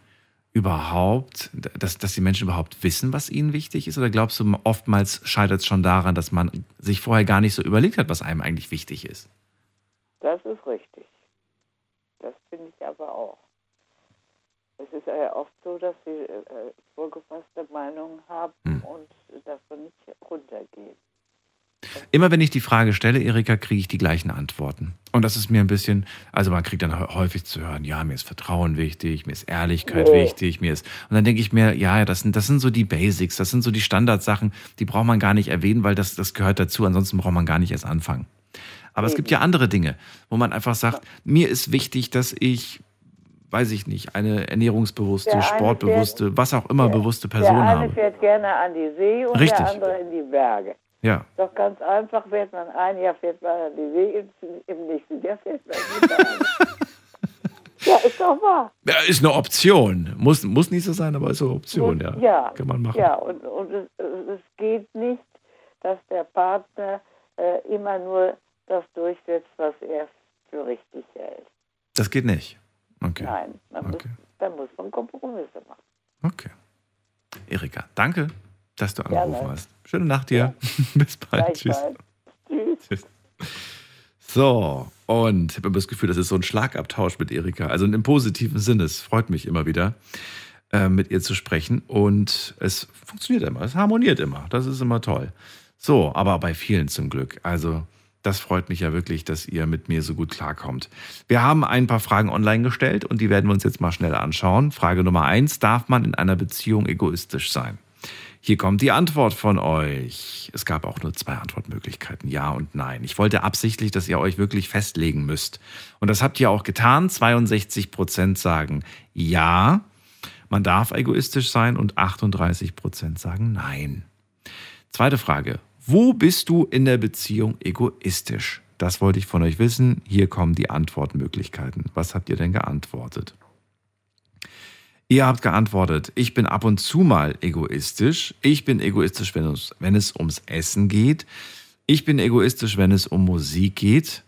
überhaupt, dass, dass die Menschen überhaupt wissen, was ihnen wichtig ist? Oder glaubst du, oftmals scheitert es schon daran, dass man sich vorher gar nicht so überlegt hat, was einem eigentlich wichtig ist? Das ist richtig. Das finde ich aber auch. Es ist ja oft so, dass sie äh, vorgefasste Meinungen haben Hm. und davon nicht runtergehen. Immer wenn ich die Frage stelle, Erika, kriege ich die gleichen Antworten. Und das ist mir ein bisschen, also man kriegt dann hä- häufig zu hören, ja, mir ist Vertrauen wichtig, mir ist Ehrlichkeit Nee. wichtig, mir ist. Und dann denke ich mir, ja, das sind, das sind so die Basics, das sind so die Standardsachen, die braucht man gar nicht erwähnen, weil das, das gehört dazu, ansonsten braucht man gar nicht erst anfangen. Aber es gibt ja andere Dinge, wo man einfach sagt, mir ist wichtig, dass ich, weiß ich nicht, eine ernährungsbewusste, Der sportbewusste, was auch immer bewusste Person der eine habe. fährt gerne an die See und Richtig. der andere in die Berge. Ja. Doch ganz einfach fährt man ein Jahr fährt man an die See, im, nächsten Jahr fährt man Berge. *laughs* Ja, ist doch wahr. Ja, ist eine Option. Muss, muss nicht so sein, aber ist eine Option, ja. Ja, Kann man machen. ja und, und es, es geht nicht, dass der Partner äh, immer nur das durchsetzt, was er für richtig hält. Das geht nicht. Okay. Nein, man muss, da muss man Kompromisse machen. Okay. Erika, danke, dass du Gerne. angerufen hast. Schöne Nacht dir. *laughs* Bis bald. Tschüss. Tschüss. Tschüss. So, und ich habe immer das Gefühl, das ist so ein Schlagabtausch mit Erika. Also im positiven Sinne. Es freut mich immer wieder, äh, mit ihr zu sprechen. Und es funktioniert immer, es harmoniert immer. Das ist immer toll. So, aber bei vielen zum Glück. Also, das freut mich ja wirklich, dass ihr mit mir so gut klarkommt. Wir haben ein paar Fragen online gestellt und die werden wir uns jetzt mal schnell anschauen. Frage Nummer eins: Darf man in einer Beziehung egoistisch sein? Hier kommt die Antwort von euch. Es gab auch nur zwei Antwortmöglichkeiten, ja und nein. Ich wollte absichtlich, dass ihr euch wirklich festlegen müsst. Und das habt ihr auch getan. 62 Prozent sagen ja, man darf egoistisch sein und 38 Prozent sagen nein. Zweite Frage. Wo bist du in der Beziehung egoistisch? Das wollte ich von euch wissen. Hier kommen die Antwortmöglichkeiten. Was habt ihr denn geantwortet? Ihr habt geantwortet, ich bin ab und zu mal egoistisch. Ich bin egoistisch, wenn es, wenn es ums Essen geht. Ich bin egoistisch, wenn es um Musik geht.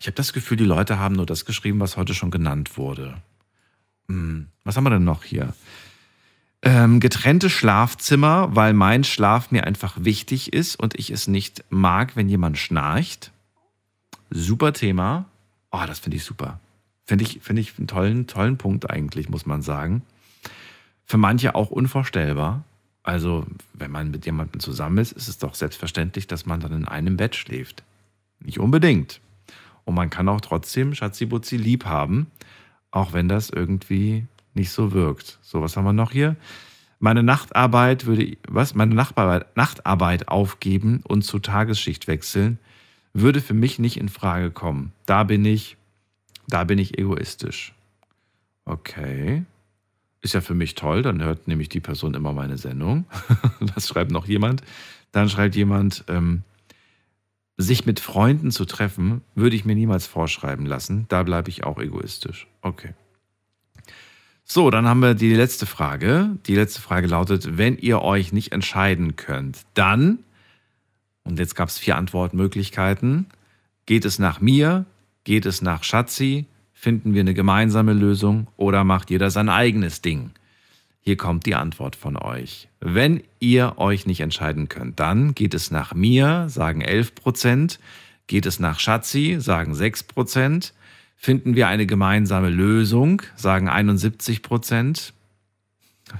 Ich habe das Gefühl, die Leute haben nur das geschrieben, was heute schon genannt wurde. Hm, was haben wir denn noch hier? Ähm, getrennte Schlafzimmer, weil mein Schlaf mir einfach wichtig ist und ich es nicht mag, wenn jemand schnarcht. Super Thema. Oh, das finde ich super. Finde ich, finde ich einen tollen, tollen Punkt eigentlich, muss man sagen. Für manche auch unvorstellbar. Also, wenn man mit jemandem zusammen ist, ist es doch selbstverständlich, dass man dann in einem Bett schläft. Nicht unbedingt. Und man kann auch trotzdem Schatzi-Butzi lieb haben, auch wenn das irgendwie nicht so wirkt. So, was haben wir noch hier? Meine Nachtarbeit würde, was? Meine Nachtarbeit, Nachtarbeit aufgeben und zur Tagesschicht wechseln, würde für mich nicht in Frage kommen. Da bin ich, da bin ich egoistisch. Okay. Ist ja für mich toll, dann hört nämlich die Person immer meine Sendung. *laughs* Das schreibt noch jemand. Dann schreibt jemand, ähm, sich mit Freunden zu treffen, würde ich mir niemals vorschreiben lassen. Da bleibe ich auch egoistisch. Okay. So, dann haben wir die letzte Frage. Die letzte Frage lautet, wenn ihr euch nicht entscheiden könnt, dann, und jetzt gab es vier Antwortmöglichkeiten, geht es nach mir, geht es nach Schatzi, finden wir eine gemeinsame Lösung oder macht jeder sein eigenes Ding? Hier kommt die Antwort von euch. Wenn ihr euch nicht entscheiden könnt, dann geht es nach mir, sagen 11 Prozent. Geht es nach Schatzi, sagen 6 Prozent. Finden wir eine gemeinsame Lösung, sagen 71 Prozent.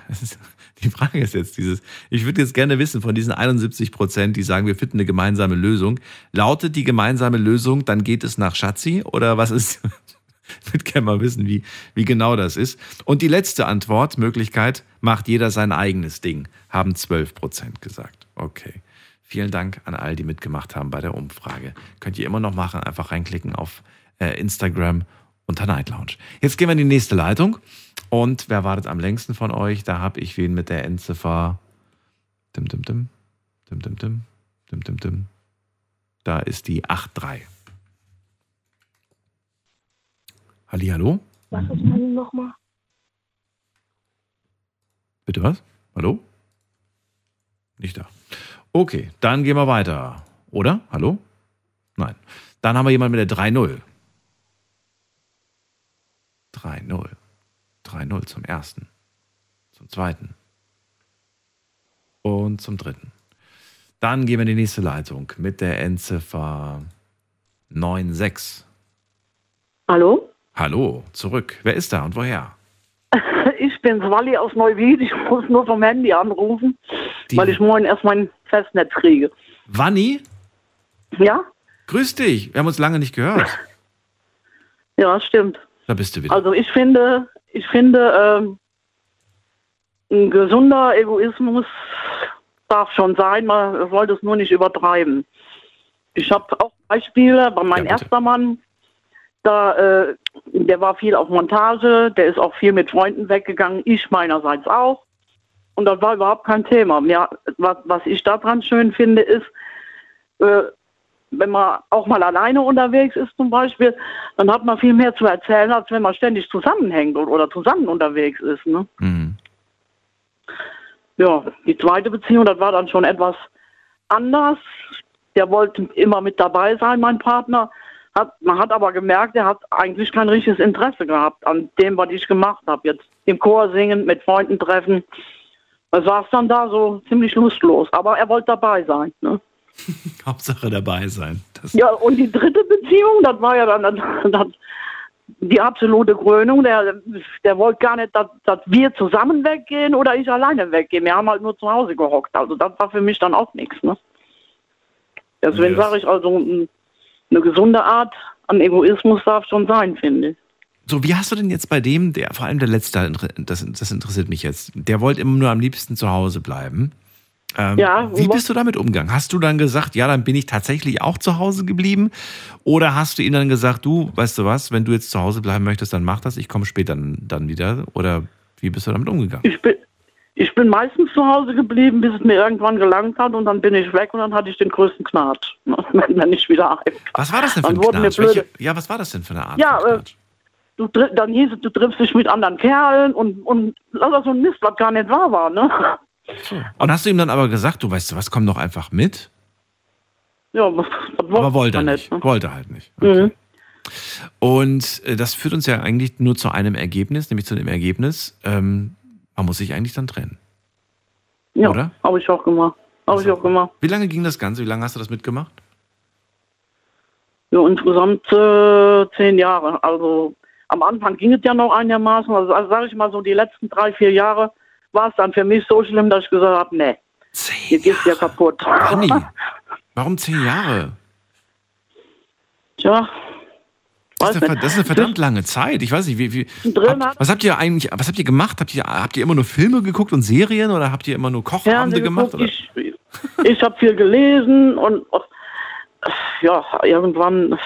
*laughs* Die Frage ist jetzt dieses, ich würde jetzt gerne wissen von diesen 71 Prozent, die sagen, wir finden eine gemeinsame Lösung. Lautet die gemeinsame Lösung, dann geht es nach Schatzi oder was ist? *laughs* Ich würde gerne mal wissen, wie, wie genau das ist. Und die letzte Antwortmöglichkeit, macht jeder sein eigenes Ding, haben 12 Prozent gesagt. Okay. Vielen Dank an all, die mitgemacht haben bei der Umfrage. Könnt ihr immer noch machen, einfach reinklicken auf äh, Instagram unter Night Lounge. Jetzt gehen wir in die nächste Leitung. Und wer wartet am längsten von euch? Da habe ich wen mit der Endziffer. Dim, dim, dim. Dim, dim, dim. Dim, dim, dim. Da ist die 8-3. Hallihallo? Was ist meine nochmal? Bitte was? Hallo? Nicht da. Okay, dann gehen wir weiter. Oder? Hallo? Nein. Dann haben wir jemanden mit der 3-0. 3-0. 3-0 zum ersten. Zum zweiten. Und zum dritten. Dann gehen wir in die nächste Leitung mit der Endziffer 9-6. Hallo? Hallo, zurück. Wer ist da und woher? *laughs* Ich bin's Walli aus Neuwied. Ich muss nur vom Handy anrufen, weil ich morgen erst mein Festnetz kriege. Wanni? Ja? Grüß dich. Wir haben uns lange nicht gehört. *laughs* Ja, stimmt. Da bist du wieder. Also ich finde, ich finde, ähm, ein gesunder Egoismus darf schon sein, man sollte es nur nicht übertreiben. Ich habe auch Beispiele bei meinem erster Mann, da, äh, der war viel auf Montage, der ist auch viel mit Freunden weggegangen, ich meinerseits auch. Und das war überhaupt kein Thema. Ja, was, was ich daran schön finde, ist, äh, wenn man auch mal alleine unterwegs ist zum Beispiel, dann hat man viel mehr zu erzählen, als wenn man ständig zusammenhängt oder, zusammen unterwegs ist. Ne? Mhm. Ja, die zweite Beziehung, das war dann schon etwas anders. Der wollte immer mit dabei sein, mein Partner. Hat, man hat aber gemerkt, er hat eigentlich kein richtiges Interesse gehabt an dem, was ich gemacht habe. Jetzt im Chor singen, mit Freunden treffen. Da saß dann da so ziemlich lustlos. Aber er wollte dabei sein. Ne? *laughs* Hauptsache dabei sein. Das Ja, und die dritte Beziehung, das war ja dann das, das, die absolute Krönung. Der, der wollte gar nicht, dass, dass wir zusammen weggehen oder ich alleine weggehen. Wir haben halt nur zu Hause gehockt. Also das war für mich dann auch nichts. Ne? Deswegen das- sage ich also, eine gesunde Art an Egoismus darf schon sein, finde ich. So, wie hast du denn jetzt bei dem, der vor allem der letzte, das, das interessiert mich jetzt, der wollte immer nur am liebsten zu Hause bleiben. Ähm, Ja, wie bist du damit umgegangen? Hast du dann gesagt, ja, dann bin ich tatsächlich auch zu Hause geblieben? Oder hast du ihm dann gesagt, du, weißt du was, wenn du jetzt zu Hause bleiben möchtest, dann mach das, ich komme später dann, dann wieder? Oder wie bist du damit umgegangen? Ich bin, ich bin meistens zu Hause geblieben, bis es mir irgendwann gelangt hat und dann bin ich weg und dann hatte ich den größten Knatsch, *laughs* wenn, ich wieder heim. Was war das denn für ein Knatsch? Welche, ja, was war das denn für eine Art? Ja, äh, du, dann hieß es, du triffst dich mit anderen Kerlen und, und lauter so ein Mist, was gar nicht wahr war, ne? Und hast du ihm dann aber gesagt, du weißt du was, komm doch einfach mit? Ja, das Aber wollte er nicht. ne? Wollte halt nicht. Mhm. Und äh, das führt uns ja eigentlich nur zu einem Ergebnis, nämlich zu dem Ergebnis, ähm, man muss sich eigentlich dann trennen. Ja, Oder? habe ich auch gemacht. Habe ich auch gemacht. Wie lange ging das Ganze? Wie lange hast du das mitgemacht? Ja, insgesamt äh, zehn Jahre. Also am Anfang ging es ja noch einigermaßen. Also, also sage ich mal so, die letzten drei, vier Jahre war es dann für mich so schlimm, dass ich gesagt habe, nee, hier geht's ja kaputt. Conny, *laughs* warum zehn Jahre? Tja, Das ist, eine, das ist eine verdammt lange Zeit. Ich weiß nicht, wie. wie habt, was habt ihr eigentlich, was habt ihr gemacht? Habt ihr, habt ihr immer nur Filme geguckt und Serien oder habt ihr immer nur Kochabende gemacht? Oder? Ich, ich habe viel gelesen und ja, irgendwann,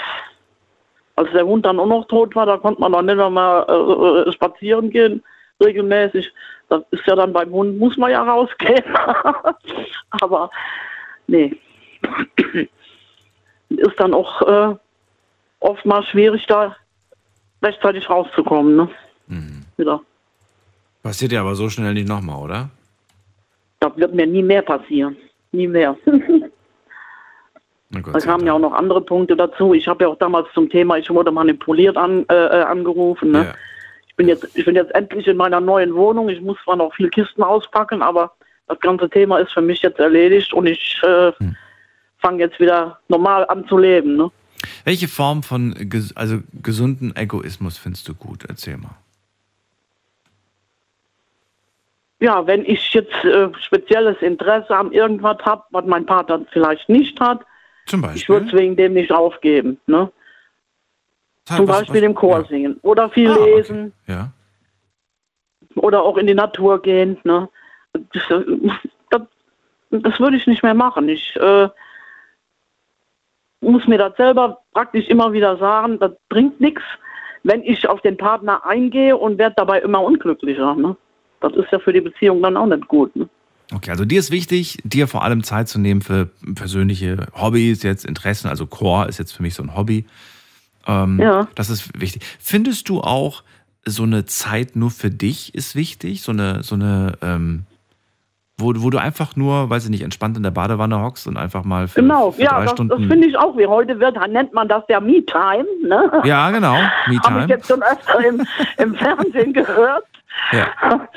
als der Hund dann auch noch tot war, da konnte man dann nicht mehr mal äh, äh, spazieren gehen, regelmäßig. Das ist ja dann beim Hund, muss man ja rausgehen. *laughs* Aber nee. *clears throat* ist dann auch äh, oftmals schwierig, da rechtzeitig rauszukommen. Ne? Mhm. Wieder. Passiert ja aber so schnell nicht nochmal, oder? Das wird mir nie mehr passieren. Nie mehr. *laughs* Da kamen ja auch noch andere Punkte dazu. Ich habe ja auch damals zum Thema, ich wurde manipuliert an, äh, äh, angerufen. Ne? Ich, bin jetzt, ich bin jetzt endlich in meiner neuen Wohnung. Ich muss zwar noch viel Kisten auspacken, aber das ganze Thema ist für mich jetzt erledigt und ich äh, Hm. fange jetzt wieder normal an zu leben. Ne? Welche Form von ges also gesunden Egoismus findest du gut? Erzähl mal. Ja, wenn ich jetzt äh, spezielles Interesse an irgendwas habe, was mein Partner vielleicht nicht hat, ich würde es wegen dem nicht aufgeben. Ne? Zum was- Beispiel was- im Chor singen oder viel Ah, okay. lesen. Ja. oder auch in die Natur gehen. Ne? Das, das, das würde ich nicht mehr machen. Ich äh, muss mir das selber praktisch immer wieder sagen, das bringt nichts, wenn ich auf den Partner eingehe und werde dabei immer unglücklicher. Ne? Das ist ja für die Beziehung dann auch nicht gut. Ne? Okay, also dir ist wichtig, dir vor allem Zeit zu nehmen für persönliche Hobbys, jetzt Interessen. Also Chor ist jetzt für mich so ein Hobby. Ähm, Ja. Das ist wichtig. Findest du auch, so eine Zeit nur für dich ist wichtig? So eine, so eine, ähm, wo, wo du einfach nur, weiß ich nicht, entspannt in der Badewanne hockst und einfach mal für, Genau, für ja, drei das, das Stunden. finde ich auch, wie heute wird, nennt man das ja Me-Time. Ne? ja, genau. *laughs* Habe ich Me-Time. jetzt schon öfter im, im Fernsehen gehört. Ja.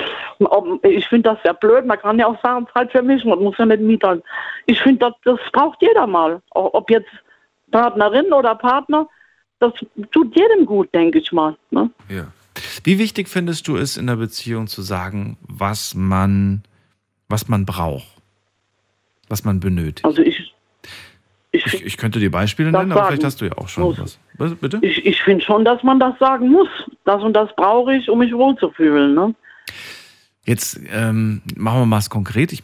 Ich finde das sehr blöd. Man kann ja auch sagen, Zeit für mich. Man muss ja nicht mietern. Ich finde, das, das braucht jeder mal. Ob jetzt Partnerin oder Partner, das tut jedem gut, denke ich mal. Ne? Ja. Wie wichtig findest du es in der Beziehung zu sagen, was man, was man braucht? Was man benötigt? Also ich, ich, ich könnte dir Beispiele nennen, aber vielleicht hast du ja auch schon muss. was. was. Bitte? Ich, ich finde schon, dass man das sagen muss. Das und das brauche ich, um mich wohlzufühlen. Ne? Jetzt ähm, machen wir mal es konkret. Ich,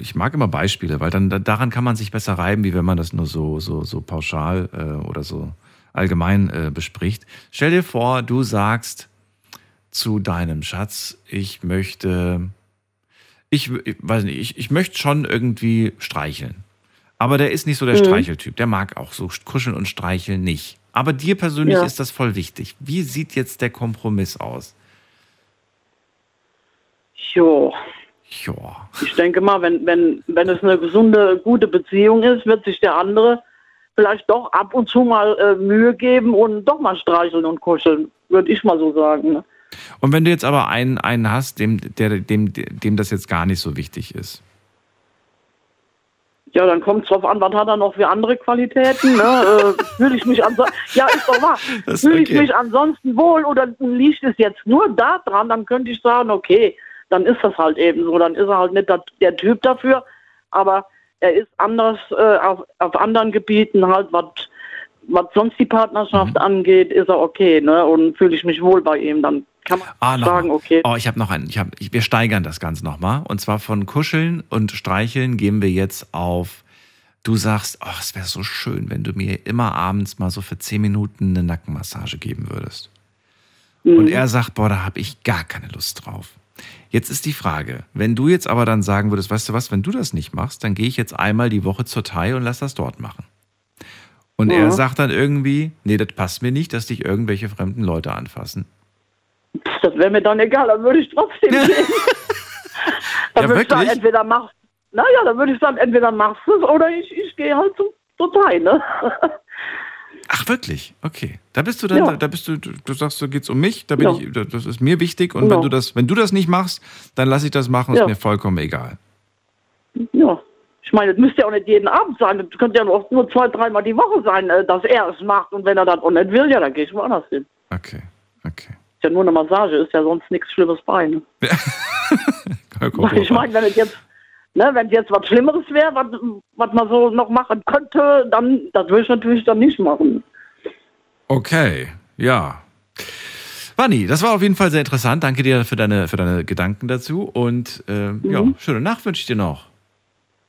ich mag immer Beispiele, weil dann da- daran kann man sich besser reiben, wie wenn man das nur so, so, so pauschal äh, oder so allgemein äh, bespricht. Stell dir vor, du sagst zu deinem Schatz, ich möchte, ich, ich weiß nicht, ich, ich möchte schon irgendwie streicheln. Aber der ist nicht so der Mhm. Streicheltyp. Der mag auch so kuscheln und streicheln nicht. Aber dir persönlich Ja. ist das voll wichtig. Wie sieht jetzt der Kompromiss aus? Jo. Ja. Ich denke mal, wenn, wenn, wenn es eine gesunde, gute Beziehung ist, wird sich der andere vielleicht doch ab und zu mal äh, Mühe geben und doch mal streicheln und kuscheln, würde ich mal so sagen. Ne? Und wenn du jetzt aber einen, einen hast, dem, der, dem, dem das jetzt gar nicht so wichtig ist. Ja, dann kommt es drauf an, was hat er noch für andere Qualitäten. Ne? äh, *laughs* Fühle ich mich ansonsten, ja, ist doch wahr. *laughs* Das Fühle ich okay. mich ansonsten wohl oder liegt es jetzt nur da dran, dann könnte ich sagen, okay, dann ist das halt eben so. Dann ist er halt nicht der, der Typ dafür, aber er ist anders äh, auf, auf anderen Gebieten halt, was was sonst die Partnerschaft Mhm. angeht, ist er okay, ne? Und fühle ich mich wohl bei ihm, dann kann man Ah, sagen, okay. Oh, ich habe noch einen. Ich hab, ich, wir steigern das Ganze nochmal. Und zwar von Kuscheln und Streicheln gehen wir jetzt auf. Du sagst, oh, es wäre so schön, wenn du mir immer abends mal so für 10 Minuten eine Nackenmassage geben würdest. Und er sagt, boah, da habe ich gar keine Lust drauf. Jetzt ist die Frage, wenn du jetzt aber dann sagen würdest, weißt du was, wenn du das nicht machst, dann gehe ich jetzt einmal die Woche zur Thai und lass das dort machen. Und Ja. er sagt dann irgendwie, nee, das passt mir nicht, dass dich irgendwelche fremden Leute anfassen. Das wäre mir dann egal, dann würde ich trotzdem *laughs* gehen. *laughs* dann Ja, würde ich sagen, entweder machst naja, dann würde ich sagen, entweder machst du es oder ich, ich gehe halt zum, zur Thai, ne? *laughs* Ach wirklich? Okay. Da bist du dann, Ja. da bist du, du sagst, da geht's um mich, da bin Ja. ich, das ist mir wichtig und Ja. wenn du das, wenn du das nicht machst, dann lasse ich das machen, ist mir vollkommen egal. ja. Ich meine, das müsste ja auch nicht jeden Abend sein. Das könnte ja auch nur zwei, dreimal die Woche sein, äh, dass er es macht. Und wenn er das auch nicht will, ja, dann gehe ich woanders hin. Okay, okay. Ist ja nur eine Massage, ist ja sonst nichts Schlimmes bei. Ne? *laughs* Ich meine, wenn es jetzt, ne, wenn es jetzt was Schlimmeres wäre, was, man so noch machen könnte, dann, das würde ich natürlich dann nicht machen. Okay, ja. Vanni, das war auf jeden Fall sehr interessant. Danke dir für deine, für deine Gedanken dazu und äh, ja, Mhm. schöne Nacht wünsche ich dir noch.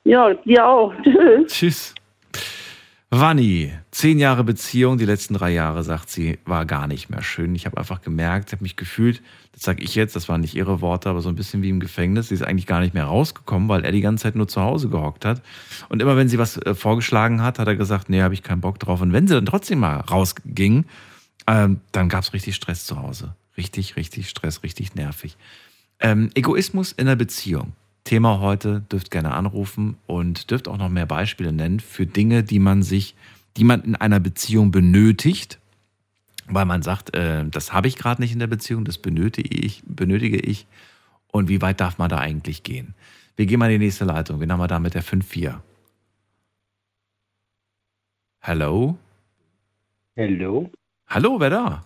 Ja, dir auch. Tschüss. Tschüss. Vanni, zehn Jahre Beziehung, die letzten drei Jahre, sagt sie, war gar nicht mehr schön. Ich habe einfach gemerkt, habe mich gefühlt, das sage ich jetzt, das waren nicht ihre Worte, aber so ein bisschen wie im Gefängnis. Sie ist eigentlich gar nicht mehr rausgekommen, weil er die ganze Zeit nur zu Hause gehockt hat. Und immer wenn sie was äh, vorgeschlagen hat, hat er gesagt, nee, habe ich keinen Bock drauf. Und wenn sie dann trotzdem mal rausging, ähm, dann gab es richtig Stress zu Hause. Richtig, richtig Stress, richtig nervig. Ähm, Egoismus in der Beziehung. Thema heute, dürft gerne anrufen und dürft auch noch mehr Beispiele nennen für Dinge, die man sich, die man in einer Beziehung benötigt, weil man sagt, äh, das habe ich gerade nicht in der Beziehung, das benötige ich, benötige ich. Und wie weit darf man da eigentlich gehen? Wir gehen mal in die nächste Leitung. Wen haben wir da mit der 5-4? Hallo? Hallo? Hallo, wer da?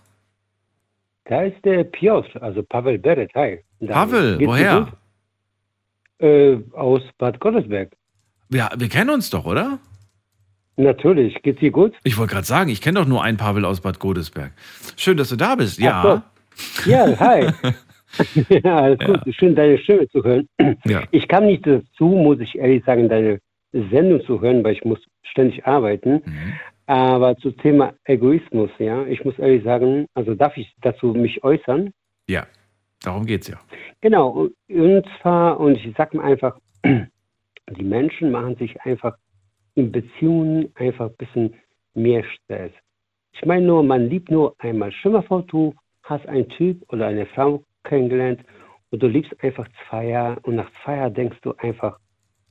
Da ist der Piotr, also Pavel Beret. Hi. Pavel, woher? Äh, aus Bad Godesberg. Ja, wir kennen uns doch, oder? Natürlich. Geht's dir gut? Ich wollte gerade sagen, ich kenne doch nur einen Pavel aus Bad Godesberg. Schön, dass du da bist. Ja. So. Ja, hi. *laughs* ja, alles gut. Schön, deine Stimme zu hören. Ja. Ich kam nicht dazu, muss ich ehrlich sagen, deine Sendung zu hören, weil ich muss ständig arbeiten. Mhm. Aber zum Thema Egoismus, ja, ich muss ehrlich sagen, also darf ich dazu mich äußern? Ja, darum geht's ja. Genau, und- zwar, und ich sag mal einfach, *clears throat* die Menschen machen sich einfach in Beziehungen einfach ein bisschen mehr Stress. Ich meine nur, man liebt nur einmal. Stell mal vor, du hast einen Typ oder eine Frau kennengelernt und du liebst einfach zwei Jahre und nach zwei Jahren denkst du einfach,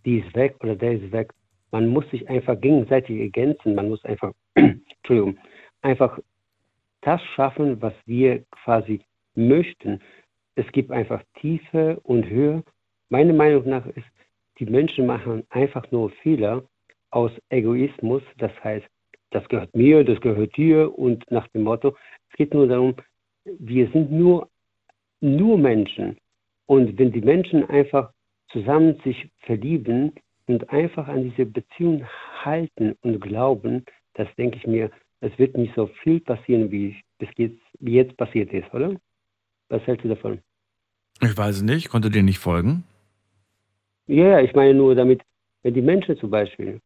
die ist weg oder der ist weg. Man muss sich einfach gegenseitig ergänzen. Man muss einfach, *clears throat* Entschuldigung, einfach das schaffen, was wir quasi möchten. Es gibt einfach Tiefe und Höhe. Meine Meinung nach ist, die Menschen machen einfach nur Fehler aus Egoismus. Das heißt, das gehört mir, das gehört dir und nach dem Motto, es geht nur darum, wir sind nur, nur Menschen. Und wenn die Menschen einfach zusammen sich verlieben und einfach an diese Beziehung halten und glauben, das denke ich mir, es wird nicht so viel passieren, wie, bis jetzt, wie jetzt passiert ist, oder? Was hältst du davon? Ich weiß es nicht, konnte dir nicht folgen. Ja, ja, ich meine nur damit, wenn die Menschen zum Beispiel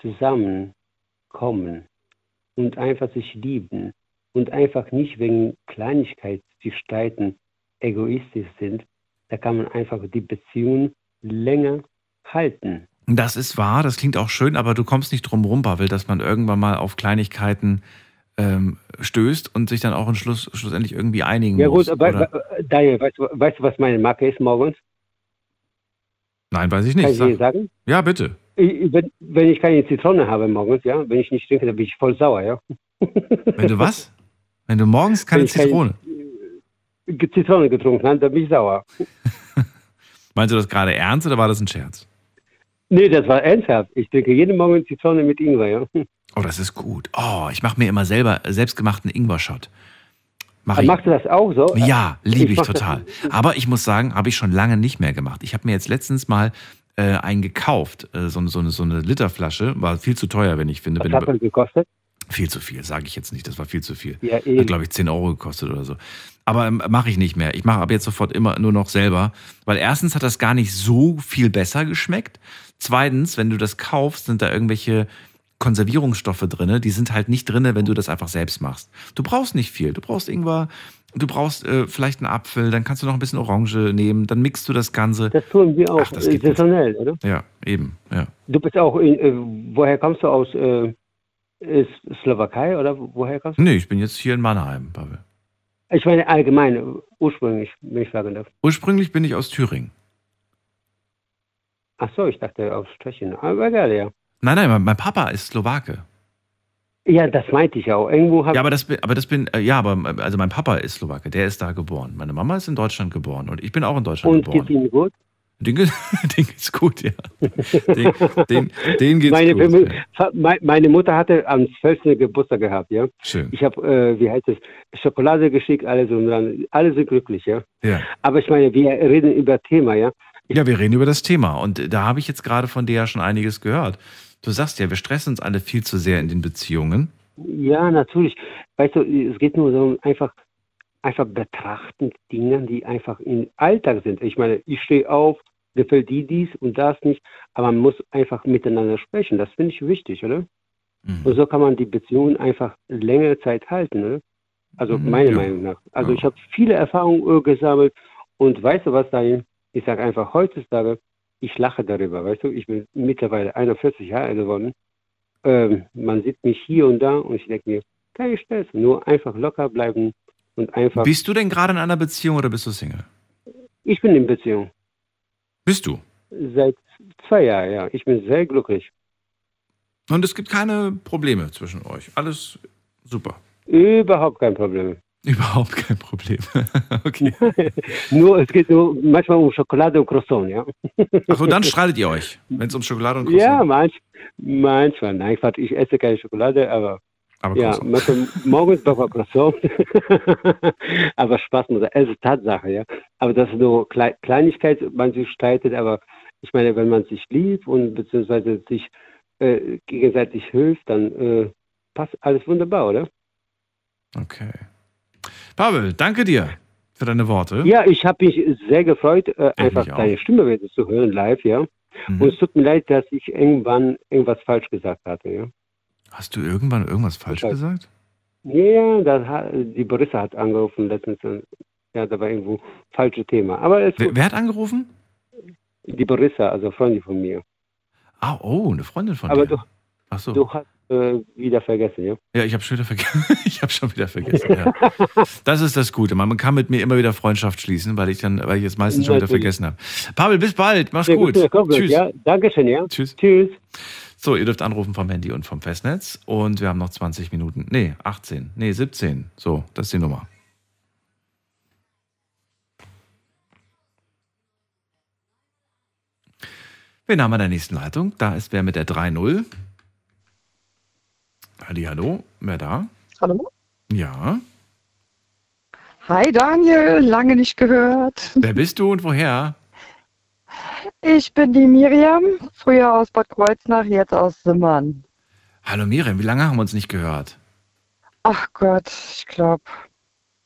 zusammenkommen und einfach sich lieben und einfach nicht wegen Kleinigkeit sich streiten, egoistisch sind, da kann man einfach die Beziehung länger halten. Das ist wahr, das klingt auch schön, aber du kommst nicht drum rum, Pavel, dass man irgendwann mal auf Kleinigkeiten ähm, stößt und sich dann auch Schluss, schlussendlich irgendwie einigen Ja muss. gut, aber? Daniel, weißt, du- weißt du, was meine Marke ist morgens? Nein, weiß ich Kann nicht. ich dir Sag. sagen? Ja, bitte. Ich, wenn, wenn ich keine Zitrone habe morgens, ja, wenn ich nicht trinke, dann bin ich voll sauer, ja. Wenn du was? Wenn du morgens keine Wenn ich keine- Zitrone. Zitrone getrunken habe, dann bin ich sauer. *laughs* Meinst du das gerade ernst oder war das ein Scherz? Nee, das war ernsthaft. Ich trinke jeden Morgen Zitrone mit Ingwer, ja. Oh, das ist gut. Oh, ich mache mir immer selber selbstgemachten Ingwer-Shot. Mach Aber ich. Machst du das auch so? Ja, liebe ich, das- total. *laughs* Aber ich muss sagen, habe ich schon lange nicht mehr gemacht. Ich habe mir jetzt letztens mal äh, einen gekauft, äh, so, so, eine, so eine Literflasche. War viel zu teuer, wenn ich finde. Was hat das gekostet? Viel zu viel, sage ich jetzt nicht. Das war viel zu viel. Ja, eben. Hat, glaube ich, 10 Euro gekostet oder so. Aber ähm, mache ich nicht mehr. Ich mache ab jetzt sofort immer nur noch selber. Weil erstens hat das gar nicht so viel besser geschmeckt. Zweitens, wenn du das kaufst, sind da irgendwelche Konservierungsstoffe drinne. Die sind halt nicht drinne, wenn du das einfach selbst machst. Du brauchst nicht viel. Du brauchst Ingwer, du brauchst äh, vielleicht einen Apfel, dann kannst du noch ein bisschen Orange nehmen, dann mixt du das Ganze. Das tun wir auch. Ach, das geht saisonell, oder? Ja, eben, ja. Du bist auch in, äh, woher kommst du aus äh, ist Slowakei oder woher kommst du? Nee, ich bin jetzt hier in Mannheim, Pavel. Ich meine allgemein, ursprünglich, wenn ich fragen darf. Ursprünglich bin ich aus Thüringen. Ach so, ich dachte aus Tschechien. Aber egal, ja. Nein, nein, mein, Papa ist Slowake. Ja, das meinte ich auch. Irgendwo Ja, aber das bin, aber das bin, äh, ja, aber äh, also mein Papa ist Slowake, der ist da geboren. Meine Mama ist in Deutschland geboren und ich bin auch in Deutschland und geboren. geht Ihnen gut? Den, *laughs* den geht's gut, ja. *laughs* Den, den, den geht's meine, gut. Meine Mutter hatte am 12. Geburtstag gehabt, ja. Schön. Ich habe, äh, wie heißt es, Schokolade geschickt, alles und dann, alle sind glücklich, ja. Ja. Aber ich meine, wir reden über Thema, ja. ja, wir reden über das Thema und da habe ich jetzt gerade von dir ja schon einiges gehört. Du sagst ja, wir stressen uns alle viel zu sehr in den Beziehungen. Ja, natürlich. Weißt du, es geht nur darum, einfach, einfach betrachten Dinge, die einfach im Alltag sind. Ich meine, ich stehe auf, gefällt die dies und das nicht, aber man muss einfach miteinander sprechen. Das finde ich wichtig, oder? Mhm. Und so kann man die Beziehung einfach längere Zeit halten, oder? Also Mhm, meiner ja. Meinung nach. Also ich habe viele Erfahrungen gesammelt und weißt du was, Daniel? Ich sage einfach heutzutage, ich lache darüber, weißt du? Ich bin mittlerweile 41 Jahre geworden. Ähm, man sieht mich hier und da und ich denke mir, kein Stress, nur einfach locker bleiben und einfach. Bist du denn gerade in einer Beziehung oder bist du Single? ich bin in Beziehung. Bist du? Seit zwei Jahren, ja. Ich bin sehr glücklich. Und es gibt keine Probleme zwischen euch. Alles super. Überhaupt kein Problem. *laughs* Überhaupt kein Problem. *laughs* okay. *laughs* nur, es geht nur manchmal um Schokolade und Croissant, ja. Achso, dann streitet ihr euch, wenn es um Schokolade und Croissant Ja, manch, manchmal. Nein, Quatsch, ich esse keine Schokolade, aber, Aber ja, manchmal morgens doch mal Croissant. aber Spaß muss. Es ist Tatsache, ja. Aber das ist nur Klei Kleinigkeit, man sich streitet, aber ich meine, wenn man sich liebt und beziehungsweise sich äh, gegenseitig hilft, dann äh, passt alles wunderbar, oder? Okay. Pavel, danke dir für deine Worte. Ja, ich habe mich sehr gefreut, äh, einfach deine Stimme wieder zu hören live, ja. Mhm. Und es tut mir leid, dass ich irgendwann irgendwas falsch gesagt hatte, ja. Hast du irgendwann irgendwas falsch Okay. gesagt? Ja, das die Borissa hat angerufen letztens. Ja, da war irgendwo falsches Thema. Aber Wer, wer hat angerufen? die Borissa, also Freundin von mir. Ah, oh, eine Freundin von Aber dir. du, Ach so. du hast äh, wieder vergessen, ja? Ja, ich habe schon wieder vergessen. *laughs* ich habe schon wieder vergessen. Ja. Das ist das Gute. Man kann mit mir immer wieder Freundschaft schließen, weil ich dann, weil ich es meistens schon wieder vergessen habe. Pavel, bis bald. Mach's Sehr gut. gut, Tschüss. Ja, Dankeschön, ja. Tschüss. Tschüss. So, ihr dürft anrufen vom Handy und vom Festnetz. Und wir haben noch 20 Minuten. Nee, 18. Nee, 17. So, das ist die Nummer. Wen haben wir in der nächsten Leitung? Da ist wer mit der 3-0. Halli, hallo. Wer da? Hallo? Ja. Hi Daniel, lange nicht gehört. Wer bist du und woher? Ich bin die Miriam, früher aus Bad Kreuznach, jetzt aus Simmern. Hallo Miriam, wie lange haben wir uns nicht gehört? Ach Gott, ich glaube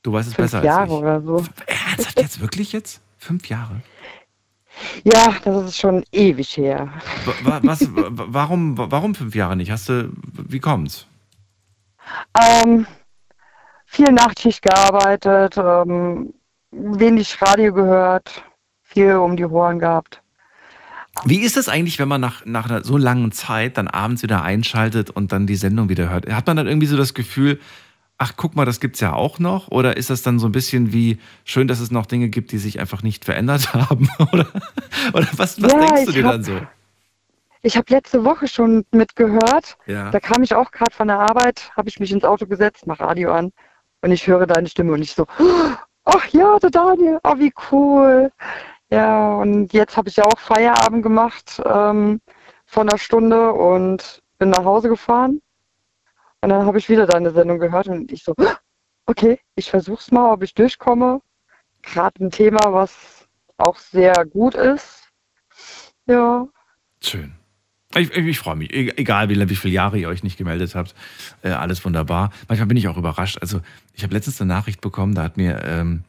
Du weißt es fünf besser Jahre als ich. oder so. Ernsthaft jetzt? Wirklich jetzt? Fünf Jahre? Ja, das ist schon ewig her. Wa- wa- Was, wa- warum, wa- warum fünf Jahre nicht? Hast du, wie kommt's? Ähm, viel Nachtschicht gearbeitet, ähm, wenig Radio gehört, viel um die Ohren gehabt. Wie ist es eigentlich, wenn man nach, nach einer so langen Zeit dann abends wieder einschaltet und dann die Sendung wieder hört? Hat man dann irgendwie so das Gefühl, ach guck mal, das gibt's ja auch noch? Oder ist das dann so ein bisschen wie schön, dass es noch Dinge gibt, die sich einfach nicht verändert *laughs* haben? oder, oder was, was Ja, denkst du dir hab- dann so? Ich habe letzte Woche schon mitgehört. Ja. Da kam ich auch gerade von der Arbeit, habe ich mich ins Auto gesetzt, mach Radio an und ich höre deine Stimme und ich so, *gasps* ach ja, der Daniel, oh wie cool. Ja, und jetzt habe ich ja auch Feierabend gemacht ähm, von einer Stunde und bin nach Hause gefahren. Und dann habe ich wieder deine Sendung gehört und ich so, okay, ich versuch's mal, ob ich durchkomme. Gerade ein Thema, was auch sehr gut ist. Ja, Schön. Ich, ich, ich freue mich. E- Egal, wie, wie viele Jahre ihr euch nicht gemeldet habt. Äh, alles wunderbar. Manchmal bin ich auch überrascht. Also, ich habe letztens eine Nachricht bekommen, da hat mir, ähm,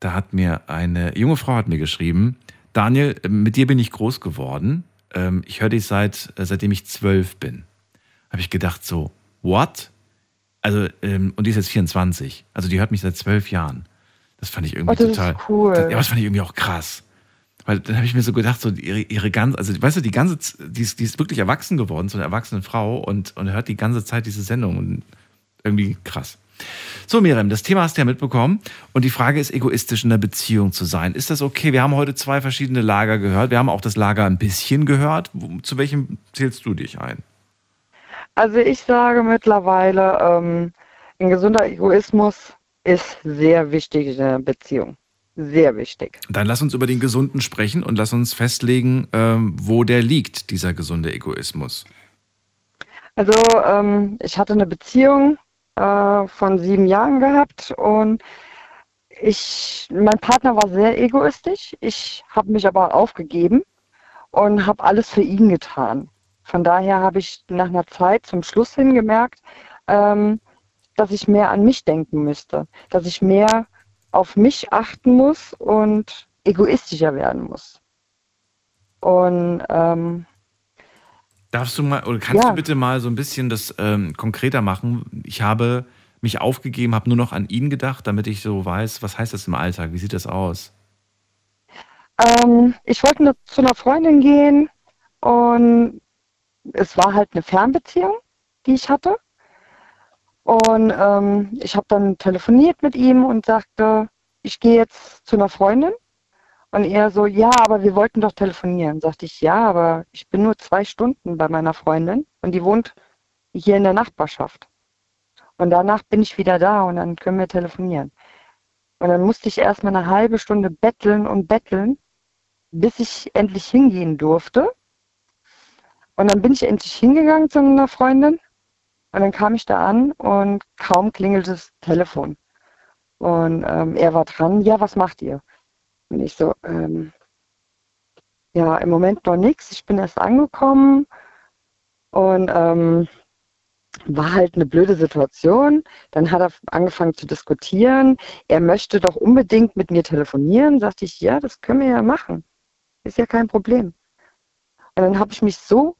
da hat mir eine junge Frau hat mir geschrieben, Daniel, äh, mit dir bin ich groß geworden. Ähm, ich höre dich seit, äh, seitdem ich zwölf bin. Habe ich gedacht, so, what? Also, ähm, und die ist jetzt 24. Also, die hört mich seit zwölf Jahren. Das fand ich irgendwie Oh, das ist total. cool. Ja, das fand ich irgendwie auch krass. Weil dann habe ich mir so gedacht, so ihre, ihre ganze, also weißt du, die ganze, die ist, die ist wirklich erwachsen geworden, so eine erwachsene Frau und, und hört die ganze Zeit diese Sendung und irgendwie krass. So, Miriam, das Thema hast du ja mitbekommen und die Frage ist, egoistisch in der Beziehung zu sein. Ist das okay? Wir haben heute zwei verschiedene Lager gehört. Wir haben auch das Lager ein bisschen gehört. Zu welchem zählst du dich ein? Also ich sage mittlerweile, ähm, ein gesunder Egoismus ist sehr wichtig in einer Beziehung. Sehr wichtig. Dann lass uns über den Gesunden sprechen und lass uns festlegen, ähm, wo der liegt, dieser gesunde Egoismus. Also ähm, ich hatte eine Beziehung äh, von sieben Jahren gehabt und ich, mein Partner war sehr egoistisch. Ich habe mich aber aufgegeben und habe alles für ihn getan. Von daher habe ich nach einer Zeit zum Schluss hin gemerkt, ähm, dass ich mehr an mich denken müsste, dass ich mehr auf mich achten muss und egoistischer werden muss. Und ähm, Darfst du mal, oder kannst Ja. du bitte mal so ein bisschen das ähm, konkreter machen? Ich habe mich aufgegeben, habe nur noch an ihn gedacht, damit ich so weiß, was heißt das im Alltag? Wie sieht das aus? Ähm, ich wollte nur zu einer Freundin gehen und es war halt eine Fernbeziehung, die ich hatte. Und ähm, ich habe dann telefoniert mit ihm und sagte, ich gehe jetzt zu einer Freundin. Und er so, ja, aber wir wollten doch telefonieren. Sagte ich, ja, aber ich bin nur zwei Stunden bei meiner Freundin und die wohnt hier in der Nachbarschaft. Und danach bin ich wieder da und dann können wir telefonieren. Und dann musste ich erstmal eine halbe Stunde betteln und betteln, bis ich endlich hingehen durfte. Und dann bin ich endlich hingegangen zu einer Freundin. Und dann kam ich da an und kaum klingelte das Telefon. Und ähm, er war dran, ja, was macht ihr? Und ich so, ähm, ja, im Moment noch nichts. Ich bin erst angekommen und ähm, war halt eine blöde Situation. Dann hat er angefangen zu diskutieren. Er möchte doch unbedingt mit mir telefonieren. Sagte ich, ja, das können wir ja machen. Ist ja kein Problem. Und dann habe ich mich so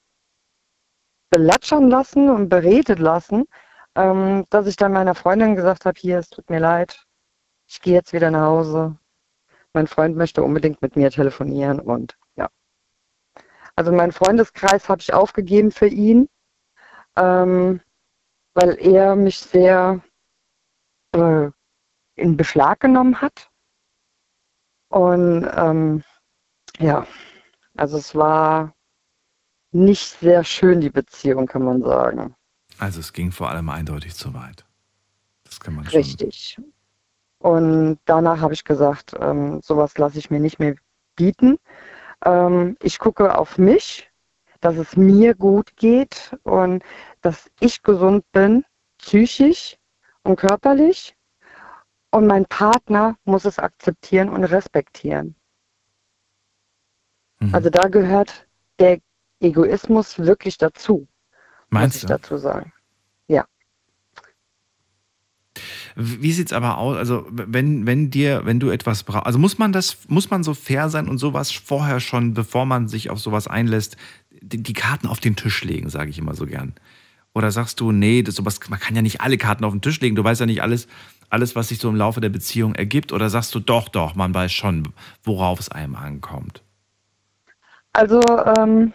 belatschern lassen und beredet lassen, ähm, dass ich dann meiner Freundin gesagt habe, hier, es tut mir leid, ich gehe jetzt wieder nach Hause. Mein Freund möchte unbedingt mit mir telefonieren und ja. Also meinen Freundeskreis habe ich aufgegeben für ihn, ähm, weil er mich sehr äh, in Beschlag genommen hat. Und ähm, ja, also es war nicht sehr schön, die Beziehung, kann man sagen. Also es ging vor allem eindeutig zu weit. Das kann man schon. Richtig. Und danach habe ich gesagt, ähm, sowas lasse ich mir nicht mehr bieten. Ähm, ich gucke auf mich, dass es mir gut geht und dass ich gesund bin, psychisch und körperlich. Und mein Partner muss es akzeptieren und respektieren. Mhm. Also da gehört der Egoismus wirklich dazu, Meinst muss ich du? dazu sagen. Ja. Wie sieht's aber aus? Also, wenn, wenn dir, wenn du etwas brauchst, also muss man das, muss man so fair sein und sowas vorher schon, bevor man sich auf sowas einlässt, die, die Karten auf den Tisch legen, sage ich immer so gern. Oder sagst du, nee, das sowas, man kann ja nicht alle Karten auf den Tisch legen, du weißt ja nicht alles, alles, was sich so im Laufe der Beziehung ergibt, oder sagst du, doch, doch, man weiß schon, worauf es einem ankommt. Also ähm,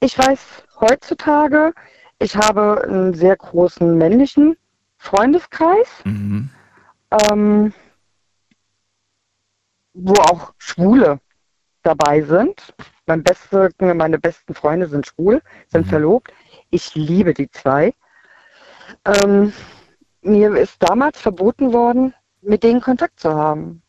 ich weiß heutzutage, ich habe einen sehr großen männlichen Freundeskreis, Mhm. ähm, wo auch Schwule dabei sind. Mein beste, meine besten Freunde sind schwul, sind verlobt. Ich liebe die zwei. Ähm, mir ist damals verboten worden, mit denen Kontakt zu haben.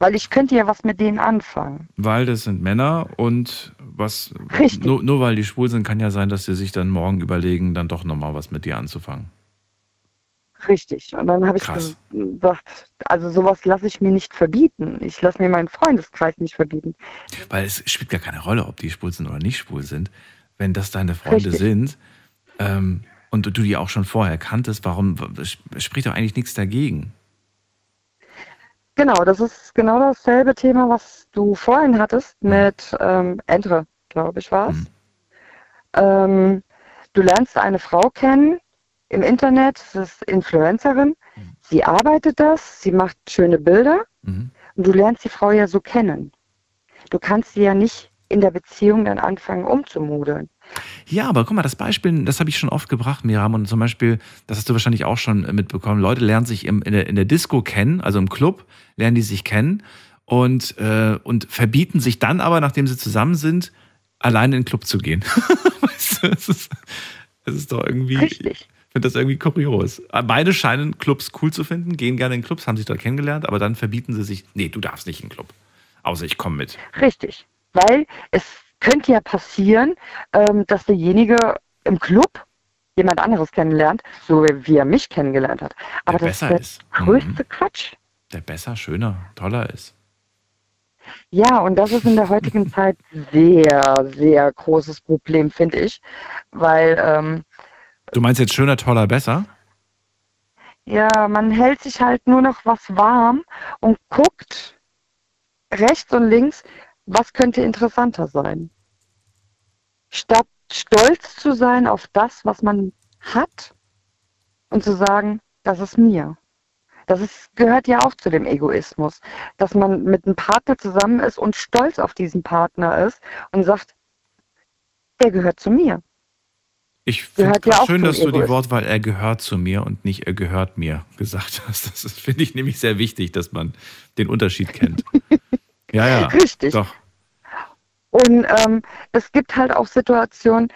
Weil ich könnte ja was mit denen anfangen. Weil das sind Männer und was Richtig. nur, nur weil die schwul sind, kann ja sein, dass sie sich dann morgen überlegen, dann doch nochmal was mit dir anzufangen. Richtig. Und dann habe ich gesagt, also sowas lasse ich mir nicht verbieten. Ich lasse mir meinen Freundeskreis nicht verbieten. Weil es spielt gar keine Rolle, ob die schwul sind oder nicht schwul sind. Wenn das deine Freunde Richtig. sind ähm, und du die auch schon vorher kanntest, warum spricht doch eigentlich nichts dagegen? Genau, das ist genau dasselbe Thema, was du vorhin hattest mit ähm, Entre, glaube ich, war es. Ähm, du lernst eine Frau kennen im Internet, das ist Influencerin. Sie arbeitet das, sie macht schöne Bilder und du lernst die Frau ja so kennen. Du kannst sie ja nicht in der Beziehung dann anfangen umzumodeln. Ja, aber guck mal, das Beispiel, das habe ich schon oft gebracht, Miriam. Und zum Beispiel, das hast du wahrscheinlich auch schon mitbekommen, Leute lernen sich im, in, der, in der Disco kennen, also im Club, lernen die sich kennen und, äh, und verbieten sich dann aber, nachdem sie zusammen sind, alleine in den Club zu gehen. *laughs* weißt du, es ist, es ist doch irgendwie. Richtig. Ich finde das irgendwie kurios. Beide scheinen Clubs cool zu finden, gehen gerne in Clubs, haben sich dort kennengelernt, aber dann verbieten sie sich, nee, du darfst nicht in den Club. Außer ich komme mit. Richtig, weil es könnte ja passieren, ähm, dass derjenige im Club jemand anderes kennenlernt, so wie er mich kennengelernt hat. Aber Der das ist der ist. größte Quatsch. Der besser, schöner, toller ist. Ja, und das ist in der heutigen *laughs* Zeit sehr, sehr großes Problem, finde ich, weil ähm, Du meinst jetzt schöner, toller, besser? ja, man hält sich halt nur noch was warm und guckt rechts und links, was könnte interessanter sein. Statt stolz zu sein auf das, was man hat und zu sagen, das ist mir. Das ist, gehört ja auch zu dem Egoismus, dass man mit einem Partner zusammen ist und stolz auf diesen Partner ist und sagt, der gehört zu mir. Ich finde ja schön, dass du die. Wortwahl er gehört zu mir und nicht er gehört mir *laughs* gesagt hast. Das finde ich nämlich sehr wichtig, dass man den Unterschied kennt. *laughs* ja, ja. Richtig. Doch. Und ähm, es gibt halt auch Situationen,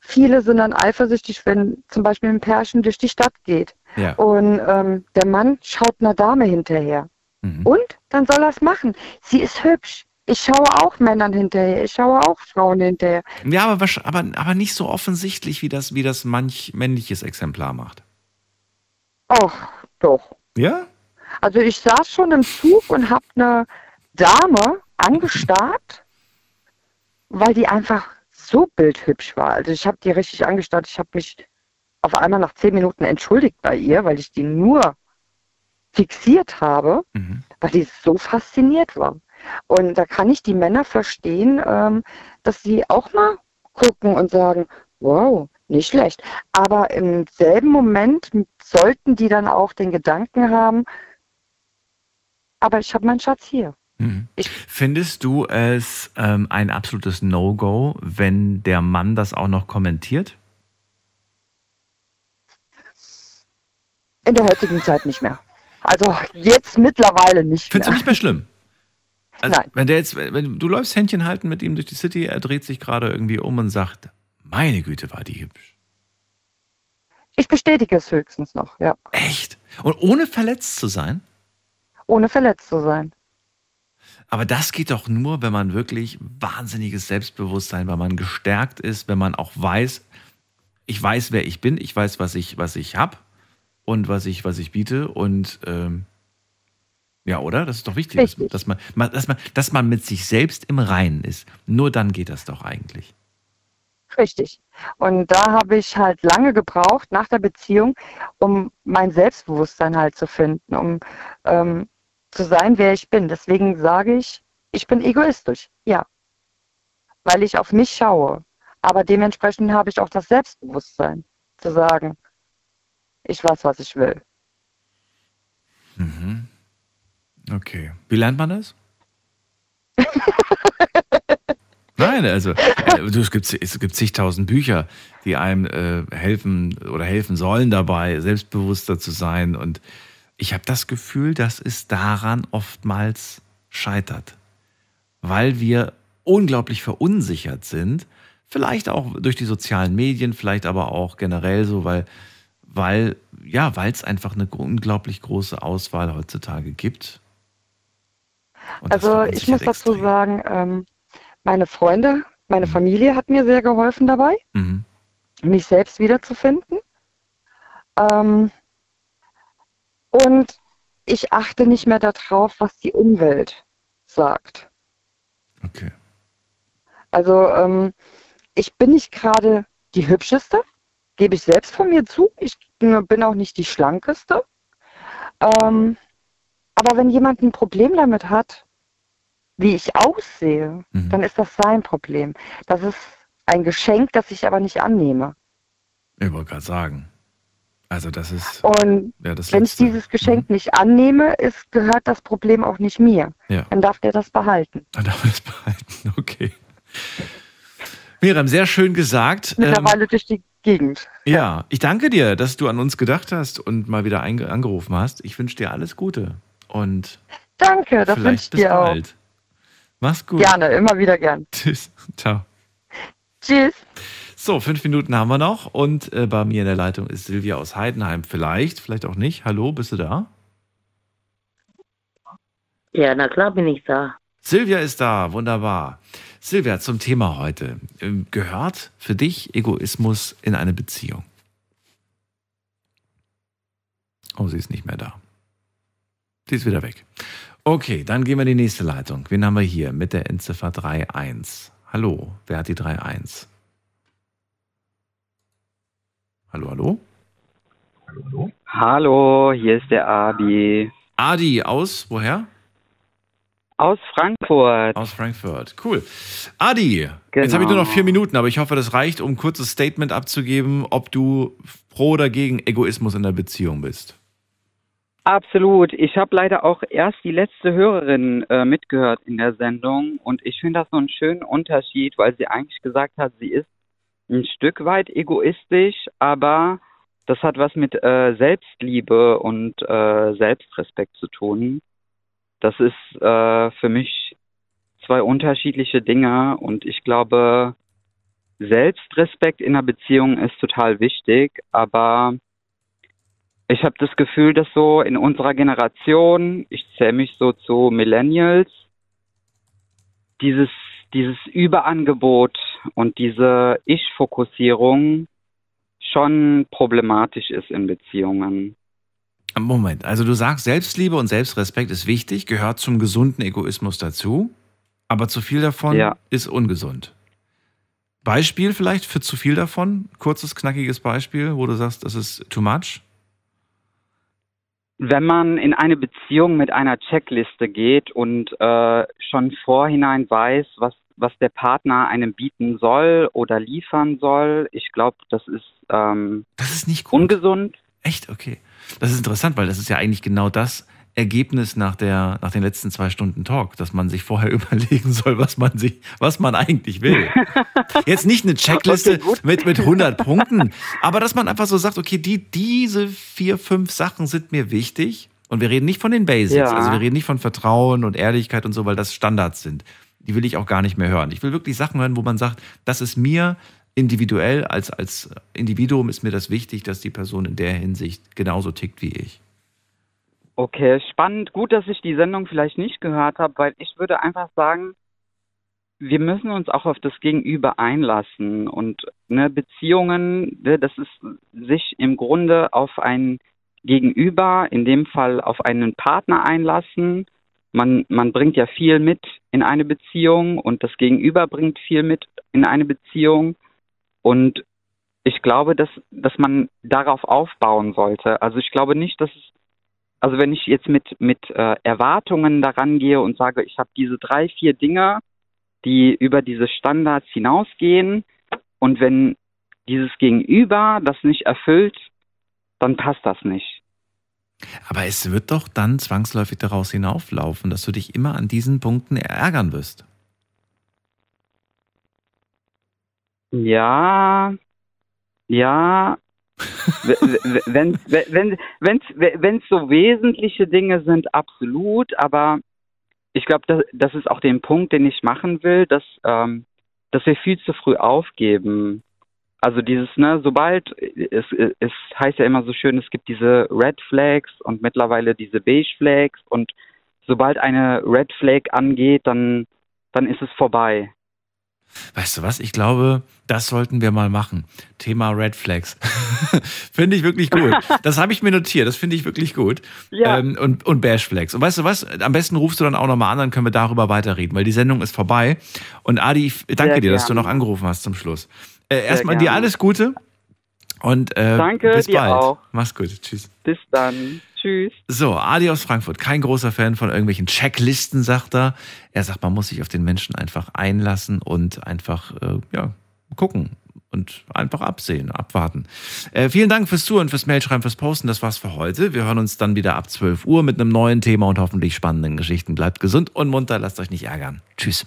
viele sind dann eifersüchtig, wenn zum Beispiel ein Pärchen durch die Stadt geht Ja. und ähm, der Mann schaut einer Dame hinterher. Mhm. Und dann soll er es machen. Sie ist hübsch. Ich schaue auch Männern hinterher. Ich schaue auch Frauen hinterher. Ja, aber, aber, aber nicht so offensichtlich, wie das, wie das manch männliches Exemplar macht. Ach, doch. Ja? Also ich saß schon im Zug und habe eine Dame angestarrt, weil die einfach so bildhübsch war. Also ich habe die richtig angestarrt. Ich habe mich auf einmal nach zehn Minuten entschuldigt bei ihr, weil ich die nur fixiert habe, weil die so fasziniert war. Und da kann ich die Männer verstehen, ähm, dass sie auch mal gucken und sagen, wow, nicht schlecht. Aber im selben Moment sollten die dann auch den Gedanken haben, aber ich habe meinen Schatz hier. Findest du es ähm, ein absolutes No-Go, wenn der Mann das auch noch kommentiert? In der heutigen Zeit nicht mehr. Also jetzt mittlerweile nicht Findest du mehr. nicht mehr schlimm? Also, Nein. Wenn der jetzt, wenn du läufst Händchen halten mit ihm durch die City, er dreht sich gerade irgendwie um und sagt, meine Güte, war die hübsch. Ich bestätige es höchstens noch, ja. Echt? Und ohne verletzt zu sein? Ohne verletzt zu sein. Aber das geht doch nur, wenn man wirklich wahnsinniges Selbstbewusstsein, wenn man gestärkt ist, wenn man auch weiß, ich weiß, wer ich bin, ich weiß, was ich, was ich habe und was ich, was ich biete und ähm, ja, oder? Das ist doch wichtig, dass, dass, man, dass, man, dass man mit sich selbst im Reinen ist. Nur dann geht das doch eigentlich. Richtig. Und da habe ich halt lange gebraucht nach der Beziehung, um mein Selbstbewusstsein halt zu finden, um ähm, zu sein, wer ich bin. Deswegen sage ich, ich bin egoistisch, ja. Weil ich auf mich schaue. Aber dementsprechend habe ich auch das Selbstbewusstsein zu sagen, ich weiß, was ich will. Mhm. Okay. Wie lernt man das? *laughs* Nein, also äh, du, es, gibt, es gibt zigtausend Bücher, die einem äh, helfen oder helfen sollen dabei, selbstbewusster zu sein. Und ich habe das Gefühl, dass es daran oftmals scheitert, weil wir unglaublich verunsichert sind. Vielleicht auch durch die sozialen Medien, vielleicht aber auch generell so, weil, weil ja, weil es einfach eine unglaublich große Auswahl heutzutage gibt. Also ich muss dazu extrem. sagen, ähm, meine Freunde, meine mhm. Familie hat mir sehr geholfen dabei, mhm. mich selbst wiederzufinden. Ähm, und ich achte nicht mehr darauf, was die Umwelt sagt. Okay. Also ähm, ich bin nicht gerade die hübscheste, gebe ich selbst von mir zu. Ich bin auch nicht die schlankeste. Ähm, aber wenn jemand ein Problem damit hat, wie ich aussehe, mhm. dann ist das sein Problem. Das ist ein Geschenk, das ich aber nicht annehme. Ich wollte gerade sagen. Also das ist. Und ja, wenn ich dieses Geschenk mhm. nicht annehme, ist, gehört das Problem auch nicht mir. Ja. Dann darf der das behalten. Dann darf er das behalten, okay. Miriam, sehr schön gesagt. Mittlerweile ähm, durch die Gegend. Ja, ich danke dir, dass du an uns gedacht hast und mal wieder angerufen hast. Ich wünsche dir alles Gute. Und danke, das wünsche ich dir bald. auch. Mach's gut. Gerne, immer wieder gern. *laughs* Tschüss. Ciao. Tschüss. So, fünf Minuten haben wir noch und äh, bei mir in der Leitung ist Silvia aus Heidenheim. Vielleicht, vielleicht auch nicht. Hallo, bist du da? Ja, na klar bin ich da. Silvia ist da, wunderbar. Silvia, zum Thema heute. Ähm, gehört für dich Egoismus in eine Beziehung? Oh, sie ist nicht mehr da. Sie ist wieder weg. Okay, dann gehen wir in die nächste Leitung. Wen haben wir hier mit der Endziffer 3.1? Hallo, wer hat die 3.1? Hallo, hallo? Hallo, hallo? Hallo, hier ist der Adi. Adi aus, woher? Aus Frankfurt. Aus Frankfurt, cool. Adi, genau. jetzt habe ich nur noch vier Minuten, aber ich hoffe, das reicht, um ein kurzes Statement abzugeben, ob du pro oder gegen Egoismus in der Beziehung bist. Absolut. Ich habe leider auch erst die letzte Hörerin äh, mitgehört in der Sendung und ich finde das so einen schönen Unterschied, weil sie eigentlich gesagt hat, sie ist ein Stück weit egoistisch, aber das hat was mit äh, Selbstliebe und äh, Selbstrespekt zu tun. Das ist äh, für mich zwei unterschiedliche Dinge und ich glaube, Selbstrespekt in einer Beziehung ist total wichtig, aber ich habe das Gefühl, dass so in unserer Generation, ich zähle mich so zu Millennials, dieses, dieses Überangebot und diese Ich-Fokussierung schon problematisch ist in Beziehungen. Moment, also du sagst, Selbstliebe und Selbstrespekt ist wichtig, gehört zum gesunden Egoismus dazu, aber zu viel davon ja. ist ungesund. Beispiel vielleicht für zu viel davon? Kurzes, knackiges Beispiel, wo du sagst, das ist too much? Wenn man in eine Beziehung mit einer Checkliste geht und äh, schon vorhinein weiß, was, was der Partner einem bieten soll oder liefern soll, ich glaube, das ist, ähm, das ist nicht gut. ungesund. Echt? Okay. Das ist interessant, weil das ist ja eigentlich genau das, Ergebnis nach, der, nach den letzten zwei Stunden Talk, dass man sich vorher *laughs* überlegen soll, was man, sich, was man eigentlich will. *laughs* Jetzt nicht eine Checkliste okay, mit, mit 100 Punkten, aber dass man einfach so sagt, okay, die, diese vier, fünf Sachen sind mir wichtig. Und wir reden nicht von den Basics, ja. also wir reden nicht von Vertrauen und Ehrlichkeit und so, weil das Standards sind. Die will ich auch gar nicht mehr hören. Ich will wirklich Sachen hören, wo man sagt, das ist mir individuell, als, als Individuum ist mir das wichtig, dass die Person in der Hinsicht genauso tickt wie ich. Okay, spannend. Gut, dass ich die Sendung vielleicht nicht gehört habe, weil ich würde einfach sagen, wir müssen uns auch auf das Gegenüber einlassen und ne, Beziehungen, ne, das ist sich im Grunde auf ein Gegenüber, in dem Fall auf einen Partner einlassen. Man, man bringt ja viel mit in eine Beziehung und das Gegenüber bringt viel mit in eine Beziehung. Und ich glaube, dass, dass man darauf aufbauen sollte. Also ich glaube nicht, dass es also wenn ich jetzt mit, mit äh, Erwartungen daran gehe und sage, ich habe diese drei, vier Dinge, die über diese Standards hinausgehen und wenn dieses Gegenüber das nicht erfüllt, dann passt das nicht. Aber es wird doch dann zwangsläufig daraus hinauflaufen, dass du dich immer an diesen Punkten ärgern wirst. Ja, ja. Wenn wenn wenn wenn so wesentliche Dinge sind, absolut. Aber ich glaube, das, das ist auch den Punkt, den ich machen will, dass ähm, dass wir viel zu früh aufgeben. Also dieses, ne, sobald, es, es heißt ja immer so schön, es gibt diese Red Flags und mittlerweile diese Beige Flags und sobald eine Red Flag angeht, dann, dann ist es vorbei. Weißt du was? Ich glaube, das sollten wir mal machen. Thema Red Flags. *laughs* finde ich wirklich gut. Das habe ich mir notiert. Das finde ich wirklich gut. Ja. Ähm, und, und Bash Flags. Und weißt du was? Am besten rufst du dann auch nochmal an, dann können wir darüber weiterreden, weil die Sendung ist vorbei. Und Adi, ich danke Sehr dir, dass du noch angerufen hast zum Schluss. Äh, erstmal dir alles Gute. Und äh, Danke, bis dir bald. Auch. Mach's gut. Tschüss. Bis dann. Tschüss. So, Adi aus Frankfurt, kein großer Fan von irgendwelchen Checklisten, sagt er. Er sagt, man muss sich auf den Menschen einfach einlassen und einfach äh, ja, gucken und einfach absehen, abwarten. Äh, vielen Dank fürs Zuhören, fürs Mailschreiben, fürs Posten. Das war's für heute. Wir hören uns dann wieder ab 12 Uhr mit einem neuen Thema und hoffentlich spannenden Geschichten. Bleibt gesund und munter, lasst euch nicht ärgern. Tschüss.